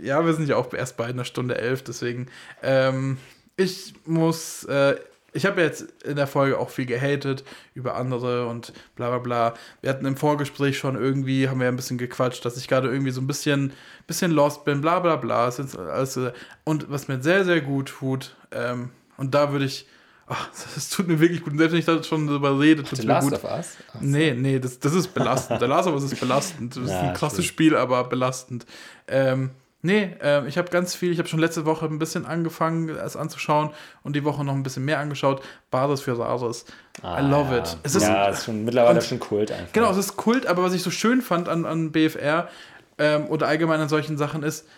B: ja, wir sind ja auch erst bei einer Stunde elf, deswegen. Ähm, ich muss äh, ich habe jetzt in der Folge auch viel gehatet über andere und bla bla bla. Wir hatten im Vorgespräch schon irgendwie, haben wir ein bisschen gequatscht, dass ich gerade irgendwie so ein bisschen, bisschen lost bin, bla bla bla. Alles, und was mir sehr, sehr gut tut, ähm, und da würde ich, es tut mir wirklich gut, selbst wenn ich da schon drüber rede, tut es mir gut. Of Us? Ach, nee, nee, das, das ist belastend. Der Last of Us ist belastend. Das ist ja, ein krasses stimmt. Spiel, aber belastend. Ähm, Nee, äh, ich habe ganz viel, ich habe schon letzte Woche ein bisschen angefangen, es anzuschauen und die Woche noch ein bisschen mehr angeschaut. Basis für Saris. Ah, I love it. Es ist, ja, ist schon mittlerweile und, schon Kult einfach. Genau, es ist Kult, aber was ich so schön fand an, an BFR ähm, oder allgemein an solchen Sachen ist,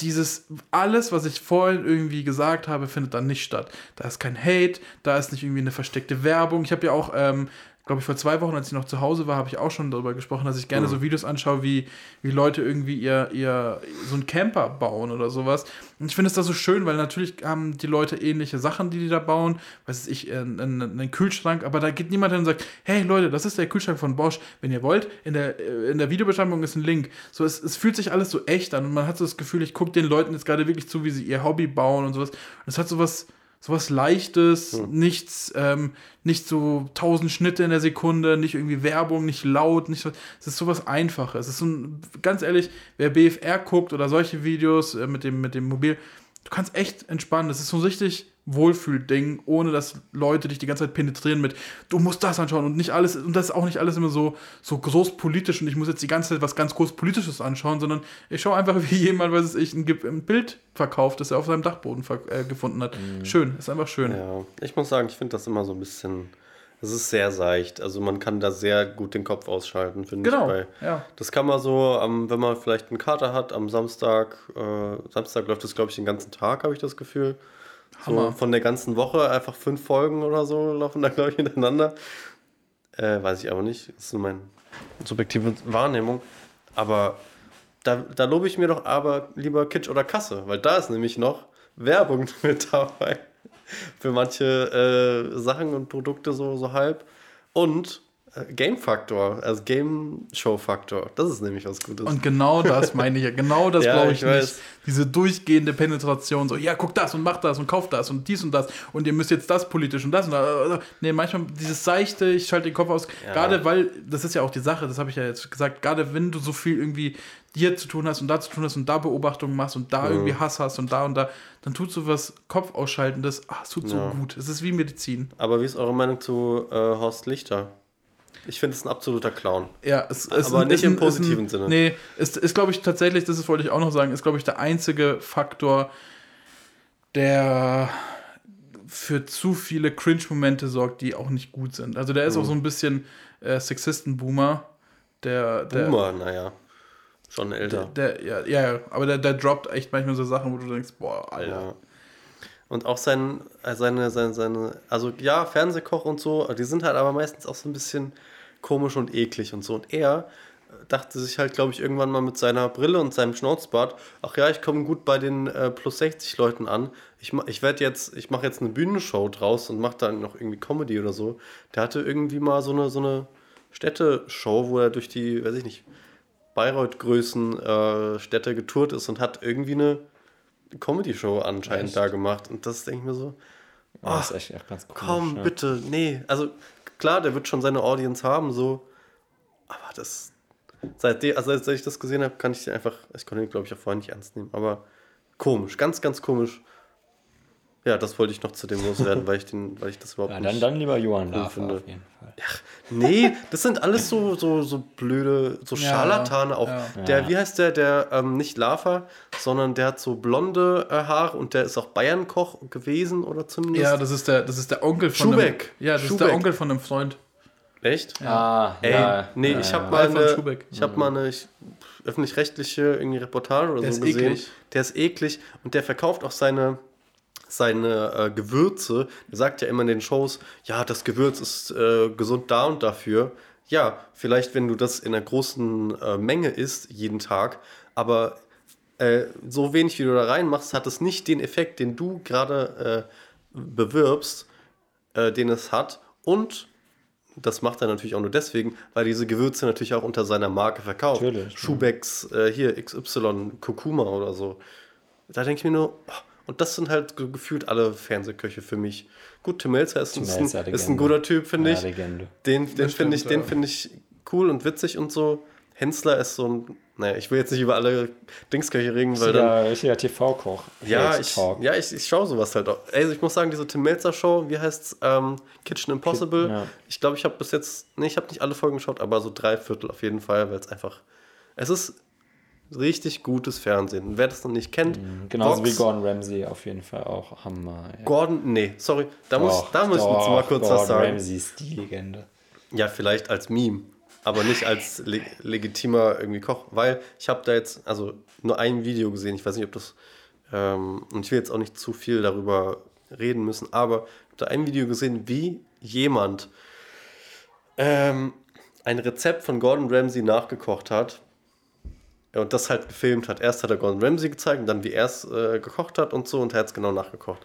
B: dieses alles, was ich vorhin irgendwie gesagt habe, findet dann nicht statt. Da ist kein Hate, da ist nicht irgendwie eine versteckte Werbung. Ich habe ja auch ähm, glaube ich, vor zwei Wochen, als ich noch zu Hause war, habe ich auch schon darüber gesprochen, dass ich gerne mhm. so Videos anschaue, wie, wie Leute irgendwie ihr, ihr so einen Camper bauen oder sowas. Und ich finde es da so schön, weil natürlich haben die Leute ähnliche Sachen, die die da bauen. Weiß ich, einen, einen Kühlschrank, aber da geht niemand hin und sagt, hey Leute, das ist der Kühlschrank von Bosch. Wenn ihr wollt, in der, in der Videobeschreibung ist ein Link. So, es, es fühlt sich alles so echt an und man hat so das Gefühl, ich gucke den Leuten jetzt gerade wirklich zu, wie sie ihr Hobby bauen und sowas. Und es hat so was sowas Leichtes, hm. nichts, ähm, nicht so tausend Schnitte in der Sekunde, nicht irgendwie Werbung, nicht laut, nicht so, es ist sowas Einfaches. Es ist so ein, ganz ehrlich, wer BFR guckt oder solche Videos äh, mit, dem, mit dem Mobil, du kannst echt entspannen. Das ist so richtig Wohlfühlding, ohne dass Leute dich die ganze Zeit penetrieren mit, du musst das anschauen und nicht alles, und das ist auch nicht alles immer so, so groß politisch und ich muss jetzt die ganze Zeit was ganz groß Politisches anschauen, sondern ich schaue einfach, wie jemand, weiß ich, ein, ein Bild verkauft, das er auf seinem Dachboden äh, gefunden hat. Mhm. Schön, ist einfach schön.
D: Ja, ich muss sagen, ich finde das immer so ein bisschen. Es ist sehr seicht. Also man kann da sehr gut den Kopf ausschalten, finde genau, ich. Weil ja. Das kann man so, um, wenn man vielleicht einen Kater hat, am Samstag, äh, Samstag läuft das, glaube ich, den ganzen Tag, habe ich das Gefühl. Hammer. So von der ganzen Woche einfach fünf Folgen oder so laufen da, glaube ich, hintereinander. Äh, weiß ich aber nicht. Das ist nur meine subjektive Wahrnehmung. Aber da, da lobe ich mir doch aber lieber Kitsch oder Kasse, weil da ist nämlich noch Werbung mit dabei. Für manche äh, Sachen und Produkte so, so halb. Und äh, Game-Faktor, also Game-Show-Faktor. Das ist nämlich was Gutes.
B: Und genau das meine ich ja. Genau das ja, brauche ich, ich nicht. Diese durchgehende Penetration, so, ja, guck das und mach das und kauf das und dies und das und ihr müsst jetzt das politisch und das und das. Nee, manchmal dieses seichte, ich schalte den Kopf aus. Ja. Gerade weil, das ist ja auch die Sache, das habe ich ja jetzt gesagt, gerade wenn du so viel irgendwie hier zu tun hast und da zu tun hast und da Beobachtungen machst und da mhm. irgendwie Hass hast und da und da, dann tut so was Kopfausschaltendes, ach, es tut so ja. gut. Es ist wie Medizin.
D: Aber wie ist eure Meinung zu äh, Horst Lichter? Ich finde es ein absoluter Clown.
B: Ja, es, es aber ein, nicht im positiven ein, Sinne. Nee, es ist, glaube ich, tatsächlich, das wollte ich auch noch sagen, ist, glaube ich, der einzige Faktor, der für zu viele Cringe-Momente sorgt, die auch nicht gut sind. Also der ist mhm. auch so ein bisschen äh, Sexisten-Boomer. Der, der,
D: Boomer, naja. Schon älter.
B: Der, der, ja, ja, aber der, der droppt echt manchmal so Sachen, wo du denkst, boah, Alter. Ja.
D: Und auch sein, äh, seine, seine, seine, also ja, Fernsehkoch und so, die sind halt aber meistens auch so ein bisschen komisch und eklig und so. Und er dachte sich halt, glaube ich, irgendwann mal mit seiner Brille und seinem Schnauzbart, ach ja, ich komme gut bei den äh, plus 60 Leuten an. Ich, ich werde jetzt, ich mache jetzt eine Bühnenshow draus und mache dann noch irgendwie Comedy oder so. Der hatte irgendwie mal so eine, so eine Städteshow, wo er durch die, weiß ich nicht, Bayreuth-Größen äh, Städte getourt ist und hat irgendwie eine Comedy-Show anscheinend echt? da gemacht. Und das denke ich mir so. Oh, das ist echt, echt ganz komisch, Komm, ja. bitte, nee. Also klar, der wird schon seine Audience haben, so. Aber das. Seitdem, also seit ich das gesehen habe, kann ich den einfach. Ich konnte ihn, glaube ich, auch vorher nicht ernst nehmen. Aber komisch, ganz, ganz komisch. Ja, das wollte ich noch zu dem loswerden, weil ich, den, weil ich das überhaupt
C: ja, dann,
D: nicht
C: dann lieber Johann cool finde. auf jeden Fall.
D: Ach, nee, das sind alles so, so, so blöde, so Scharlatane auch. Ja. Der, wie heißt der, der ähm, nicht Lava, sondern der hat so blonde äh, Haare und der ist auch Bayernkoch gewesen oder zumindest.
B: Ja, das ist der, das ist der Onkel von
D: Schubeck.
B: Einem, ja, das
D: Schubeck.
B: ist der Onkel von einem Freund.
D: Echt?
C: Ja. Ah,
D: Ey, ja. nee, ja, ich habe mal eine, ich habe mal eine öffentlich-rechtliche irgendwie Reportage oder
B: der
D: so
B: gesehen. Eklig.
D: Der ist eklig und der verkauft auch seine seine äh, Gewürze. Er sagt ja immer in den Shows, ja, das Gewürz ist äh, gesund da und dafür. Ja, vielleicht, wenn du das in einer großen äh, Menge isst, jeden Tag, aber äh, so wenig, wie du da reinmachst, hat es nicht den Effekt, den du gerade äh, bewirbst, äh, den es hat. Und das macht er natürlich auch nur deswegen, weil diese Gewürze natürlich auch unter seiner Marke verkauft. Natürlich. Schubecks, hier XY, Kurkuma oder so. Da denke ich mir nur, oh, und das sind halt gefühlt alle Fernsehköche für mich. Gut, Tim Melzer ist, Tim Melzer, ein, ist ein guter Typ, finde ich. Den, den finde ich, den find ich cool und witzig und so. Hensler ist so ein, naja, ich will jetzt nicht über alle Dingsköche reden, weil
C: dann... Ja, ich ja TV-Koch.
D: Ja, ich, ja ich, ich schaue sowas halt auch. Also ich muss sagen, diese Tim Melzer Show, wie heißt's? Ähm, Kitchen Impossible. Ja. Ich glaube, ich habe bis jetzt, nee, ich habe nicht alle Folgen geschaut, aber so drei Viertel auf jeden Fall, weil es einfach, es ist richtig gutes Fernsehen. Wer das noch nicht kennt.
C: Mhm, genauso Vox, wie Gordon Ramsay auf jeden Fall auch Hammer.
D: Ja. Gordon, nee, sorry, da, doch, muss, da müssen wir mal kurz Gordon was sagen.
C: Ramsay ist die Legende.
D: Ja, vielleicht als Meme, aber nicht als le legitimer irgendwie Koch, weil ich habe da jetzt also nur ein Video gesehen. Ich weiß nicht, ob das ähm, und ich will jetzt auch nicht zu viel darüber reden müssen, aber ich habe da ein Video gesehen, wie jemand ähm, ein Rezept von Gordon Ramsay nachgekocht hat und das halt gefilmt hat. Erst hat er Gordon Ramsay gezeigt und dann wie er es äh, gekocht hat und so und er hat es genau nachgekocht.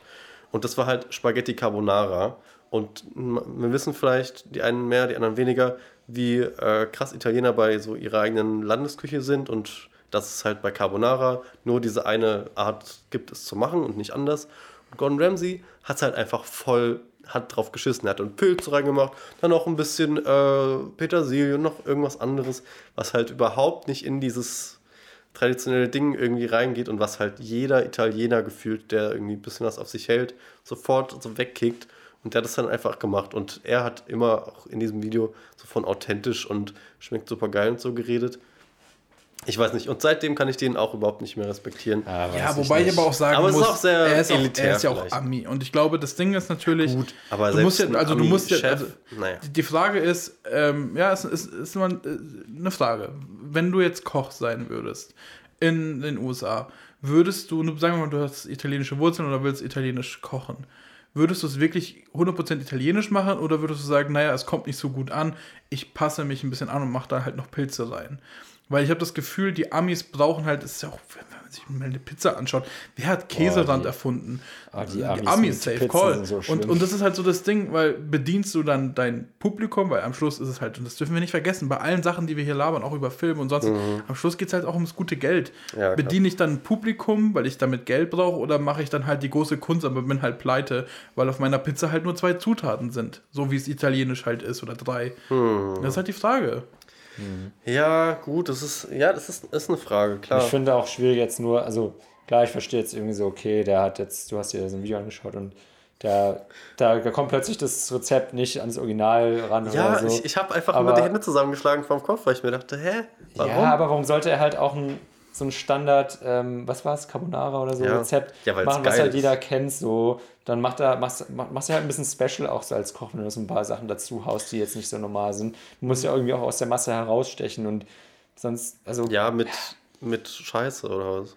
D: Und das war halt Spaghetti Carbonara. Und wir wissen vielleicht, die einen mehr, die anderen weniger, wie äh, krass Italiener bei so ihrer eigenen Landesküche sind und dass es halt bei Carbonara nur diese eine Art gibt, es zu machen und nicht anders. Und Gordon Ramsay hat es halt einfach voll, hat drauf geschissen. Er hat einen Pilz reingemacht, dann auch ein bisschen äh, Petersilie und noch irgendwas anderes, was halt überhaupt nicht in dieses traditionelle Ding irgendwie reingeht und was halt jeder Italiener gefühlt, der irgendwie ein bisschen was auf sich hält, sofort so wegkickt. Und der hat das dann einfach gemacht. Und er hat immer auch in diesem Video so von authentisch und schmeckt super geil und so geredet. Ich weiß nicht. Und seitdem kann ich den auch überhaupt nicht mehr respektieren.
B: Ah, ja, wobei ich, ich, aber auch sagen
D: aber
B: muss,
D: ist auch sehr
B: er, ist auch, er ist ja auch Ami. Und ich glaube, das Ding ist natürlich.
D: Gut, aber
B: du musst ja, also du musst ja, also, naja. die Frage ist, ähm, ja, es ist, ist, ist äh, eine Frage. Wenn du jetzt Koch sein würdest, in den USA, würdest du, sagen wir mal, du hast italienische Wurzeln oder willst italienisch kochen, würdest du es wirklich 100% italienisch machen oder würdest du sagen, naja, es kommt nicht so gut an, ich passe mich ein bisschen an und mache da halt noch Pilze rein? Weil ich habe das Gefühl, die Amis brauchen halt, das ist ja auch, wenn man sich mal eine Pizza anschaut, wer hat Käserand erfunden?
C: Ah, die
B: die
C: Amis
B: Amis,
C: mit
B: safe
C: Pizzen
B: call.
C: so
B: und, und das ist halt so das Ding, weil bedienst du dann dein Publikum, weil am Schluss ist es halt, und das dürfen wir nicht vergessen, bei allen Sachen, die wir hier labern, auch über Film und sonst, am Schluss geht es halt auch ums gute Geld.
D: Ja.
B: Bediene ich dann ein Publikum, weil ich damit Geld brauche, oder mache ich dann halt die große Kunst, aber bin halt pleite, weil auf meiner Pizza halt nur zwei Zutaten sind, so wie es italienisch halt ist, oder drei. Das ist halt die Frage.
D: Ja, gut, das ist, ja, das ist, ist eine Frage, klar.
C: Ich finde auch schwierig jetzt nur, also klar, ich verstehe jetzt irgendwie so, okay, der hat jetzt, du hast dir so ein Video angeschaut und da, da kommt plötzlich das Rezept nicht ans Original ran
D: ja,
C: so.
D: ich, ich habe einfach
C: Aber-
D: nur die Hände zusammengeschlagen vom Kopf, weil ich mir dachte, hä? Warum?
C: Ja, aber warum sollte er halt auch ein, so ein Standard, ähm, was war es, Carbonara oder so
D: Ja.
C: Rezept
D: Ja,
C: machen, was halt
D: ist.
C: jeder kennt, so, dann macht er, machst, mach- machst du halt ein bisschen Special auch so als Koch, wenn du so ein paar Sachen dazu haust, die jetzt nicht so normal sind. Du musst ja irgendwie auch aus der Masse herausstechen und sonst, also, ja,
D: ja, mit, mit Scheiße oder was?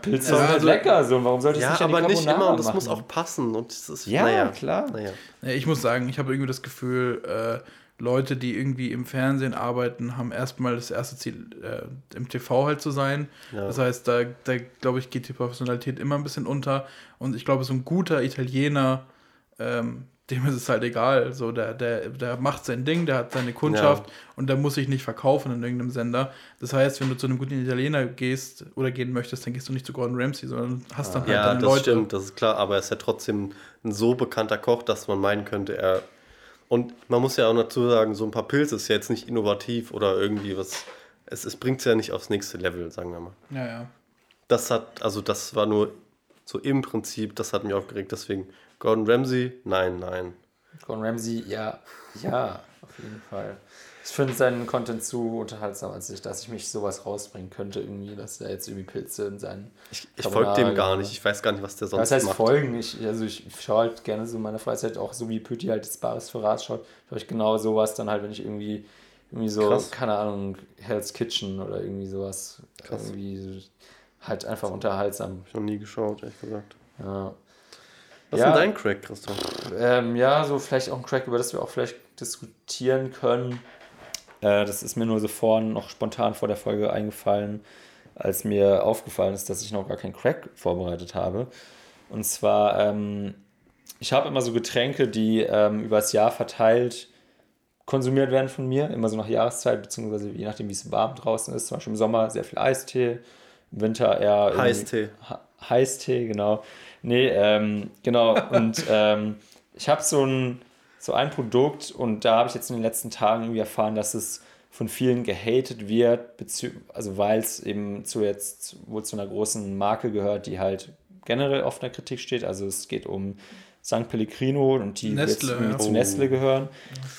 C: Pilze
B: Ja,
C: sind halt
B: also-
C: lecker, so, warum sollte ich
D: Ja,
C: nicht die
D: aber nicht immer und das
C: machen?
D: muss auch passen. Und das ist,
C: Ja,
D: naja,
C: klar.
D: Naja.
B: Ja, Ich muss sagen, ich habe irgendwie das Gefühl, äh, Leute, die irgendwie im Fernsehen arbeiten, haben erstmal das erste Ziel, äh, im TV halt zu sein.
D: Ja.
B: Das heißt, da, da glaube ich, geht die Professionalität immer ein bisschen unter. Und ich glaube, so ein guter Italiener, ähm, dem ist es halt egal. So, der, der, der macht sein Ding, der hat seine Kundschaft und der muss sich nicht verkaufen in irgendeinem Sender. Das heißt, wenn du zu einem guten Italiener gehst oder gehen möchtest, dann gehst du nicht zu Gordon Ramsay, sondern hast dann halt
D: Ja,
B: deine
D: das
B: Leute.
D: stimmt, das ist klar, aber er ist ja trotzdem ein so bekannter Koch, dass man meinen könnte, er. Und man muss ja auch dazu sagen, so ein paar Pilze ist ja jetzt nicht innovativ oder irgendwie was. Es, es bringt es ja nicht aufs nächste Level, sagen wir mal.
B: Ja, ja.
D: Das hat, also das war nur so im Prinzip, das hat mich aufgeregt. Deswegen Gordon Ramsay, nein, nein.
C: Gordon Ramsay, ja, ja, auf jeden Fall. Ich finde seinen Content zu unterhaltsam, als ich, dass ich mich sowas rausbringen könnte, irgendwie, dass er jetzt irgendwie Pilze in seinen.
D: Ich, ich folge dem gar nicht. Ich weiß gar nicht, was der sonst
C: Was heißt
D: macht.
C: Folgen? Ich, also ich schaue halt gerne so in meiner Freizeit auch so wie Pütti halt das Bares für Rat schaut. Schaue ich genau sowas dann halt, wenn ich irgendwie, irgendwie so,
D: Krass.
C: keine Ahnung, Hell's Kitchen oder irgendwie sowas. Irgendwie halt einfach unterhaltsam.
D: Ich noch nie geschaut, ehrlich gesagt.
C: Ja.
D: Was
C: Ja.
D: ist denn dein Crack, Christoph?
C: Ähm, ja, so vielleicht auch ein Crack, über das wir auch vielleicht diskutieren können. Äh, das ist mir nur so vorhin noch spontan vor der Folge eingefallen, als mir aufgefallen ist, dass ich noch gar keinen Crack vorbereitet habe. Und zwar, ähm, ich habe immer so Getränke, die ähm, übers Jahr verteilt konsumiert werden von mir, immer so nach Jahreszeit, beziehungsweise je nachdem, wie es warm draußen ist. Zum Beispiel im Sommer sehr viel Eistee, im Winter eher.
D: Heißtee.
C: Heißtee, genau. Nee, ähm, genau. Und ähm, ich habe so ein, so ein Produkt und da habe ich jetzt in den letzten Tagen irgendwie erfahren, dass es von vielen gehatet wird, also weil es eben zu jetzt wohl zu einer großen Marke gehört, die halt generell auf einer Kritik steht. Also es geht um St. Pellegrino und die
B: Nestle,
C: jetzt
B: ja.
C: zu
D: Oh.
C: Nestle gehören.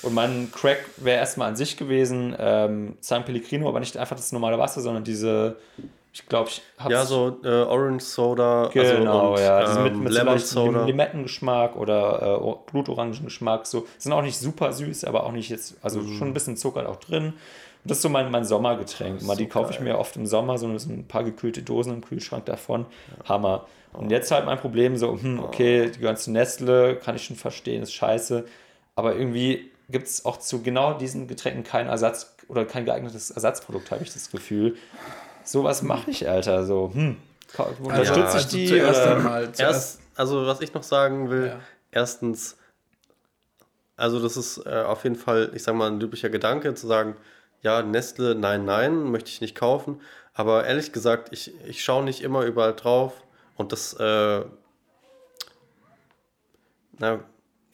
C: Und mein Crack wäre erstmal an sich gewesen, ähm, St. Pellegrino, aber nicht einfach das normale Wasser, sondern diese, ich glaube, ich habe
D: Ja, so äh, Orange Soda.
C: Genau,
D: also, und,
C: ja. Diese mit,
D: ähm,
C: mit
D: Lemon Soda.
C: Limettengeschmack oder äh, Blutorangengeschmack. So. Sind auch nicht super süß, aber auch nicht jetzt, also
D: Mhm.
C: schon ein bisschen Zucker auch drin. Und das ist so mein, mein Sommergetränk. Mal, die kaufe ich mir oft im Sommer, so ein paar gekühlte Dosen im Kühlschrank davon. Hammer. Und jetzt halt mein Problem so, hm, okay, die gehören zu Nestle, kann ich schon verstehen, ist scheiße. Aber irgendwie gibt es auch zu genau diesen Getränken keinen Ersatz oder kein geeignetes Ersatzprodukt, habe ich das Gefühl. Sowas mache ich, Alter. So, hm, ka- unterstütze
D: Ja,
C: ich
B: also
C: die?
B: zuerst
C: oder?
B: einmal. Zuerst,
D: Erst, also was ich noch sagen will,
B: Ja.
D: erstens, also das ist äh, auf jeden Fall, ich sag mal, ein typischer Gedanke zu sagen, ja, Nestle, nein, nein, möchte ich nicht kaufen. Aber ehrlich gesagt, ich, ich schaue nicht immer überall drauf und das, äh, na,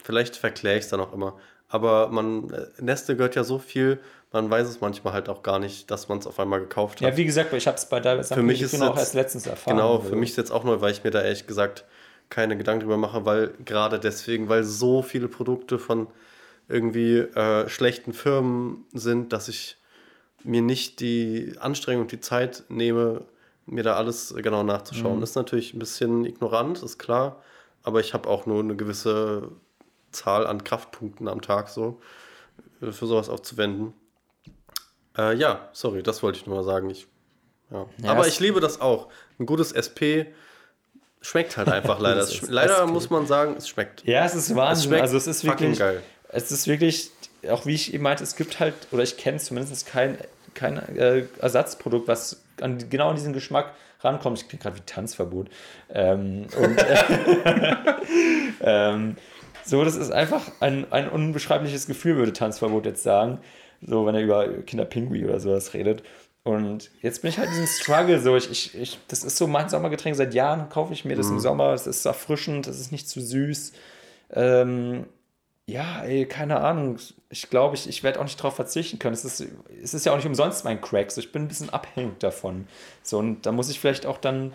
D: vielleicht verkläre ich es dann auch immer. Aber man, äh, Nestle gehört ja so viel, man weiß es manchmal halt auch gar nicht, dass man es auf einmal gekauft hat.
C: Ja, wie gesagt, ich habe es bei David
D: Für mich ist
C: auch
D: jetzt-
C: erst letztens erfahren.
D: Genau,
C: Also,
D: für mich ist jetzt auch neu, weil ich mir da ehrlich gesagt keine Gedanken drüber mache, weil gerade deswegen, weil so viele Produkte von irgendwie äh, schlechten Firmen sind, dass ich mir nicht die Anstrengung und die Zeit nehme, mir da alles genau nachzuschauen.
C: Mhm.
D: Das ist natürlich ein bisschen ignorant, ist klar, aber ich habe auch nur eine gewisse Zahl an Kraftpunkten am Tag so, äh, für sowas aufzuwenden. Äh, ja, sorry, das wollte ich nur mal sagen. Ich, ja.
C: Ja,
D: aber
C: es-
D: ich liebe das auch. Ein gutes SP schmeckt halt einfach leider. Es leider
C: SP.
D: muss man sagen, es schmeckt.
C: Ja, es ist Wahnsinn.
D: schmeckt
C: also es ist wirklich,
D: geil.
C: es ist wirklich, auch wie ich eben meinte, es gibt halt, oder ich kenne zumindest kein kein äh, Ersatzprodukt, was an, genau an diesen Geschmack rankommt. Ich kriege gerade wie Tanzverbot. Ähm, und, ähm, so, das ist einfach ein, ein unbeschreibliches Gefühl, würde Tanzverbot jetzt sagen. So, wenn er über Kinderpingui oder sowas redet. Und jetzt bin ich halt in diesem Struggle so. Ich, ich, ich, das ist so mein Sommergetränk. Seit Jahren kaufe ich mir das mhm. im Sommer. Es ist erfrischend, es ist nicht zu süß. Ähm, ja, ey, keine Ahnung. Ich glaube, ich, ich werde auch nicht darauf verzichten können. Es ist, es ist ja auch nicht umsonst mein Crack. So, ich bin ein bisschen abhängig davon. So, und da muss ich vielleicht auch dann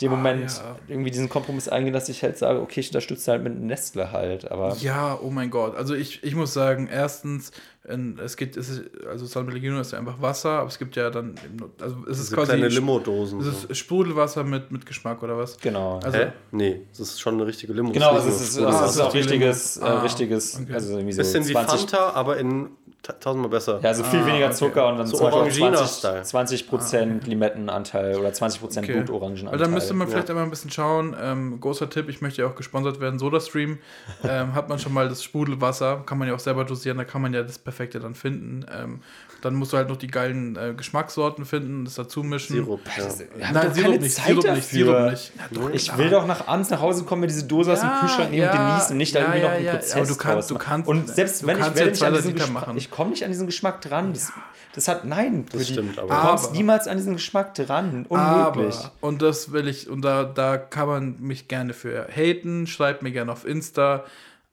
C: dem ah, Moment ja. irgendwie diesen Kompromiss eingehen, dass ich halt sage, okay, ich unterstütze halt mit Nestle halt. Aber
B: ja, oh mein Gott. Also ich, ich muss sagen, erstens, es gibt, es ist, also San Pellegrino ist ja einfach Wasser, aber es gibt ja dann, also es ist Diese quasi
D: kleine Limo-Dosen.
B: Es ist Sprudelwasser mit, mit Geschmack oder was?
C: Genau.
D: Also, Hä? Nee, es ist schon eine richtige Limo.
C: Genau, es ist, es ist auch richtiges, äh, ah, richtiges,
D: okay. also irgendwie so Bisschen 20, wie Fanta, aber in tausendmal besser.
C: Ja, also viel ah, weniger okay. Zucker und dann so 20, 20 Prozent ah, okay. Limettenanteil oder 20 Prozent okay. Blutorangenanteil.
B: Also da müsste man vielleicht ja. einmal ein bisschen schauen. Ähm, großer Tipp, ich möchte ja auch gesponsert werden. SodaStream ähm, hat man schon mal das Sprudelwasser, kann man ja auch selber dosieren, da kann man ja das Perfekte dann finden. Ähm, dann musst du halt noch die geilen äh, Geschmackssorten finden, das dazu mischen.
C: Sirup. Ja. Ja, Nein, Sirup nicht, Sirup nicht, Sirup nicht. Ja, ich will doch nach abends nach Hause kommen, mir diese Dose aus dem Kühlschrank nehmen und genießen, nicht da irgendwie noch einen Prozess
B: aber du kannst, du kannst,
C: Und selbst wenn ich werde nicht an diesen Geschmack, ich komme nicht an diesen Geschmack dran. Das, das hat, nein,
D: das die, stimmt, aber.
C: Du kommst aber, niemals an diesen Geschmack dran. Unmöglich. Aber,
B: und das will ich, und da, da kann man mich gerne für haten, schreibt mir gerne auf Insta,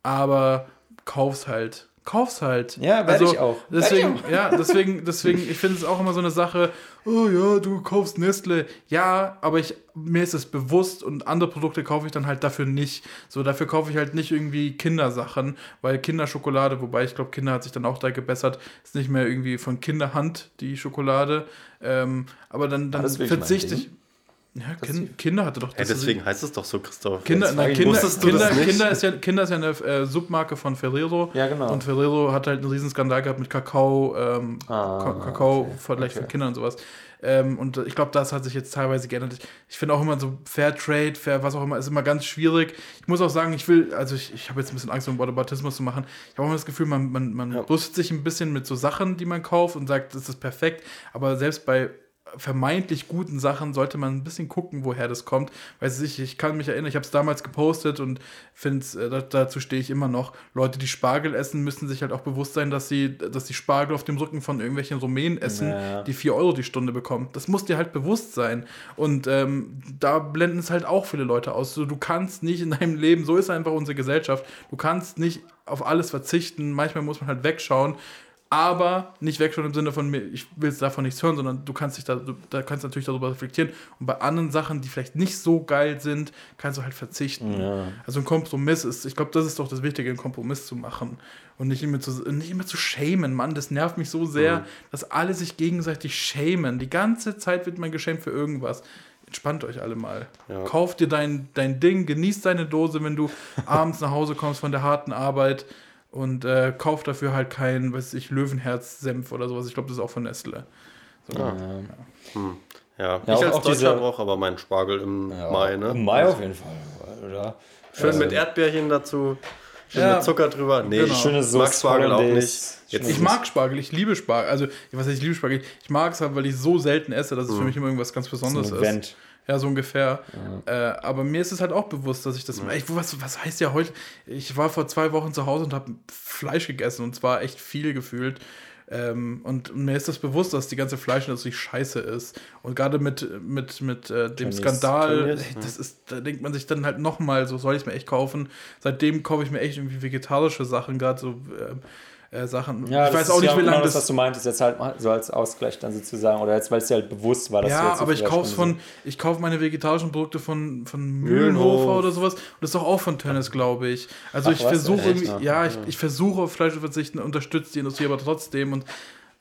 B: aber kauf's halt kauf's halt.
C: Ja, werde also, ich auch.
B: Deswegen, ich auch. ja, deswegen, deswegen, ich finde es auch immer so eine Sache, oh ja, du kaufst Nestle. Ja, aber ich, mir ist es bewusst und andere Produkte kaufe ich dann halt dafür nicht. So, dafür kaufe ich halt nicht irgendwie Kindersachen, weil Kinderschokolade, wobei ich glaube, Kinder hat sich dann auch da gebessert, ist nicht mehr irgendwie von Kinderhand die Schokolade. Ähm, aber dann, dann verzichte ich. Ja, kind, Kinder hatte doch
D: das. Ja, deswegen heißt es doch so, Christoph.
B: Kinder, nein, Kinder, Kinder, Kinder, ist ja, Kinder ist ja eine äh, Submarke von Ferrero.
C: Ja, genau.
B: Und Ferrero hat halt einen riesen Skandal gehabt mit Kakao, ähm, ah, Kakao okay. vielleicht okay. für Kinder und sowas. Ähm, und ich glaube, das hat sich jetzt teilweise geändert. Ich, ich finde auch immer so Fair Trade, Fair, was auch immer, ist immer ganz schwierig. Ich muss auch sagen, ich will, also ich, ich habe jetzt ein bisschen Angst, um Whataboutismus zu machen. Ich habe auch immer das Gefühl, man, man, man ja. brüstet sich ein bisschen mit so Sachen, die man kauft und sagt, das ist perfekt. Aber selbst bei vermeintlich guten Sachen sollte man ein bisschen gucken, woher das kommt. Weiß ich, ich kann mich erinnern, ich habe es damals gepostet und finde äh, dazu stehe ich immer noch. Leute, die Spargel essen, müssen sich halt auch bewusst sein, dass sie, dass die Spargel auf dem Rücken von irgendwelchen Rumänen essen, naja. die 4 Euro die Stunde bekommen. Das muss dir halt bewusst sein. Und ähm, da blenden es halt auch viele Leute aus. So, du kannst nicht in deinem Leben, so ist einfach unsere Gesellschaft, du kannst nicht auf alles verzichten. Manchmal muss man halt wegschauen aber nicht wegschauen im Sinne von mir, ich will davon nichts hören, sondern du kannst dich da, du, da kannst natürlich darüber reflektieren. Und bei anderen Sachen, die vielleicht nicht so geil sind, kannst du halt verzichten. Ja. Also ein Kompromiss ist, ich glaube, das ist doch das Wichtige, einen Kompromiss zu machen und nicht immer zu, nicht immer zu schämen. Mann, das nervt mich so sehr, mhm. dass alle sich gegenseitig schämen. Die ganze Zeit wird man geschämt für irgendwas. Entspannt euch alle mal. Ja. Kauf dir dein, dein Ding, genieß deine Dose, wenn du abends nach Hause kommst von der harten Arbeit und äh, kauft dafür halt kein, weiß ich, Löwenherz-Senf oder sowas. Ich glaube, das ist auch von Nestle. So,
D: ah. ja. Hm. ja. ja. ich als Deutscher brauche aber meinen Spargel im ja, Mai. Ne?
C: Im Mai auf jeden Fall. Oder?
D: Schön also, mit Erdbeerchen dazu. Schön ja, mit Zucker drüber. Nee, genau.
C: schönes ich mag
D: Spargel auch nicht.
B: Jetzt ich mag Spargel, ich liebe Spargel. Also, was heißt, ich liebe Spargel? Ich mag es halt, weil ich so selten esse, dass es mhm. für mich immer irgendwas ganz Besonderes so ist. Ja, so ungefähr. Ja. Äh, aber mir ist es halt auch bewusst, dass ich das. Ja. Ich, was, was heißt ja heute? Ich war vor zwei Wochen zu Hause und habe Fleisch gegessen und zwar echt viel gefühlt. Ähm, und mir ist das bewusst, dass die ganze Fleischindustrie scheiße ist. Und gerade mit, mit, mit äh, dem Chinese, Skandal, Chinese, das ist, da denkt man sich dann halt nochmal, so soll ich es mir echt kaufen. Seitdem kaufe ich mir echt irgendwie vegetarische Sachen, gerade so. Äh, äh, Sachen.
C: Ja, ich weiß auch nicht, ja wie lange genau das, was du meintest, jetzt halt so als Ausgleich dann sozusagen oder jetzt, weil es dir halt bewusst war, dass
B: ja,
C: du jetzt
B: aber ich kaufe von, ich kaufe meine vegetarischen Produkte von, von Mühlenhofer oder sowas. Und das ist doch auch von Tönnes, glaube ich. Also Ach, ich versuche ja, ich, ich versuche auf Fleisch zu verzichten, unterstütze die Industrie aber trotzdem und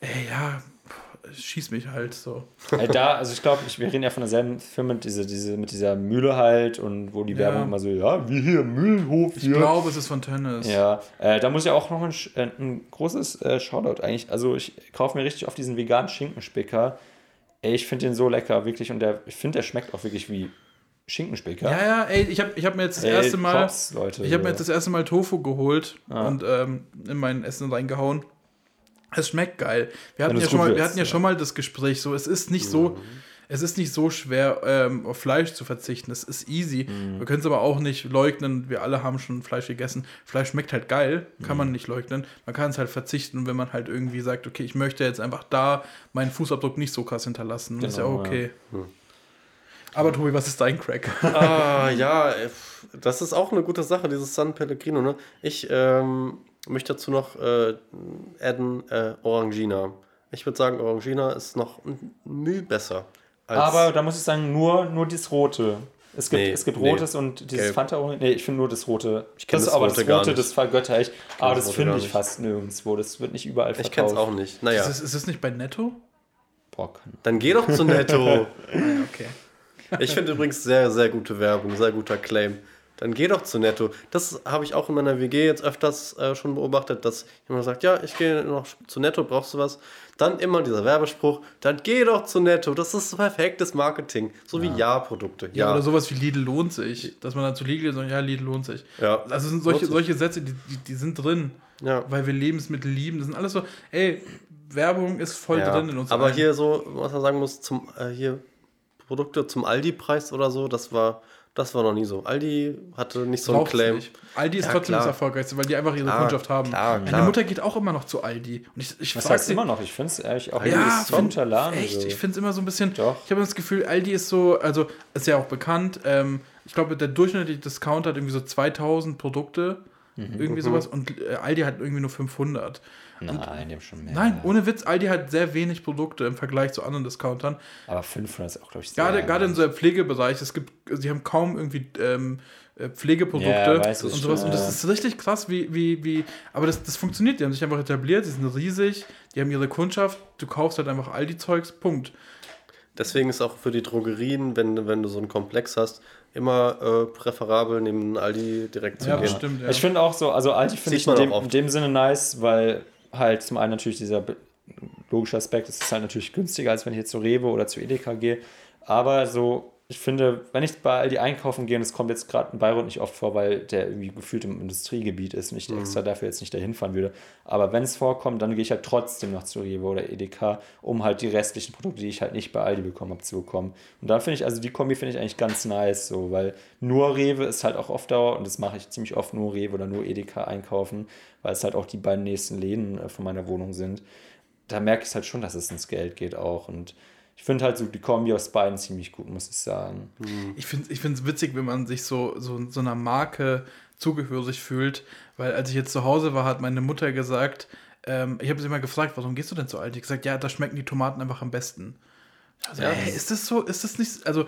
B: ey, ja, schieß mich halt so.
C: Halt da, also ich glaube, wir reden ja von derselben Firma, diese, diese, mit dieser Mühle halt und wo die ja. Werbung immer so, ja, wie hier, Mühlenhof
B: hier. Ich glaube, es ist von Tennis.
C: Ja, äh, da muss ich auch noch ein, äh, ein großes äh, Shoutout eigentlich, also ich kaufe mir richtig auf diesen veganen Schinkenspicker. Ey, ich finde den so lecker, wirklich, und der, ich finde, der schmeckt auch wirklich wie Schinkenspicker.
B: Ja, ja, ey, ich habe ich hab mir jetzt das ey, erste Mal, Props, Leute, ich habe mir jetzt das erste Mal Tofu geholt ah. und ähm, in mein Essen reingehauen. Es schmeckt geil. Wir hatten, ja schon, mal, wir hatten ja, schon mal das Gespräch, so, es ist nicht so, mhm. es ist nicht so schwer, ähm, auf Fleisch zu verzichten. Es ist easy. Mhm. Wir können es aber auch nicht leugnen. Wir alle haben schon Fleisch gegessen. Fleisch schmeckt halt geil, kann mhm. man nicht leugnen. Man kann es halt verzichten, wenn man halt irgendwie sagt, okay, ich möchte jetzt einfach da meinen Fußabdruck nicht so krass hinterlassen. Genau, das ist ja genau, okay. Ja. Aber Tobi, was ist dein Crack?
D: ah, ja, das ist auch eine gute Sache, dieses San Pellegrino. Ne? Ich ähm, möchte dazu noch äh, adden äh, Orangina. Ich würde sagen, Orangina ist noch ein Mühe besser.
C: Aber da muss ich sagen, nur, nur das Rote. Es gibt, nee, es gibt Rotes nee, und dieses Gelb. Fanta Orange. Nee, ich finde nur das Rote. Ich kenne das, das aber Rote das Rote, das vergötter ich. Aber das, das finde ich fast nirgendwo. Das wird nicht überall
D: verkauft. Ich kenne es auch nicht. Naja.
B: Ist es, ist es nicht bei Netto?
D: Boah, Dann geh doch zu Netto. okay. Ich finde übrigens sehr, sehr gute Werbung, sehr guter Claim. Dann geh doch zu Netto. Das habe ich auch in meiner WG jetzt öfters äh, schon beobachtet, dass jemand sagt, ja, ich gehe noch zu Netto, brauchst du was? Dann immer dieser Werbespruch, dann geh doch zu Netto. Das ist perfektes Marketing. So wie Ja-Produkte.
B: Ja. ja. oder sowas wie Lidl lohnt sich. Dass man dann zu Lidl sagt, ja, Lidl lohnt sich. Ja. Also sind solche, solche Sätze, die, die, die sind drin. Ja. Weil wir Lebensmittel lieben. Das sind alles so, ey, Werbung ist voll ja. drin in uns.
D: Aber allen. hier so, was man sagen muss, zum äh, hier Produkte zum Aldi-Preis oder so, das war, das war noch nie so. Aldi hatte nicht so einen Claim. Nicht.
B: Aldi ist ja, trotzdem klar. das Erfolgreichste, weil die einfach ihre klar, Kundschaft haben. Klar, Meine Mutter geht auch immer noch zu Aldi. Und ich, ich
C: Was heißt immer noch? Ich finde es eigentlich auch
B: ja, find, Laden. Echt, so. ich finde es immer so ein bisschen. Doch. Ich habe das Gefühl, Aldi ist so, also ist ja auch bekannt. Ähm, ich glaube, der durchschnittliche Discount hat irgendwie so 2000 Produkte. Mhm. Irgendwie mhm. sowas. Und äh, Aldi hat irgendwie nur 500. Nein, die haben schon mehr. Nein, ohne Witz, Aldi hat sehr wenig Produkte im Vergleich zu anderen Discountern.
C: Aber 500 ist auch, glaube ich,
B: sehr Gerade, gerade in so einem Pflegebereich, es gibt, sie haben kaum irgendwie ähm, äh, Pflegeprodukte ja, und sowas. Und das ist richtig krass, wie, wie, wie, aber das, das funktioniert. Die haben sich einfach etabliert, die sind riesig, die haben ihre Kundschaft, du kaufst halt einfach Aldi-Zeugs, Punkt.
D: Deswegen ist auch für die Drogerien, wenn, wenn du so einen Komplex hast, immer äh, präferabel, neben Aldi direkt zu ja, gehen.
C: Stimmt, ja. Ich finde auch so, also Aldi finde ich in dem, in dem Sinne nice, weil halt zum einen natürlich dieser logische Aspekt, es ist halt natürlich günstiger, als wenn ich jetzt zu Rewe oder zu Edeka gehe. Aber so ich finde, wenn ich bei Aldi einkaufen gehe, und es kommt jetzt gerade in Bayreuth nicht oft vor, weil der irgendwie gefühlt im Industriegebiet ist und ich mhm. extra dafür jetzt nicht dahin fahren würde. Aber wenn es vorkommt, dann gehe ich halt trotzdem noch zu Rewe oder Edeka, um halt die restlichen Produkte, die ich halt nicht bei Aldi bekommen habe, zu bekommen. Und dann finde ich, also die Kombi finde ich eigentlich ganz nice, so, weil nur Rewe ist halt auch oft Dauer und das mache ich ziemlich oft nur Rewe oder nur Edeka einkaufen, weil es halt auch die beiden nächsten Läden äh, von meiner Wohnung sind. Da merke ich halt schon, dass es ins Geld geht auch und ich finde halt so die Kombi aus beiden ziemlich gut, muss ich sagen.
B: Mhm. Ich finde es ich witzig, wenn man sich so, so, so einer Marke zugehörig fühlt, weil als ich jetzt zu Hause war, hat meine Mutter gesagt, ähm, ich habe sie immer gefragt, warum gehst du denn zu Aldi? Ich gesagt, ja, da schmecken die Tomaten einfach am besten. Also, ja, ey, ist das so, ist das nicht, also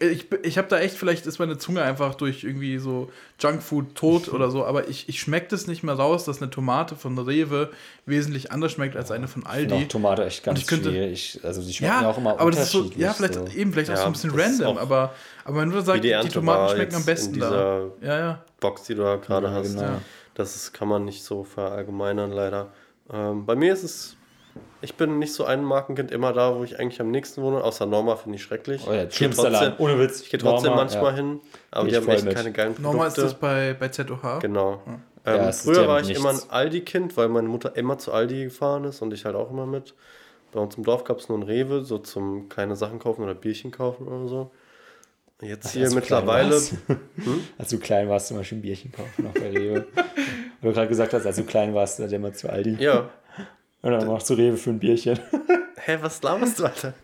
B: ich, ich habe da echt, vielleicht ist meine Zunge einfach durch irgendwie so Junkfood tot oder so, aber ich, ich schmecke das nicht mehr raus, dass eine Tomate von Rewe wesentlich anders schmeckt als eine von Aldi. Ich
C: Tomate echt ganz könnte, schwierig. Also die schmecken ja, auch immer
B: aber das ist so, Ja, vielleicht so. eben, vielleicht ja, auch so ein bisschen random, aber, aber wenn du sagst, die, die Tomaten schmecken am besten da.
D: Ja, ja. Box, die du da gerade ja, hast. Genau. Das ist, kann man nicht so verallgemeinern, leider. Ähm, bei mir ist es ich bin nicht so ein Markenkind immer da, wo ich eigentlich am nächsten wohne, außer Norma finde ich schrecklich. Oh ja, ich gehe trotzdem, ohne Witz. Ich gehe trotzdem Norma, manchmal ja. hin, aber die haben echt mit. keine geilen
B: Produkte. Norma ist das bei, bei ZOH?
D: Genau. Hm. Ähm, ja, früher war ich nichts. immer ein Aldi-Kind, weil meine Mutter immer zu Aldi gefahren ist und ich halt auch immer mit. Bei uns im Dorf gab es nur ein Rewe, so zum keine Sachen kaufen oder Bierchen kaufen oder so. Jetzt Ach, hier mittlerweile.
C: Hm? Als du klein warst, zum Beispiel ein Bierchen kaufen noch bei Rewe. Weil du gerade gesagt hast, als du klein warst, dann immer zu Aldi.
D: Ja,
C: und dann machst du Rewe für ein Bierchen.
D: Hä, was laberst du, Alter?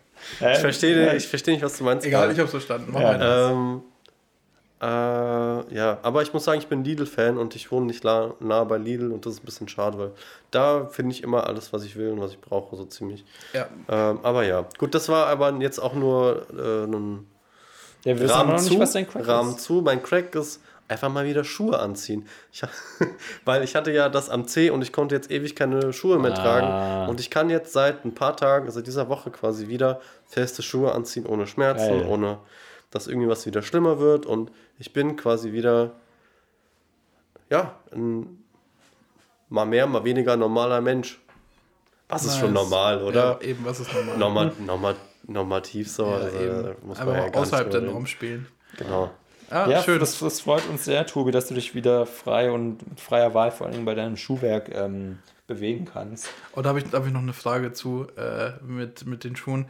D: Äh, ich verstehe ich versteh nicht, was du meinst.
B: Egal, ich hab's verstanden. Mach
D: ja. Ähm, äh, ja, aber ich muss sagen, ich bin Lidl-Fan und ich wohne nicht nah, nah bei Lidl und das ist ein bisschen schade, weil da finde ich immer alles, was ich will und was ich brauche, so ziemlich. Ja. Ähm, aber ja, gut, das war aber jetzt auch nur äh, ein ja, wir Rahmen, zu, nicht, was dein Crack Rahmen ist. zu. Mein Crack ist einfach mal wieder Schuhe anziehen. Ich, weil ich hatte ja das am C und ich konnte jetzt ewig keine Schuhe mehr ah. tragen. Und ich kann jetzt seit ein paar Tagen, seit dieser Woche quasi wieder feste Schuhe anziehen, ohne Schmerzen, Geil. ohne dass irgendwie was wieder schlimmer wird. Und ich bin quasi wieder, ja, ein mal mehr, mal weniger normaler Mensch. Was nice. ist schon normal, oder?
B: Ja, eben, was ist normal?
D: Normal, normal normativ so. Ja, also,
B: muss Aber man ja außerhalb der Norm spielen.
D: Genau.
C: Ah, ja, schön. Das, das freut uns sehr, Tobi, dass du dich wieder frei und mit freier Wahl vor allem bei deinem Schuhwerk ähm, bewegen kannst.
B: Und da habe ich, hab ich noch eine Frage zu äh, mit, mit den Schuhen.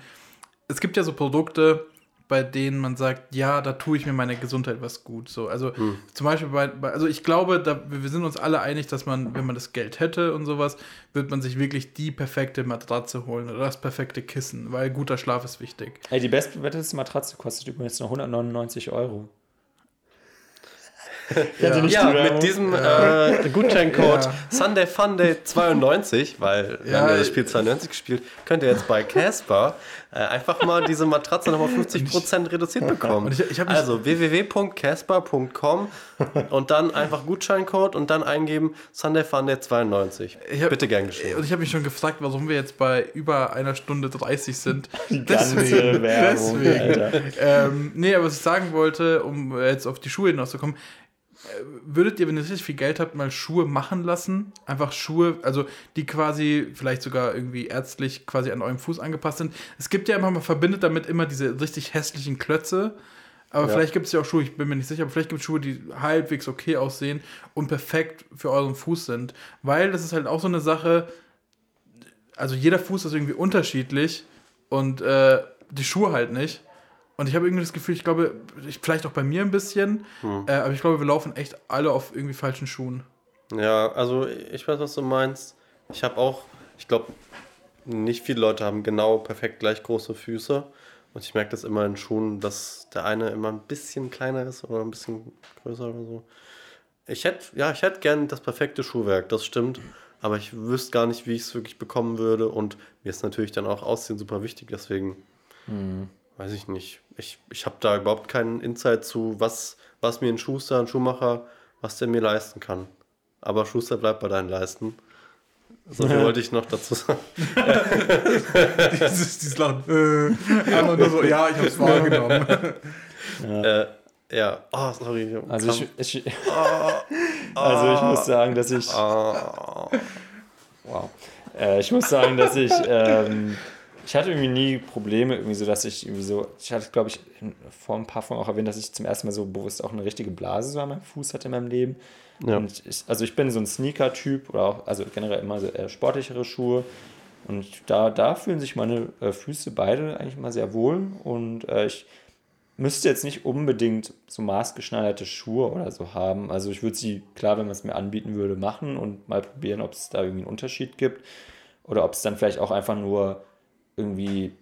B: Es gibt ja so Produkte, bei denen man sagt, ja, da tue ich mir meine Gesundheit was gut. So, also hm. zum Beispiel bei, bei, also ich glaube, da, wir sind uns alle einig, dass man, wenn man das Geld hätte und sowas, wird man sich wirklich die perfekte Matratze holen oder das perfekte Kissen, weil guter Schlaf ist wichtig.
C: Ey, die bestbewertete Matratze kostet übrigens nur 199 Euro.
D: Ja, ja mit diesem äh, Gutscheincode ja. Sunday Funday 92, weil wir haben ja das Spiel 92 gespielt, könnt ihr jetzt bei Casper äh, einfach mal diese Matratze nochmal 50% reduziert bekommen. Ich, ich also www.casper.com und dann einfach Gutscheincode und dann eingeben Sunday Funday 92.
B: Hab,
D: Bitte gern geschehen.
B: Und ich habe mich schon gefragt, warum wir jetzt bei über einer Stunde 30 sind.
C: Die deswegen. Werbung,
B: deswegen. Ähm, nee, aber was ich sagen wollte, um jetzt auf die Schuhe hinauszukommen, würdet ihr, wenn ihr richtig viel Geld habt, mal Schuhe machen lassen? Einfach Schuhe, also die quasi vielleicht sogar irgendwie ärztlich quasi an eurem Fuß angepasst sind. Es gibt ja immer, man verbindet damit immer diese richtig hässlichen Klötze. Aber ja. vielleicht gibt es ja auch Schuhe, ich bin mir nicht sicher, aber vielleicht gibt es Schuhe, die halbwegs okay aussehen und perfekt für euren Fuß sind. Weil das ist halt auch so eine Sache, also jeder Fuß ist irgendwie unterschiedlich und äh, die Schuhe halt nicht. Und ich habe irgendwie das Gefühl, ich glaube, ich, vielleicht auch bei mir ein bisschen, hm. äh, aber ich glaube, wir laufen echt alle auf irgendwie falschen Schuhen.
D: Ja, also ich weiß, was du meinst. Ich habe auch, ich glaube, nicht viele Leute haben genau perfekt gleich große Füße. Und ich merke das immer in Schuhen, dass der eine immer ein bisschen kleiner ist oder ein bisschen größer oder so. Ich hätte, ja, ich hätte gern das perfekte Schuhwerk, das stimmt. Aber ich wüsste gar nicht, wie ich es wirklich bekommen würde. Und mir ist natürlich dann auch Aussehen super wichtig, deswegen. Mhm weiß ich nicht. Ich, ich habe da überhaupt keinen Insight zu, was, was mir ein Schuster, ein Schuhmacher, was der mir leisten kann. Aber Schuster bleibt bei deinen Leisten. So viel wollte ich noch dazu sagen.
B: dieses, dieses Lachen. Äh, einfach nur so, ja, ich habe es wahrgenommen.
D: Ja. Äh, ja, oh, sorry.
C: Also ich, ich, also ich muss sagen, dass ich. Wow. Äh, ich muss sagen, dass ich ähm, ich hatte irgendwie nie Probleme, irgendwie so, dass ich irgendwie so, ich hatte, glaube ich, vor ein paar Folgen auch erwähnt, dass ich zum ersten Mal so bewusst auch eine richtige Blase so an meinem Fuß hatte in meinem Leben. Ja. Und ich, also ich bin so ein Sneaker-Typ oder auch, also generell immer so eher sportlichere Schuhe. Und da, da fühlen sich meine äh, Füße beide eigentlich mal sehr wohl. Und äh, ich müsste jetzt nicht unbedingt so maßgeschneiderte Schuhe oder so haben. Also ich würde sie, klar, wenn man es mir anbieten würde, machen und mal probieren, ob es da irgendwie einen Unterschied gibt. Oder ob es dann vielleicht auch einfach nur irgendwie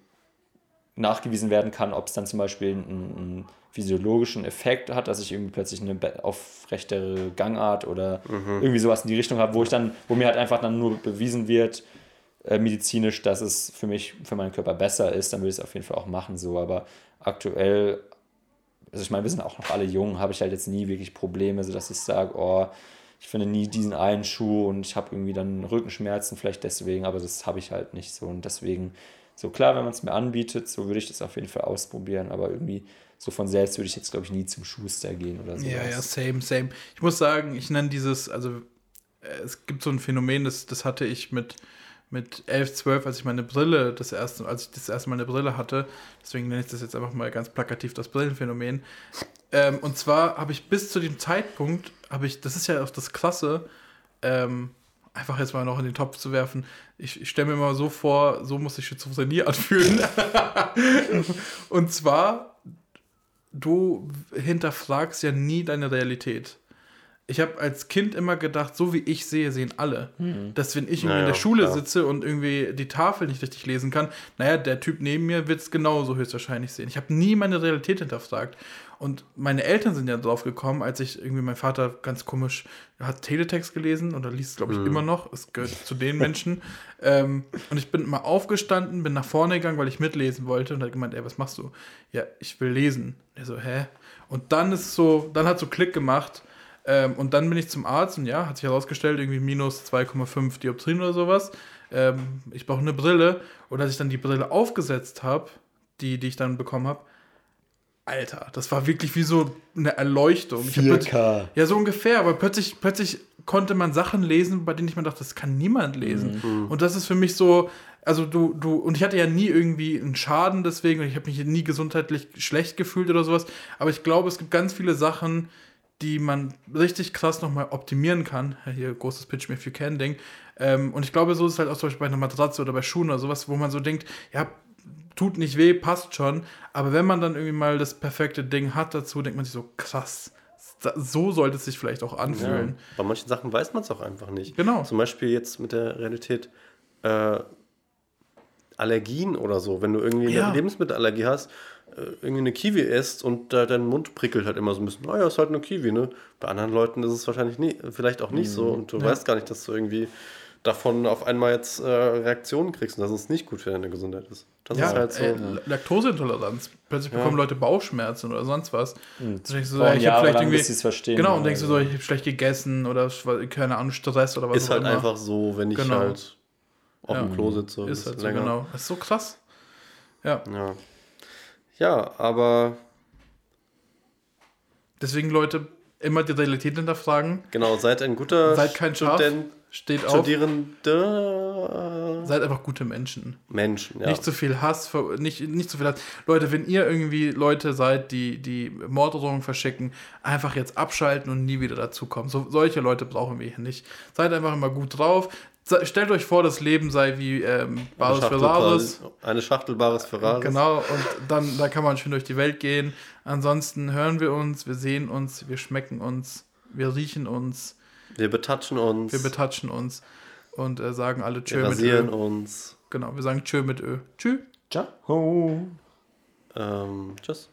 C: nachgewiesen werden kann, ob es dann zum Beispiel einen, einen, physiologischen Effekt hat, dass ich irgendwie plötzlich eine aufrechtere Gangart oder mhm. irgendwie sowas in die Richtung habe, wo ich dann, wo mir halt einfach dann nur bewiesen wird, äh, medizinisch, dass es für mich, für meinen Körper besser ist, dann würde ich es auf jeden Fall auch machen, so, aber aktuell, also ich meine, wir sind auch noch alle jung, habe ich halt jetzt nie wirklich Probleme, sodass ich sage, oh, ich finde nie diesen einen Schuh und ich habe irgendwie dann Rückenschmerzen vielleicht deswegen, aber das habe ich halt nicht so und deswegen so klar, wenn man es mir anbietet, so würde ich das auf jeden Fall ausprobieren, aber irgendwie so von selbst würde ich jetzt, glaube ich, nie zum Schuster gehen oder so.
B: Ja, ja, same, same. Ich muss sagen, ich nenne dieses, also äh, es gibt so ein Phänomen, das, das hatte ich mit, mit 11, 12, als ich meine Brille, das erste, als ich das erste Mal eine Brille hatte, deswegen nenne ich das jetzt einfach mal ganz plakativ das Brillenphänomen. Ähm, und zwar habe ich bis zu dem Zeitpunkt, habe ich, das ist ja auch das Klasse, ähm, einfach jetzt mal noch in den Topf zu werfen. Ich, ich stelle mir mal so vor, so muss sich Schizophrenie anfühlen. und zwar, du hinterfragst ja nie deine Realität. Ich habe als Kind immer gedacht, so wie ich sehe, sehen alle. Hm. Dass wenn ich irgendwie naja, in der Schule klar. sitze und irgendwie die Tafel nicht richtig lesen kann, naja, der Typ neben mir wird es genauso höchstwahrscheinlich sehen. Ich habe nie meine Realität hinterfragt. Und meine Eltern sind ja drauf gekommen, als ich irgendwie mein Vater ganz komisch hat Teletext gelesen oder liest es, glaube ich, mhm. immer noch. Es gehört zu den Menschen. ähm, und ich bin mal aufgestanden, bin nach vorne gegangen, weil ich mitlesen wollte und hat gemeint, ey, was machst du? Ja, ich will lesen. Er so, hä? Und dann ist so, dann hat so Klick gemacht. Ähm, und dann bin ich zum Arzt und ja, hat sich herausgestellt, irgendwie minus 2,5 Dioptrien oder sowas. Ähm, ich brauche eine Brille. Und als ich dann die Brille aufgesetzt habe, die, die ich dann bekommen habe, Alter, das war wirklich wie so eine Erleuchtung.
C: 4K.
B: ja, so ungefähr, aber plötzlich, plötzlich konnte man Sachen lesen, bei denen ich mir dachte, das kann niemand lesen. Mhm. Und das ist für mich so, also du, du, und ich hatte ja nie irgendwie einen Schaden deswegen, ich habe mich nie gesundheitlich schlecht gefühlt oder sowas, aber ich glaube, es gibt ganz viele Sachen, die man richtig krass nochmal optimieren kann. Hier großes Pitch Me If You Can Ding. Ähm, und ich glaube, so ist es halt auch zum Beispiel bei einer Matratze oder bei Schuhen oder sowas, wo man so denkt, ja, tut nicht weh, passt schon. Aber wenn man dann irgendwie mal das perfekte Ding hat dazu, denkt man sich so, krass, so sollte es sich vielleicht auch anfühlen. Ja,
D: bei manchen Sachen weiß man es auch einfach nicht.
B: Genau.
D: Zum Beispiel jetzt mit der Realität äh, Allergien oder so. Wenn du irgendwie ja. eine Lebensmittelallergie hast, irgendwie eine Kiwi isst und äh, dein Mund prickelt halt immer so ein bisschen. Naja, ist halt eine Kiwi, ne? Bei anderen Leuten ist es wahrscheinlich nie, vielleicht auch nicht mhm. so und du ja. weißt gar nicht, dass du irgendwie davon auf einmal jetzt äh, Reaktionen kriegst und dass es nicht gut für deine Gesundheit ist. Das
B: ja,
D: ist halt so. Ey,
B: Laktoseintoleranz. Plötzlich ja. bekommen Leute Bauchschmerzen oder sonst was. Mhm. So, ich habe vielleicht irgendwie. Verstehen, genau, und denkst du so, ich habe schlecht gegessen oder keine Ahnung, Stress oder was
D: Ist halt immer. einfach so, wenn ich genau. halt auf ja. dem Klo sitze.
B: Ist halt so, genau. Das ist so krass. Ja.
D: Ja, ja aber.
B: Deswegen, Leute, immer die Realität hinterfragen.
D: Genau, seid ein guter
B: seid kein Student, steht auf.
D: Studierende.
B: Seid einfach gute Menschen.
D: Menschen, ja.
B: Nicht zu viel Hass, nicht, nicht zu viel Hass. Leute, wenn ihr irgendwie Leute seid, die, die Morddrohungen verschicken, einfach jetzt abschalten und nie wieder dazukommen. So, solche Leute brauchen wir hier nicht. Seid einfach immer gut drauf. Stellt euch vor, das Leben sei wie ähm, Bares Ferraris.
D: Eine Schachtel Bares Ferraris.
B: Genau, und dann da kann man schön durch die Welt gehen. Ansonsten hören wir uns, wir sehen uns, wir schmecken uns, wir riechen uns.
D: Wir betatschen uns.
B: Wir betatschen uns und äh, sagen alle
D: Tschö wir mit Ö. uns.
B: Genau, wir sagen Tschö mit Ö. Tschüss.
C: Ciao.
D: Ähm, tschüss.